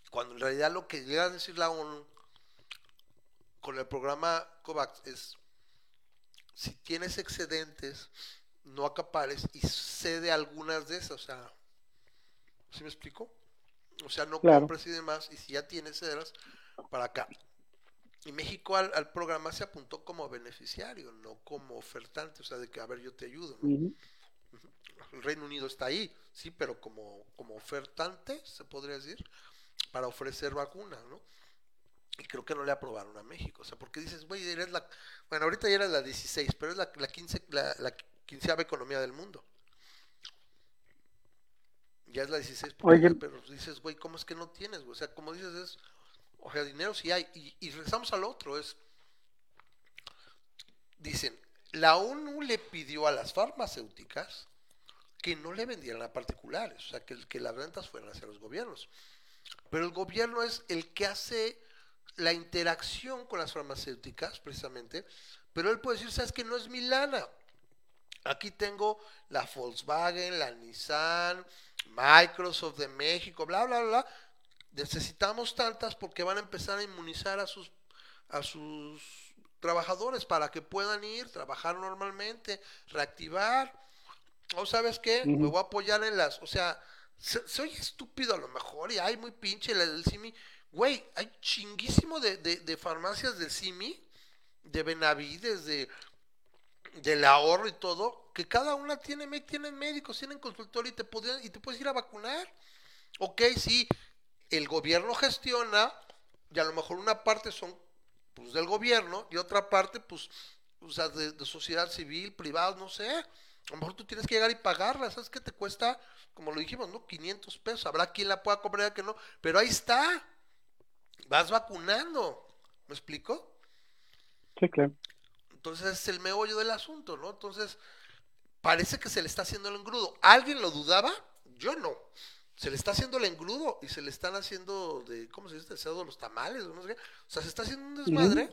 Speaker 2: Cuando en realidad lo que llega a decir la ONU con el programa COVAX es, si tienes excedentes, no acapares y cede algunas de esas, o sea, ¿sí me explico? O sea, no compres y demás, y si ya tienes, cederas para acá. Y México al, programa se apuntó como beneficiario, no como ofertante, o sea, de que, a ver, yo te ayudo. El Reino Unido está ahí, sí, pero como, como ofertante, se podría decir, para ofrecer vacunas, ¿no? Y creo que no le aprobaron a México, o sea, porque dices, güey, eres la, bueno, ahorita ya eres la 16, pero es la, la 15, la, la quinceava economía del mundo. Ya es la 16, pero dices, güey, ¿cómo es que no tienes? O sea, como dices, es, o sea, dinero sí hay. Y, y regresamos al otro, es, dicen, la ONU le pidió a las farmacéuticas que no le vendieran a particulares, o sea, que, que las rentas fueran hacia los gobiernos. Pero el gobierno es el que hace la interacción con las farmacéuticas, precisamente, pero él puede decir, sabes que no es mi lana, Aquí tengo la Volkswagen, la Nissan, Microsoft de México, bla, bla, bla. Necesitamos tantas porque van a empezar a inmunizar a sus, a sus trabajadores para que puedan ir, trabajar normalmente, reactivar. O sabes qué, me voy a apoyar en las, o sea, soy estúpido a lo mejor y hay muy pinche el, el CIMI. Güey, hay chinguísimo de, de, farmacias del CIMI, de Benavides, de del ahorro y todo, que cada una tiene, tienen médicos, tienen consultorio y te, podrían, y te puedes ir a vacunar. Ok, sí, el gobierno gestiona y a lo mejor una parte son pues del gobierno y otra parte pues o sea, de, sociedad civil, privada, no sé. A lo mejor tú tienes que llegar y pagarla, ¿sabes que te cuesta? Como lo dijimos, ¿no? 500 pesos. Habrá quien la pueda comprar, que no. Pero ahí está. Vas vacunando. ¿Me explico?
Speaker 3: Sí, claro.
Speaker 2: Entonces es el meollo del asunto, ¿no? Entonces, parece que se le está haciendo el engrudo. ¿Alguien lo dudaba? Yo no. Se le está haciendo el engrudo y se le están haciendo de, ¿cómo se dice? El cerdo de los tamales, o no sé qué. O sea, se está haciendo un desmadre.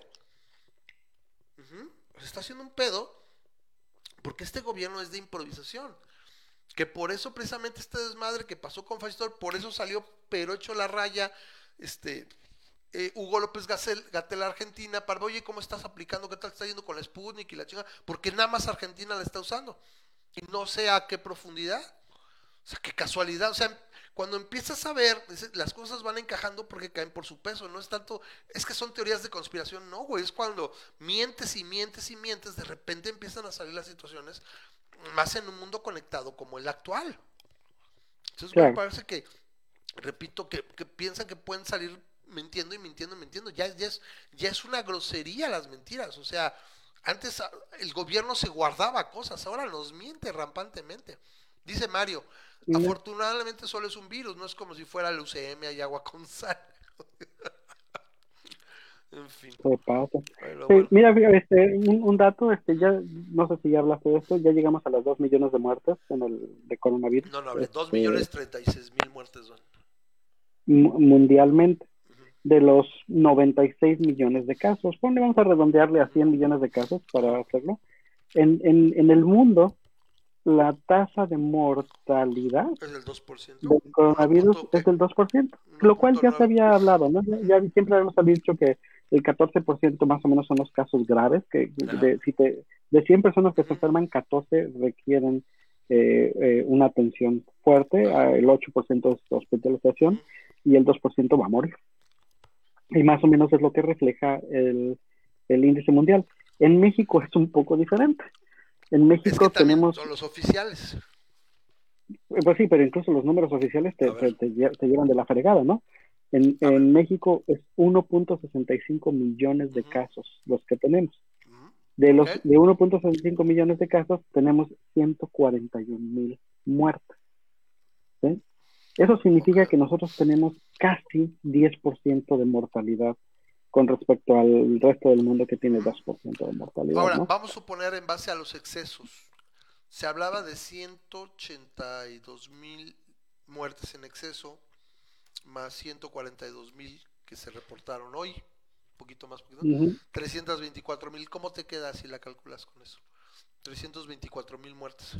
Speaker 2: Se está haciendo un pedo porque este gobierno es de improvisación. Que por eso precisamente este desmadre que pasó con Fastor, por eso salió pero hecho la raya, este, eh, Hugo López Gatel, Argentina, para oye, ¿cómo estás aplicando? ¿Qué tal está yendo con la Sputnik y la chinga? Porque nada más Argentina la está usando. Y no sé a qué profundidad. O sea, qué casualidad. O sea, cuando empiezas a ver, las cosas van encajando porque caen por su peso. No es tanto, es que son teorías de conspiración. No, güey, es cuando mientes y mientes y mientes, de repente empiezan a salir las situaciones más en un mundo conectado como el actual. Entonces,
Speaker 3: Claro.
Speaker 2: me parece que, repito, que, que piensan que pueden salir mintiendo y mintiendo y mintiendo. Ya, ya, es, ya es una grosería las mentiras. O sea, antes ah, el gobierno se guardaba cosas, ahora nos miente rampantemente. Dice Mario, afortunadamente solo es un virus, no es como si fuera leucemia y agua con sal. en fin.
Speaker 3: Se pasa.
Speaker 2: pero
Speaker 3: Sí,
Speaker 2: bueno.
Speaker 3: mira, este, un, un dato, este, ya, no sé si ya hablaste de esto, ya llegamos a las 2 millones de muertes en el, de coronavirus.
Speaker 2: No, no, hablé, 2
Speaker 3: este,
Speaker 2: millones 36 mil muertes. van.
Speaker 3: mu- mundialmente.
Speaker 2: Ujú.
Speaker 3: De los 96 millones de casos, ponle, vamos a redondearle a 100 millones de casos para hacerlo. En, en, en el mundo, la tasa de mortalidad
Speaker 2: Es del 2%.
Speaker 3: del coronavirus
Speaker 2: punto
Speaker 3: es del 2%, lo cual ya se había hablado, ¿no? Ya, ya siempre habíamos dicho que el 14% más o menos son los casos graves, que de, si te- de 100 personas que se enferman, 14 requieren eh, eh, una atención fuerte, ah, el 8% es hospitalización y el 2% va a morir. Y más o menos es lo que refleja el, el índice mundial. En México es un poco diferente. En
Speaker 2: Es
Speaker 3: México
Speaker 2: que
Speaker 3: tenemos
Speaker 2: son los oficiales.
Speaker 3: eh, Pues sí, pero incluso los números oficiales te, te llevan de la fregada, ¿no? En, en México es 1.65 millones de casos los que tenemos. De los
Speaker 2: Ok.
Speaker 3: de 1.65 millones de casos tenemos 141 mil muertes. ¿sí? Eso significa que nosotros tenemos casi 10% de mortalidad con respecto al resto del mundo que tiene 2% de mortalidad.
Speaker 2: Ahora,
Speaker 3: ¿no?
Speaker 2: vamos a suponer en base a los excesos. Se hablaba de 182 mil muertes en exceso, más 142 mil que se reportaron hoy. Un poquito más, poquito.
Speaker 3: Ujú.
Speaker 2: 324 mil. ¿Cómo te queda si la calculas con eso? 324 mil muertes.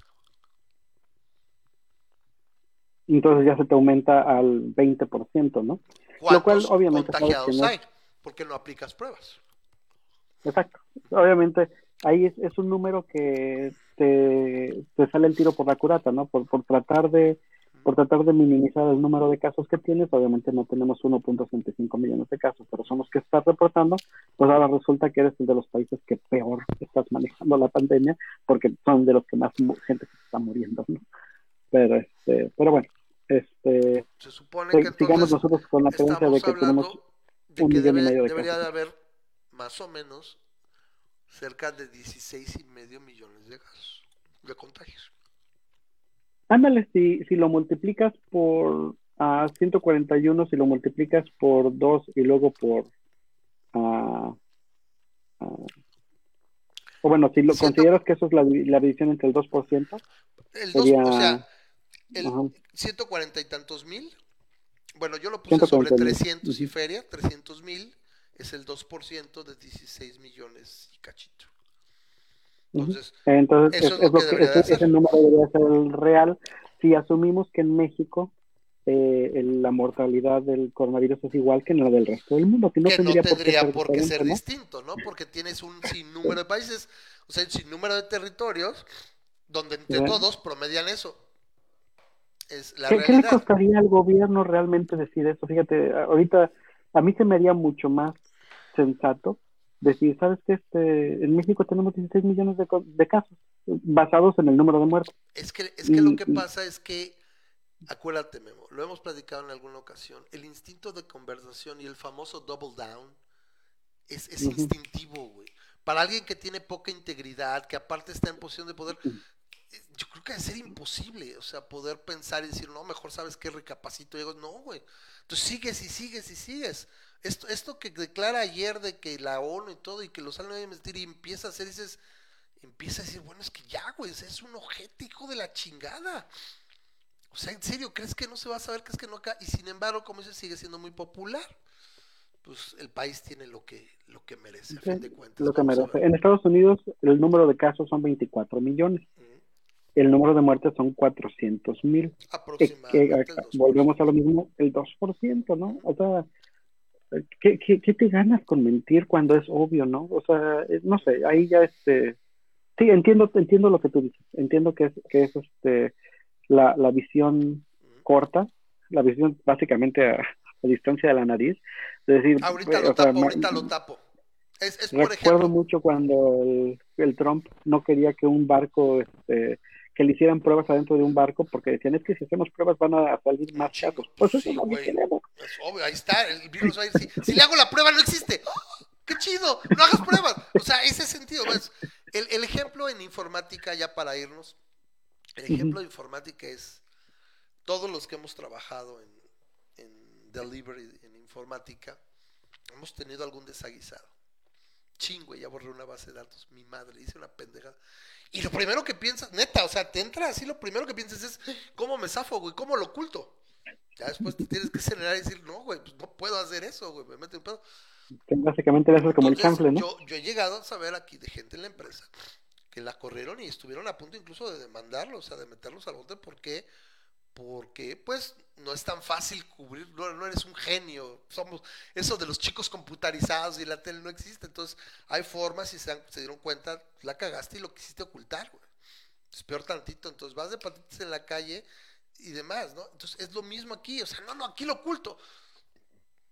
Speaker 3: Entonces ya se te aumenta al 20%, ¿no?
Speaker 2: ¿Cuántos
Speaker 3: cual, obviamente,
Speaker 2: contagiados hay? Porque no aplicas pruebas.
Speaker 3: Exacto. Obviamente, ahí es, es un número que te, te sale el tiro por la culata, ¿no? Por, por tratar de por tratar de minimizar el número de casos que tienes, obviamente no tenemos 1.65 millones de casos, pero son los que estás reportando, pues ahora resulta que eres el de los países que peor estás manejando la pandemia, porque son de los que más gente se está muriendo, ¿no? Pero este, pero bueno, este,
Speaker 2: Se supone
Speaker 3: si-
Speaker 2: que
Speaker 3: sigamos nosotros con la creencia de que tenemos
Speaker 2: de
Speaker 3: un
Speaker 2: que
Speaker 3: millón y
Speaker 2: debe-
Speaker 3: medio de
Speaker 2: debería de haber más o menos cerca de 16 y medio millones de casos de contagios.
Speaker 3: Ándale, si, si lo multiplicas por ah, 141, si lo multiplicas por 2 y luego por... ah, ah, o bueno, si lo
Speaker 2: Ciento-
Speaker 3: consideras que eso es la, la división entre el 2%,
Speaker 2: El dos,
Speaker 3: sería...
Speaker 2: o sea, el
Speaker 3: ajá,
Speaker 2: 140 y tantos mil, bueno, yo lo puse sobre
Speaker 3: 140 mil.
Speaker 2: 300 y feria, 300 mil es el 2% de 16 millones y cachito. Entonces,
Speaker 3: Entonces,
Speaker 2: eso
Speaker 3: es,
Speaker 2: es lo que
Speaker 3: que,
Speaker 2: debería de
Speaker 3: ese, número debería ser el real. Si asumimos que en México eh, el- la mortalidad del coronavirus es igual que en la del resto del mundo, que no
Speaker 2: que no
Speaker 3: tendría, por
Speaker 2: por
Speaker 3: qué ser
Speaker 2: distinto, ¿no? Porque tienes un sinnúmero de países, o sea, un sinnúmero de territorios donde entre todos promedian eso. Es la
Speaker 3: ¿Qué, qué le costaría al gobierno realmente decir eso? Fíjate, ahorita a mí se me haría mucho más sensato decir, ¿sabes qué? Este, en México tenemos 16 millones de, de casos basados en el número de muertes.
Speaker 2: Es que, es que lo que pasa es que, acuérdate, Memo, lo hemos platicado en alguna ocasión, el instinto de conversación y el famoso double down es, es instintivo, güey. Para alguien que tiene poca integridad, que aparte está en posición de poder, eh, yo creo que debe ser imposible, o sea, poder pensar y decir, no, mejor sabes que recapacito. Y digo, no, güey. Entonces sigues y sigues y sigues. Esto, esto que declara ayer de que la ONU y todo y que los salen a mentir y empieza a hacer, dices, empieza a decir, bueno, es que ya, güey, es un objetivo de la chingada. O sea, en serio, ¿crees que no se va a saber? ¿Crees que no acá? Y sin embargo, como dice, sigue siendo muy popular. Pues el país tiene lo que, lo que merece, a fin de cuentas.
Speaker 3: Lo que merece. En Estados Unidos el número de casos son 24 millones.
Speaker 2: Mm,
Speaker 3: El número de muertes son 400 mil.
Speaker 2: Aproximadamente el 2%.
Speaker 3: volvemos a lo mismo, el 2%, ¿no? O sea, ¿qué, qué, qué te ganas con mentir cuando es obvio, ¿no? O sea, eh, no sé, ahí ya este... Sí, entiendo, entiendo lo que tú dices. Entiendo que es, que es este, la, la visión corta, la visión básicamente a, a distancia de la nariz. De decir,
Speaker 2: Ahorita
Speaker 3: eh,
Speaker 2: lo
Speaker 3: sea,
Speaker 2: ahorita lo tapo. Es, es por
Speaker 3: Recuerdo
Speaker 2: ejemplo.
Speaker 3: mucho cuando el, el Trump no quería que un barco, este, que le hicieran pruebas adentro de un barco, porque decían, es que si hacemos pruebas van a salir más
Speaker 2: Chingo.
Speaker 3: casos. Pues eso
Speaker 2: Sí,
Speaker 3: no lo
Speaker 2: güey.
Speaker 3: queremos.
Speaker 2: Es obvio, ahí está, el virus va a ir. Si, si le hago la prueba, no existe. ¡Oh! ¡Qué chido! No hagas pruebas. O sea, ese sentido. El, el ejemplo en informática, ya para irnos, el ejemplo de informática es todos los que hemos trabajado en, en delivery, en informática, hemos tenido algún desaguisado. Chingo, ya borré una base de datos. Mi madre hice una pendejada. Y lo primero que piensas, neta, o sea, te entra así, lo primero que piensas es, ¿cómo me zafo, güey? ¿Cómo lo oculto? Ya después te tienes que acelerar y decir, no, güey, pues no puedo hacer eso, güey, me mete un pedo.
Speaker 3: Básicamente eso es como el chanfle, ¿no?
Speaker 2: yo, yo he llegado a saber aquí de gente en la empresa que la corrieron y estuvieron a punto incluso de demandarlos, o sea, de meterlos al bote porque porque pues no es tan fácil cubrir, no, eres un genio, somos eso de los chicos computarizados y la tele no existe, entonces hay formas y se, dieron cuenta, la cagaste y lo quisiste ocultar, güey. Es peor tantito, entonces vas de patitas en la calle y demás, ¿no? Entonces es lo mismo aquí, o sea, no, no, aquí lo oculto.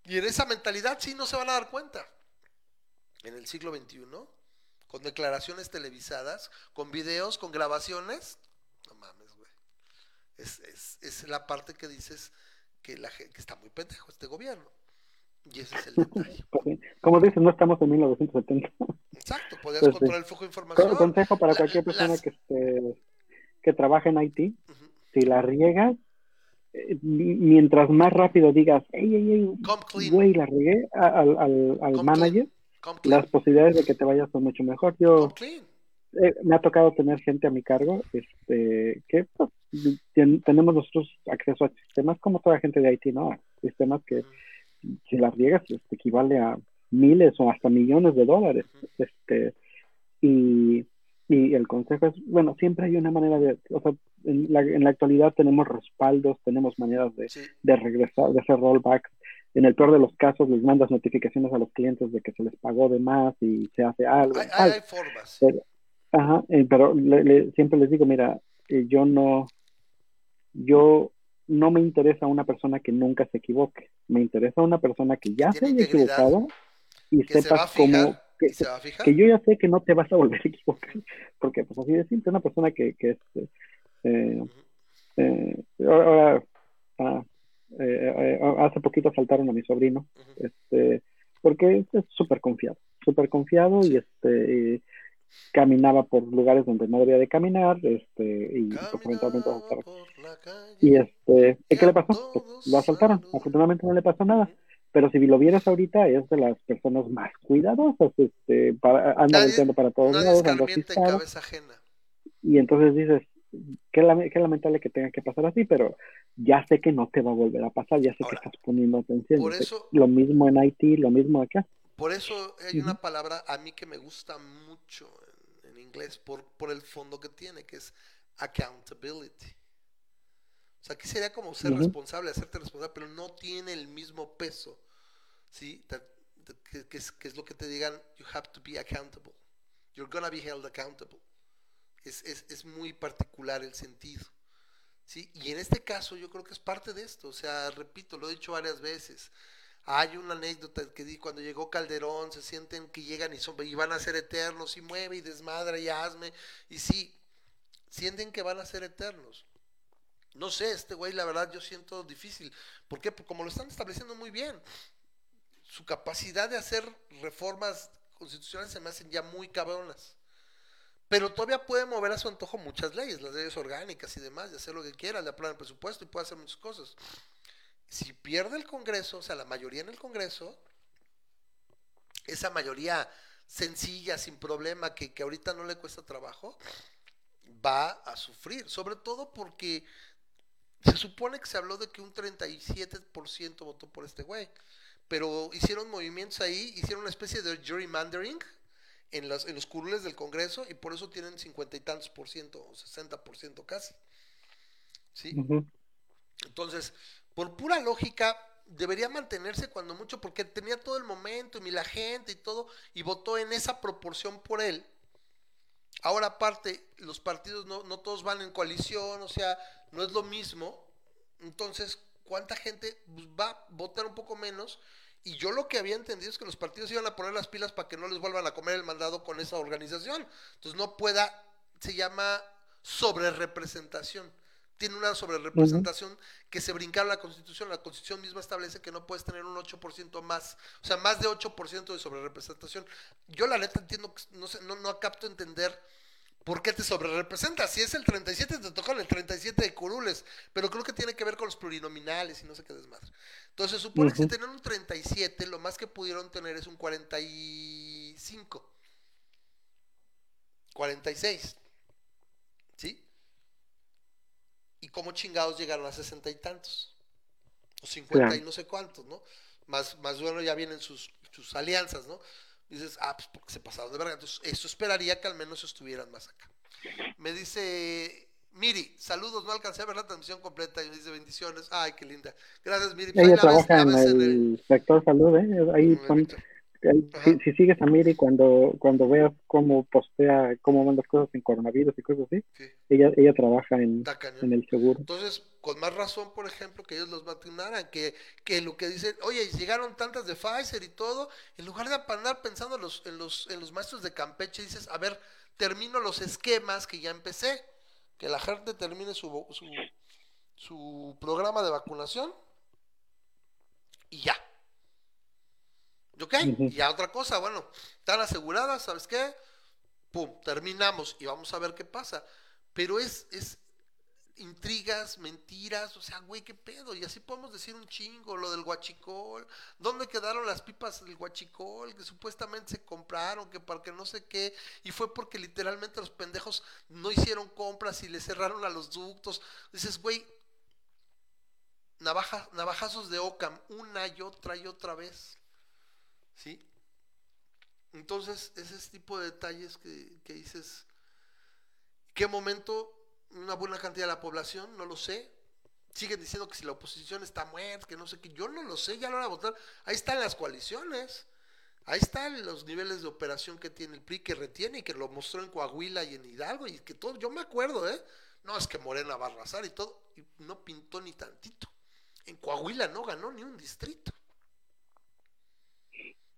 Speaker 2: Y en esa mentalidad sí no se van a dar cuenta. En el siglo XXI, con declaraciones televisadas, con videos, con grabaciones. Es, es, es la parte que dices que, la, que está muy pendejo este gobierno. Y ese es el detalle.
Speaker 3: Como dices, no estamos en 1970.
Speaker 2: Exacto, podías
Speaker 3: Pues
Speaker 2: controlar el flujo de información.
Speaker 3: Consejo para
Speaker 2: La-
Speaker 3: cualquier persona
Speaker 2: las-
Speaker 3: que, que trabaje en IT,
Speaker 2: Ujú.
Speaker 3: si la riegas, eh, mi- mientras más rápido digas, ey, ey, ey, güey, la regué a- al, al, al manager,
Speaker 2: clean.
Speaker 3: las posibilidades de que te vayas son mucho mejor. Yo
Speaker 2: Come clean.
Speaker 3: Eh, me ha tocado tener gente a mi cargo este que pues, ten- tenemos nosotros acceso a sistemas como toda gente de IT, ¿no? Sistemas que si las riegas este, equivale a miles o hasta millones de dólares. Este, y, y el consejo es, bueno, siempre hay una manera de, o sea, en la, en la actualidad tenemos respaldos, tenemos maneras de,
Speaker 2: Sí,
Speaker 3: de regresar, de hacer rollbacks. En el peor de los casos, les mandas notificaciones a los clientes de que se les pagó de más y se hace algo.
Speaker 2: hay, hay,
Speaker 3: algo.
Speaker 2: hay formas.
Speaker 3: Pero, ajá, eh, pero le- le- siempre les digo, mira, eh, yo no, yo no me interesa una persona que nunca se equivoque. Me interesa una persona que ya se haya equivocado y
Speaker 2: Que
Speaker 3: sepas cómo, que,
Speaker 2: se
Speaker 3: que yo ya sé que no te vas a volver a equivocar. Porque, pues así de simple, una persona que, que este, eh,
Speaker 2: Ujú.
Speaker 3: eh, ahora, ah, eh, hace poquito asaltaron a mi sobrino este porque es súper confiado súper confiado y este caminaba por lugares donde no debía de caminar este y
Speaker 2: calle.
Speaker 3: y este ¿y qué le pasó? Pues, lo asaltaron afortunadamente no le pasó nada pero si lo vieras ahorita es de las personas más cuidadosas este para, anda volteando para todos lados anda
Speaker 2: ajena.
Speaker 3: y entonces dices qué, lame- qué lamentable que tenga que pasar así pero ya sé que no te va a volver a pasar ya sé
Speaker 2: Ahora,
Speaker 3: que estás poniendo atención
Speaker 2: por eso-
Speaker 3: lo mismo en Haití lo mismo acá
Speaker 2: Por eso hay una palabra a mí que me gusta mucho en, en inglés por, por el fondo que tiene, que es accountability. O sea, aquí sería como ser
Speaker 3: Ujú.
Speaker 2: responsable, hacerte responsable, pero no tiene el mismo peso. ¿Sí? That- that- que, que es, que es lo que te digan, you have to be accountable. You're gonna be held accountable. Es, es, es muy particular el sentido. ¿Sí? Y en este caso yo creo que es parte de esto. O sea, repito, lo he dicho varias veces. Hay una anécdota que di cuando llegó Calderón, se sienten que llegan y, son, y van a ser eternos, y mueve y desmadra y hazme, y sí, sienten que van a ser eternos. No sé, este güey, la verdad, yo siento difícil. ¿Por qué? Porque como lo están estableciendo muy bien, su capacidad de hacer reformas constitucionales se me hacen ya muy cabronas. Pero todavía puede mover a su antojo muchas leyes, las leyes orgánicas y demás, y hacer lo que quiera, le aprueban el presupuesto y puede hacer muchas cosas si pierde el Congreso, o sea, la mayoría en el Congreso, esa mayoría sencilla, sin problema, que, que ahorita no le cuesta trabajo, va a sufrir, sobre todo porque se supone que se habló de que un 37% votó por este güey, pero hicieron movimientos ahí, hicieron una especie de gerrymandering en, las, en los curules del Congreso y por eso tienen cincuenta y tantos por ciento, o 60 por ciento casi. ¿Sí? Entonces, por pura lógica, debería mantenerse cuando mucho, porque tenía todo el momento y la gente y todo, y votó en esa proporción por él. Ahora aparte, los partidos no, no todos van en coalición, o sea, no es lo mismo. Entonces, ¿cuánta gente pues, va a votar un poco menos? Y yo lo que había entendido es que los partidos iban a poner las pilas para que no les vuelvan a comer el mandado con esa organización. Entonces no pueda, se llama sobrerepresentación. Tiene una sobrerepresentación que se brincaron la constitución. La constitución misma establece que no puedes tener un 8% más, o sea, más de 8% de sobrerepresentación. Yo la neta entiendo, no, sé, no, no capto entender ¿Por qué te sobrerepresenta? Si es el 37, te tocan el 37 de curules. Pero creo que tiene que ver con los plurinominales y no sé qué desmadre. Entonces, supone que si tenían un 37, lo más que pudieron tener es un 45. 46. ¿Sí? ¿Y cómo chingados llegaron a 60 y tantos? O 50 y no sé cuántos, ¿no? Más, más bueno ya vienen sus, sus alianzas, ¿no? Dices, ah, pues porque se pasaron de verga. Entonces, eso esperaría que al menos estuvieran más acá. Me dice, Miri, saludos, no alcancé a ver la transmisión completa y me dice bendiciones. Ay, qué linda. Gracias, Miri. Pues
Speaker 3: Ella
Speaker 2: ves-
Speaker 3: trabaja en
Speaker 2: ves en el-
Speaker 3: el sector salud, ¿eh? Ahí
Speaker 2: el
Speaker 3: son. Si, si sigues a Miri cuando, cuando veas cómo postea, cómo van las cosas en coronavirus y cosas así,
Speaker 2: Sí,
Speaker 3: ella, ella trabaja en, en el seguro.
Speaker 2: Entonces, con más razón, por ejemplo, que ellos los vacunaran, que, que lo que dicen, oye, llegaron tantas de Pfizer y todo, en lugar de andar pensando en los, en los, en los maestros de Campeche, dices, a ver, termino los esquemas que ya empecé, que la gente termine su, su, su programa de vacunación y ya. ¿Ok?
Speaker 3: Ujú.
Speaker 2: Y ya otra cosa, bueno, están aseguradas, ¿sabes qué? Pum, terminamos y vamos a ver qué pasa. Pero es, es intrigas, mentiras, o sea, güey, qué pedo. Y así podemos decir un chingo, lo del guachicol. ¿Dónde quedaron las pipas del guachicol? Que supuestamente se compraron, que para que no sé qué. Y fue porque literalmente los pendejos no hicieron compras y le cerraron a los ductos. Dices, güey, navaja, navajazos de Ocam, una y otra y otra vez. ¿Sí? Entonces, ese tipo de detalles que, que dices, ¿qué momento una buena cantidad de la población? No lo sé. Siguen diciendo que si la oposición está muerta, que no sé qué. Yo no lo sé, ya lo van a votar. Ahí están las coaliciones. Ahí están los niveles de operación que tiene el PRI, que retiene y que lo mostró en Coahuila y en Hidalgo. Y que todo, yo me acuerdo, ¿eh? No, es que Morena va a arrasar y todo. Y no pintó ni tantito. En Coahuila no ganó ni un distrito.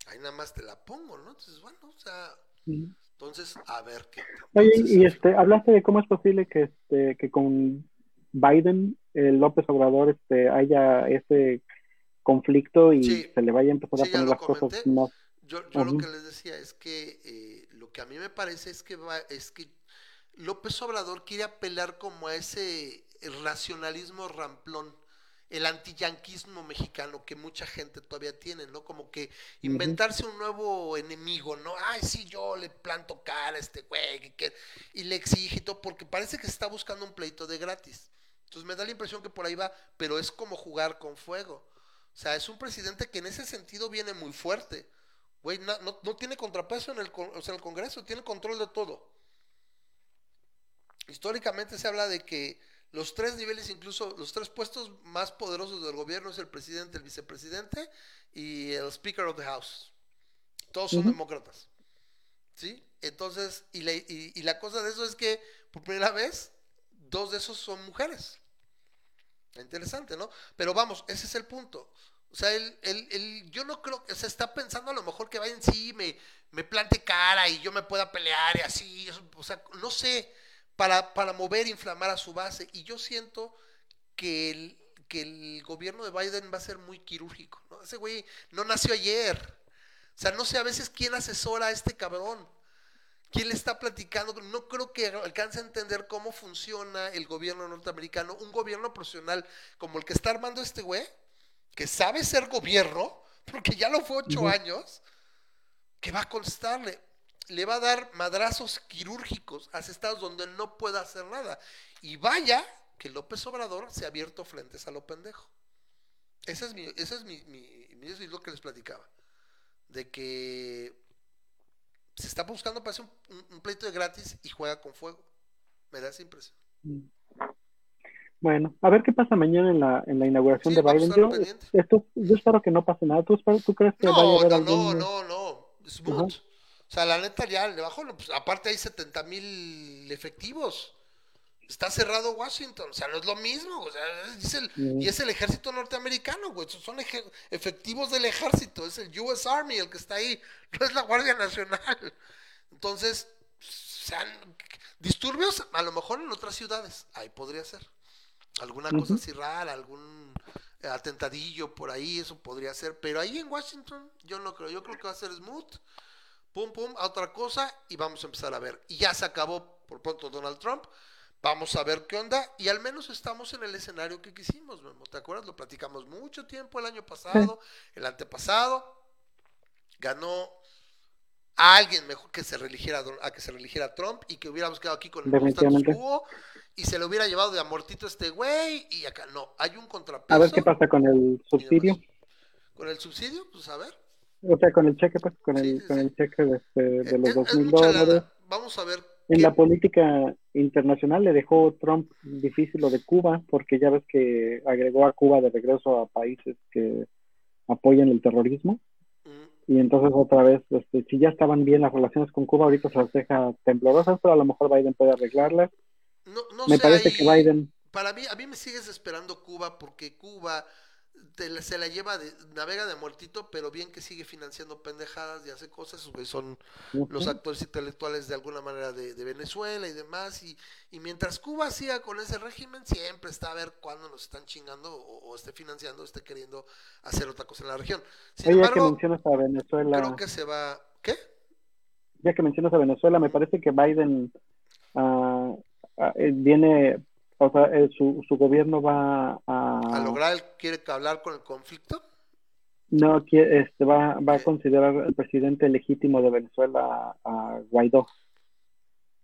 Speaker 2: Ahí nada más te la pongo, ¿no? Entonces, bueno, o sea, entonces, a ver qué.
Speaker 3: Oye, y este, hablaste de cómo es posible que este, que con Biden, eh, López Obrador, este, haya ese conflicto y
Speaker 2: Sí.
Speaker 3: se le vaya a empezar
Speaker 2: Sí,
Speaker 3: a poner las cosas
Speaker 2: comenté.
Speaker 3: más.
Speaker 2: Yo, yo lo que les decía es que eh, lo que a mí me parece es que va, es que López Obrador quiere apelar como a ese racionalismo ramplón, el antiyanquismo mexicano que mucha gente todavía tiene, ¿no? Como que inventarse un nuevo enemigo, ¿no? Ay, sí, yo le planto cara a este güey, que, que- y le exige y todo, porque parece que se está buscando un pleito de gratis. Entonces me da la impresión que por ahí va, pero es como jugar con fuego. O sea, es un presidente que en ese sentido viene muy fuerte. Güey, no, no- no tiene contrapeso en el, o sea, en el Congreso, tiene control de todo. Históricamente se habla de que los tres niveles, incluso los tres puestos más poderosos del gobierno es el presidente, el vicepresidente y el Speaker of the House. Todos son demócratas. ¿Sí? Entonces, y la, y- y la cosa de eso es que por primera vez, dos de esos son mujeres. Interesante, ¿no? Pero vamos, ese es el punto. O sea, él, él, él- yo no creo que se está pensando a lo mejor que vaya en sí, me, me plante cara y yo me pueda pelear y así. O sea, no sé, para, para mover, inflamar a su base. Y yo siento que el, que el gobierno de Biden va a ser muy quirúrgico. ¿no? Ese güey no nació ayer. O sea, no sé a veces quién asesora a este cabrón. ¿Quién le está platicando? No creo que alcance a entender cómo funciona el gobierno norteamericano. Un gobierno profesional como el que está armando este güey, que sabe ser gobierno, porque ya lo fue ocho años. ¿qué va a contestarle? Le va a dar madrazos quirúrgicos a estados donde no pueda hacer nada. Y vaya que López Obrador se ha abierto frentes a lo pendejo. Ese es mi, ese es mi, mi, eso es lo que les platicaba. De que se está buscando para hacer un, pleito de gratis y juega con fuego. Me da esa impresión.
Speaker 3: Bueno, a ver qué pasa mañana en la, en la inauguración
Speaker 2: Sí,
Speaker 3: de Biden. Yo,
Speaker 2: pendientes.
Speaker 3: esto, yo espero que no pase nada. ¿Tú, espero- tú crees que vaya a
Speaker 2: No,
Speaker 3: haber
Speaker 2: no,
Speaker 3: algún...
Speaker 2: no, no, no. Smooth. O sea, la neta ya le bajó. Pues, aparte hay 70 mil efectivos. Está cerrado Washington. O sea, no es lo mismo. O sea, es el, y es el ejército norteamericano, güey. Son- efectivos del ejército. Es el US Army el que está ahí. No es la Guardia Nacional. Entonces, o sea, disturbios a lo mejor en otras ciudades. Ahí podría ser. Alguna cosa así rara, algún atentadillo por ahí, eso podría ser. Pero ahí en Washington, yo no creo. Yo creo que va a ser smooth. Pum, pum, a otra cosa y vamos a empezar a ver. Y ya se acabó por pronto Donald Trump. Vamos a ver qué onda. Y al menos estamos en el escenario que quisimos, Memo. ¿Te acuerdas? Lo platicamos mucho tiempo el año pasado, el antepasado. Ganó a alguien mejor que se religiera a que se religiera Trump y que hubiéramos quedado aquí con el status quo y se le hubiera llevado de amortito este güey y acá no, hay un contrapeso.
Speaker 3: A ver qué pasa con el subsidio.
Speaker 2: Con el subsidio, pues a ver.
Speaker 3: O sea, con el cheque, pues, con
Speaker 2: Sí,
Speaker 3: el,
Speaker 2: sí,
Speaker 3: con el cheque de, este, de los
Speaker 2: Es-
Speaker 3: dos mil dólares.
Speaker 2: Vamos a ver.
Speaker 3: En
Speaker 2: qué-
Speaker 3: la política internacional le dejó Trump difícil lo de Cuba, porque ya ves que agregó a Cuba de regreso a países que apoyan el terrorismo.
Speaker 2: Mm,
Speaker 3: Y entonces otra vez, este, si ya estaban bien las relaciones con Cuba, ahorita se las deja temblorosas, pero a lo mejor Biden puede arreglarlas.
Speaker 2: No, no
Speaker 3: Me
Speaker 2: sé
Speaker 3: parece
Speaker 2: ahí-
Speaker 3: que Biden,
Speaker 2: Para mí, a mí me sigues esperando Cuba porque Cuba te la- se la lleva de, navega de muertito, pero bien que sigue financiando pendejadas y hace cosas, güeyes son los actores intelectuales de alguna manera de, de Venezuela y demás, y, y mientras Cuba siga con ese régimen, siempre está a ver cuándo nos están chingando o, o esté financiando, o esté queriendo hacer otra cosa en la región. Sin
Speaker 3: oye, ya que
Speaker 2: embargo,
Speaker 3: mencionas a Venezuela,
Speaker 2: creo que se va... ¿Qué?
Speaker 3: ya que mencionas a Venezuela, me parece que Biden ah, ah, eh, viene, o sea, eh, su, su gobierno va a,
Speaker 2: ¿A lograr, quiere que hablar con el conflicto?
Speaker 3: no quiere, este, va, va a considerar el presidente legítimo de Venezuela a, Guaidó,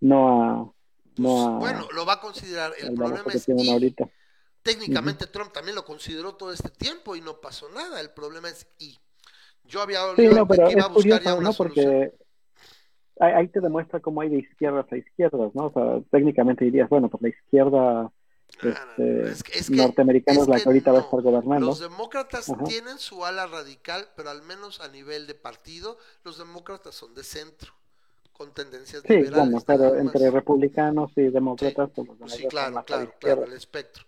Speaker 3: no a, no a,
Speaker 2: Bueno, lo va a considerar. El problema
Speaker 3: que
Speaker 2: es... y-
Speaker 3: ahorita.
Speaker 2: Técnicamente Trump también lo consideró todo este tiempo y no pasó nada. El problema es y yo había
Speaker 3: Sí,
Speaker 2: oído
Speaker 3: no, pero
Speaker 2: que iba a buscar ya una
Speaker 3: ¿no? Porque ahí, ahí te demuestra cómo hay de izquierdas a izquierdas, ¿no? O sea, técnicamente dirías, bueno, pues la izquierda
Speaker 2: Ah,
Speaker 3: este,
Speaker 2: es que- es que-
Speaker 3: norteamericana es
Speaker 2: es
Speaker 3: la
Speaker 2: que
Speaker 3: ahorita va a estar gobernando.
Speaker 2: Los demócratas
Speaker 3: Ajá.
Speaker 2: tienen su ala radical, pero al menos a nivel de partido, los demócratas son de centro, con tendencias
Speaker 3: Sí,
Speaker 2: liberales.
Speaker 3: bueno, pero entre republicanos y demócratas, pues los
Speaker 2: Pues sí, claro, claro, claro, el espectro.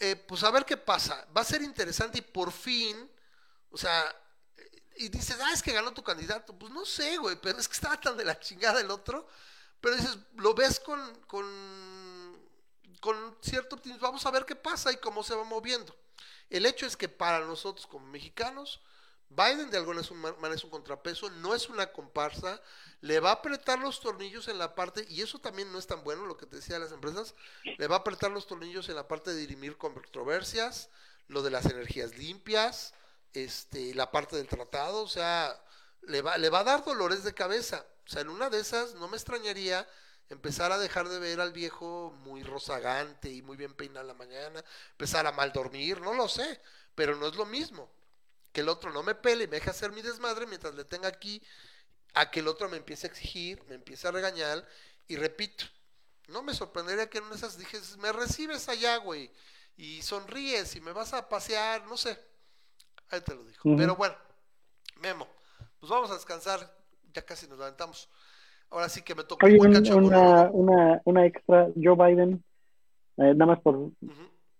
Speaker 2: Eh, pues a ver qué pasa. Va a ser interesante y por fin, o sea, y dices, ah, es que ganó tu candidato. Pues no sé, güey, pero es que estaba tan de la chingada el otro. Pero dices, lo ves con, con, con cierto optimismo. Vamos a ver qué pasa y cómo se va moviendo. El hecho es que para nosotros como mexicanos, Biden de alguna manera es un contrapeso, no es una comparsa, le va a apretar los tornillos en la parte, y eso también no es tan bueno lo que te decía de las empresas, le va a apretar los tornillos en la parte de dirimir controversias, lo de las energías limpias, este, la parte del tratado, o sea, le va, le va a dar dolores de cabeza. O sea, en una de esas no me extrañaría empezar a dejar de ver al viejo muy rozagante y muy bien peinado en la mañana, empezar a mal dormir, no lo sé, pero no es lo mismo que el otro no me pele y me deje hacer mi desmadre mientras le tenga aquí a que el otro me empiece a exigir, me empiece a regañar y repito, no me sorprendería que en una de esas dije, me recibes allá, güey, y sonríes y me vas a pasear, no sé, ahí te lo digo,
Speaker 3: Ujú.
Speaker 2: pero bueno, Memo, pues vamos a descansar, ya casi nos levantamos. Ahora sí que me muy
Speaker 3: un- una, una, una extra, Joe Biden, eh, nada más por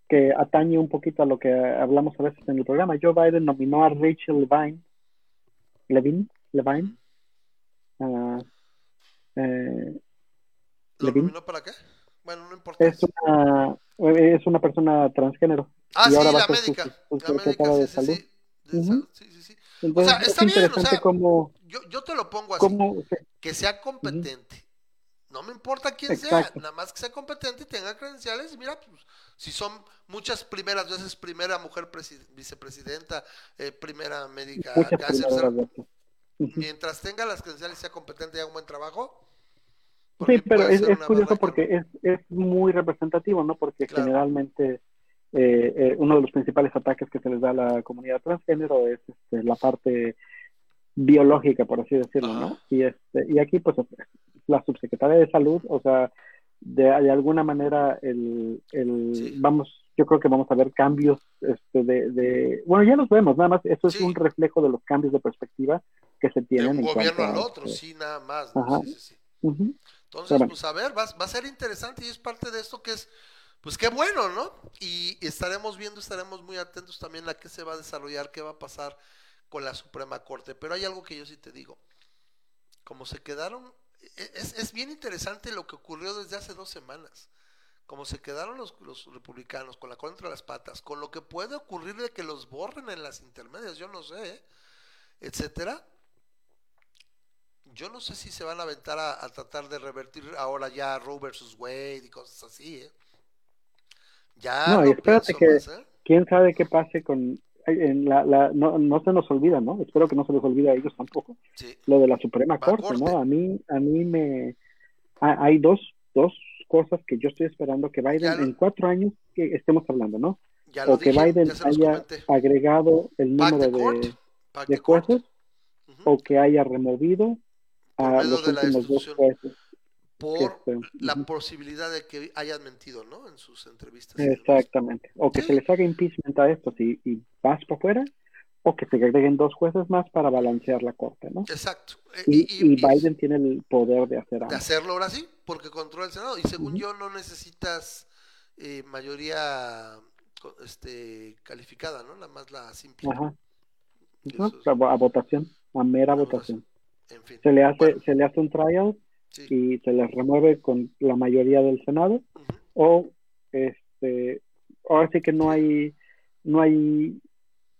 Speaker 3: que atañe un poquito a lo que hablamos a veces en el programa. Joe Biden nominó a Rachel Levine, Levine, Levine, eh,
Speaker 2: ¿Lo nominó para qué? Bueno, no importa.
Speaker 3: es una es una persona transgénero
Speaker 2: Ah,
Speaker 3: y
Speaker 2: sí,
Speaker 3: ahora va
Speaker 2: la
Speaker 3: a ser su,
Speaker 2: médica.
Speaker 3: su
Speaker 2: La médica,
Speaker 3: secretaria de
Speaker 2: sí, sí,
Speaker 3: salud.
Speaker 2: sí. De
Speaker 3: Ujú.
Speaker 2: salud, sí, sí, sí.
Speaker 3: Entonces
Speaker 2: está
Speaker 3: es
Speaker 2: bien, o sea,
Speaker 3: cómo,
Speaker 2: Yo, yo te lo pongo así, que sea competente. No me importa quién
Speaker 3: Exacto.
Speaker 2: sea, nada más que sea competente y tenga credenciales. Y mira, pues, si son muchas primeras veces, primera mujer presi- vicepresidenta, eh, primera médica, mientras tenga las credenciales y sea competente y haga un buen trabajo.
Speaker 3: Sí, pero es, curioso porque es, es muy representativo, ¿no? Porque
Speaker 2: Claro.
Speaker 3: generalmente eh, eh, uno de los principales ataques que se les da a la comunidad transgénero es este, la parte biológica, por así decirlo, ¿no? Y, este, y aquí, pues, la subsecretaria de salud, o sea, de, de alguna manera, el, el
Speaker 2: Sí.
Speaker 3: vamos, yo creo que vamos a ver cambios este, de, de, bueno, ya los vemos, nada más, eso es
Speaker 2: Sí.
Speaker 3: un reflejo de los cambios de perspectiva que se
Speaker 2: de
Speaker 3: tienen
Speaker 2: un
Speaker 3: en
Speaker 2: gobierno al otro,
Speaker 3: este,
Speaker 2: sí, nada más. ¿no?
Speaker 3: Ajá.
Speaker 2: Sí, sí.
Speaker 3: ujú.
Speaker 2: Entonces,
Speaker 3: bueno.
Speaker 2: pues a ver, va, va a ser interesante y es parte de esto que es, pues qué bueno, ¿no? Y estaremos viendo, estaremos muy atentos también a qué se va a desarrollar, qué va a pasar con la Suprema Corte. Pero hay algo que yo sí te digo, como se quedaron, e- es, es bien interesante lo que ocurrió desde hace dos semanas. Como se quedaron los, republicanos con la cola entre las patas, con lo que puede ocurrir de que los borren en las intermedias, yo no sé, ¿eh? etcétera. Yo no sé si se van a aventar a, a tratar de revertir ahora ya Roe versus Wade y cosas así, ¿eh? Ya
Speaker 3: No, y espérate que-
Speaker 2: más, ¿eh?
Speaker 3: quién sabe qué pase con en la, la no, no se nos olvida, ¿no? Espero que no se les olvide a ellos tampoco
Speaker 2: Sí,
Speaker 3: lo de la Suprema
Speaker 2: a
Speaker 3: Corte,
Speaker 2: corte.
Speaker 3: ¿no? A mí a mí me ha- hay dos dos cosas que yo estoy esperando que Biden
Speaker 2: lo-
Speaker 3: en cuatro años que estemos hablando, ¿no?
Speaker 2: ya
Speaker 3: O que
Speaker 2: dije,
Speaker 3: Biden haya
Speaker 2: comenté.
Speaker 3: agregado el número de, de jueces
Speaker 2: Ujú.
Speaker 3: o que haya removido a los últimos dos jueces.
Speaker 2: Por la posibilidad de que hayan mentido, ¿no? En sus entrevistas.
Speaker 3: Exactamente. O que
Speaker 2: Sí.
Speaker 3: se les haga impeachment a estos y, y vas para afuera, o que se agreguen dos jueces más para balancear la corte, ¿no?
Speaker 2: Exacto. Eh,
Speaker 3: Y,
Speaker 2: y-
Speaker 3: Biden tiene el poder de hacer
Speaker 2: de
Speaker 3: algo.
Speaker 2: hacerlo ahora sí, porque controla el Senado. Y según yo, no necesitas eh, mayoría este, calificada, ¿no? Nada más la simple.
Speaker 3: Ajá.
Speaker 2: Eso
Speaker 3: A, vo- a votación, a mera
Speaker 2: A
Speaker 3: votación.
Speaker 2: En fin.
Speaker 3: Se le hace,
Speaker 2: Bueno,
Speaker 3: se le hace un trial
Speaker 2: sí.
Speaker 3: y se les remueve con la mayoría del Senado, o este, ahora sí que no hay, no hay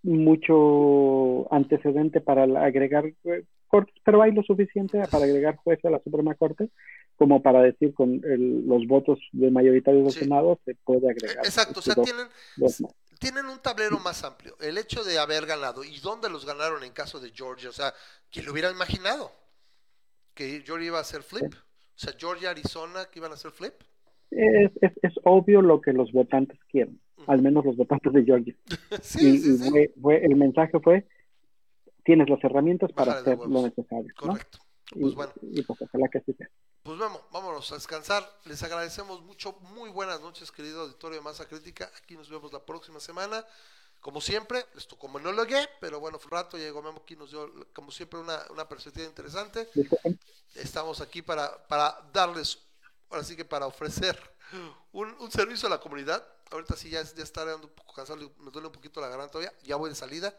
Speaker 3: mucho antecedente para agregar eh, cortes, pero hay lo suficiente para agregar jueces a la Suprema Corte como para decir con el- los votos de mayoritarios del
Speaker 2: Sí.
Speaker 3: Senado se puede agregar.
Speaker 2: Exacto, o sea,
Speaker 3: dos-
Speaker 2: tienen,
Speaker 3: dos
Speaker 2: tienen un tablero más amplio. El hecho de haber ganado y dónde los ganaron en caso de Georgia, o sea, ¿quién lo hubiera imaginado? Que Georgia iba a hacer flip. O sea, Georgia, Arizona, que iban a hacer flip.
Speaker 3: Es, es, es obvio lo que los votantes quieren,
Speaker 2: Ujú.
Speaker 3: al menos los votantes de Georgia.
Speaker 2: sí,
Speaker 3: y
Speaker 2: sí,
Speaker 3: y
Speaker 2: sí.
Speaker 3: Fue, fue- el mensaje fue, tienes las herramientas para
Speaker 2: Bájale
Speaker 3: hacer lo necesario. ¿no?
Speaker 2: Correcto.
Speaker 3: Y,
Speaker 2: Pues bueno.
Speaker 3: y pues ojalá que así sea.
Speaker 2: Pues vamos, vámonos a descansar. Les agradecemos mucho. Muy buenas noches, querido auditorio de Masa Crítica. Aquí nos vemos la próxima semana. Como siempre, les tocó monólogo, pero bueno, fue un rato llegó Memo aquí, nos dio, como siempre, una, una perspectiva interesante. Estamos aquí para, para darles, ahora sí que para ofrecer un, un servicio a la comunidad. Ahorita sí ya, ya estaré un poco cansado, me duele un poquito la garganta todavía, ya voy de salida,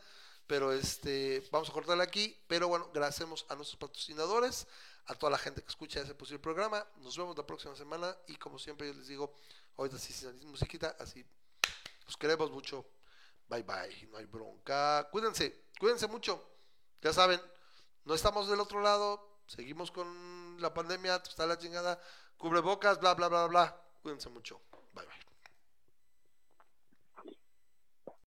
Speaker 2: pero este, vamos a cortarle aquí. Pero bueno, agradecemos a nuestros patrocinadores, a toda la gente que escucha ese posible programa. Nos vemos la próxima semana y como siempre yo les digo, ahorita sí sin musiquita, así los queremos mucho. Bye bye, no hay bronca. Cuídense, cuídense mucho. Ya saben, no estamos del otro lado, seguimos con la pandemia, está la chingada, cubrebocas, bla, bla, bla, bla. Cuídense mucho. Bye bye.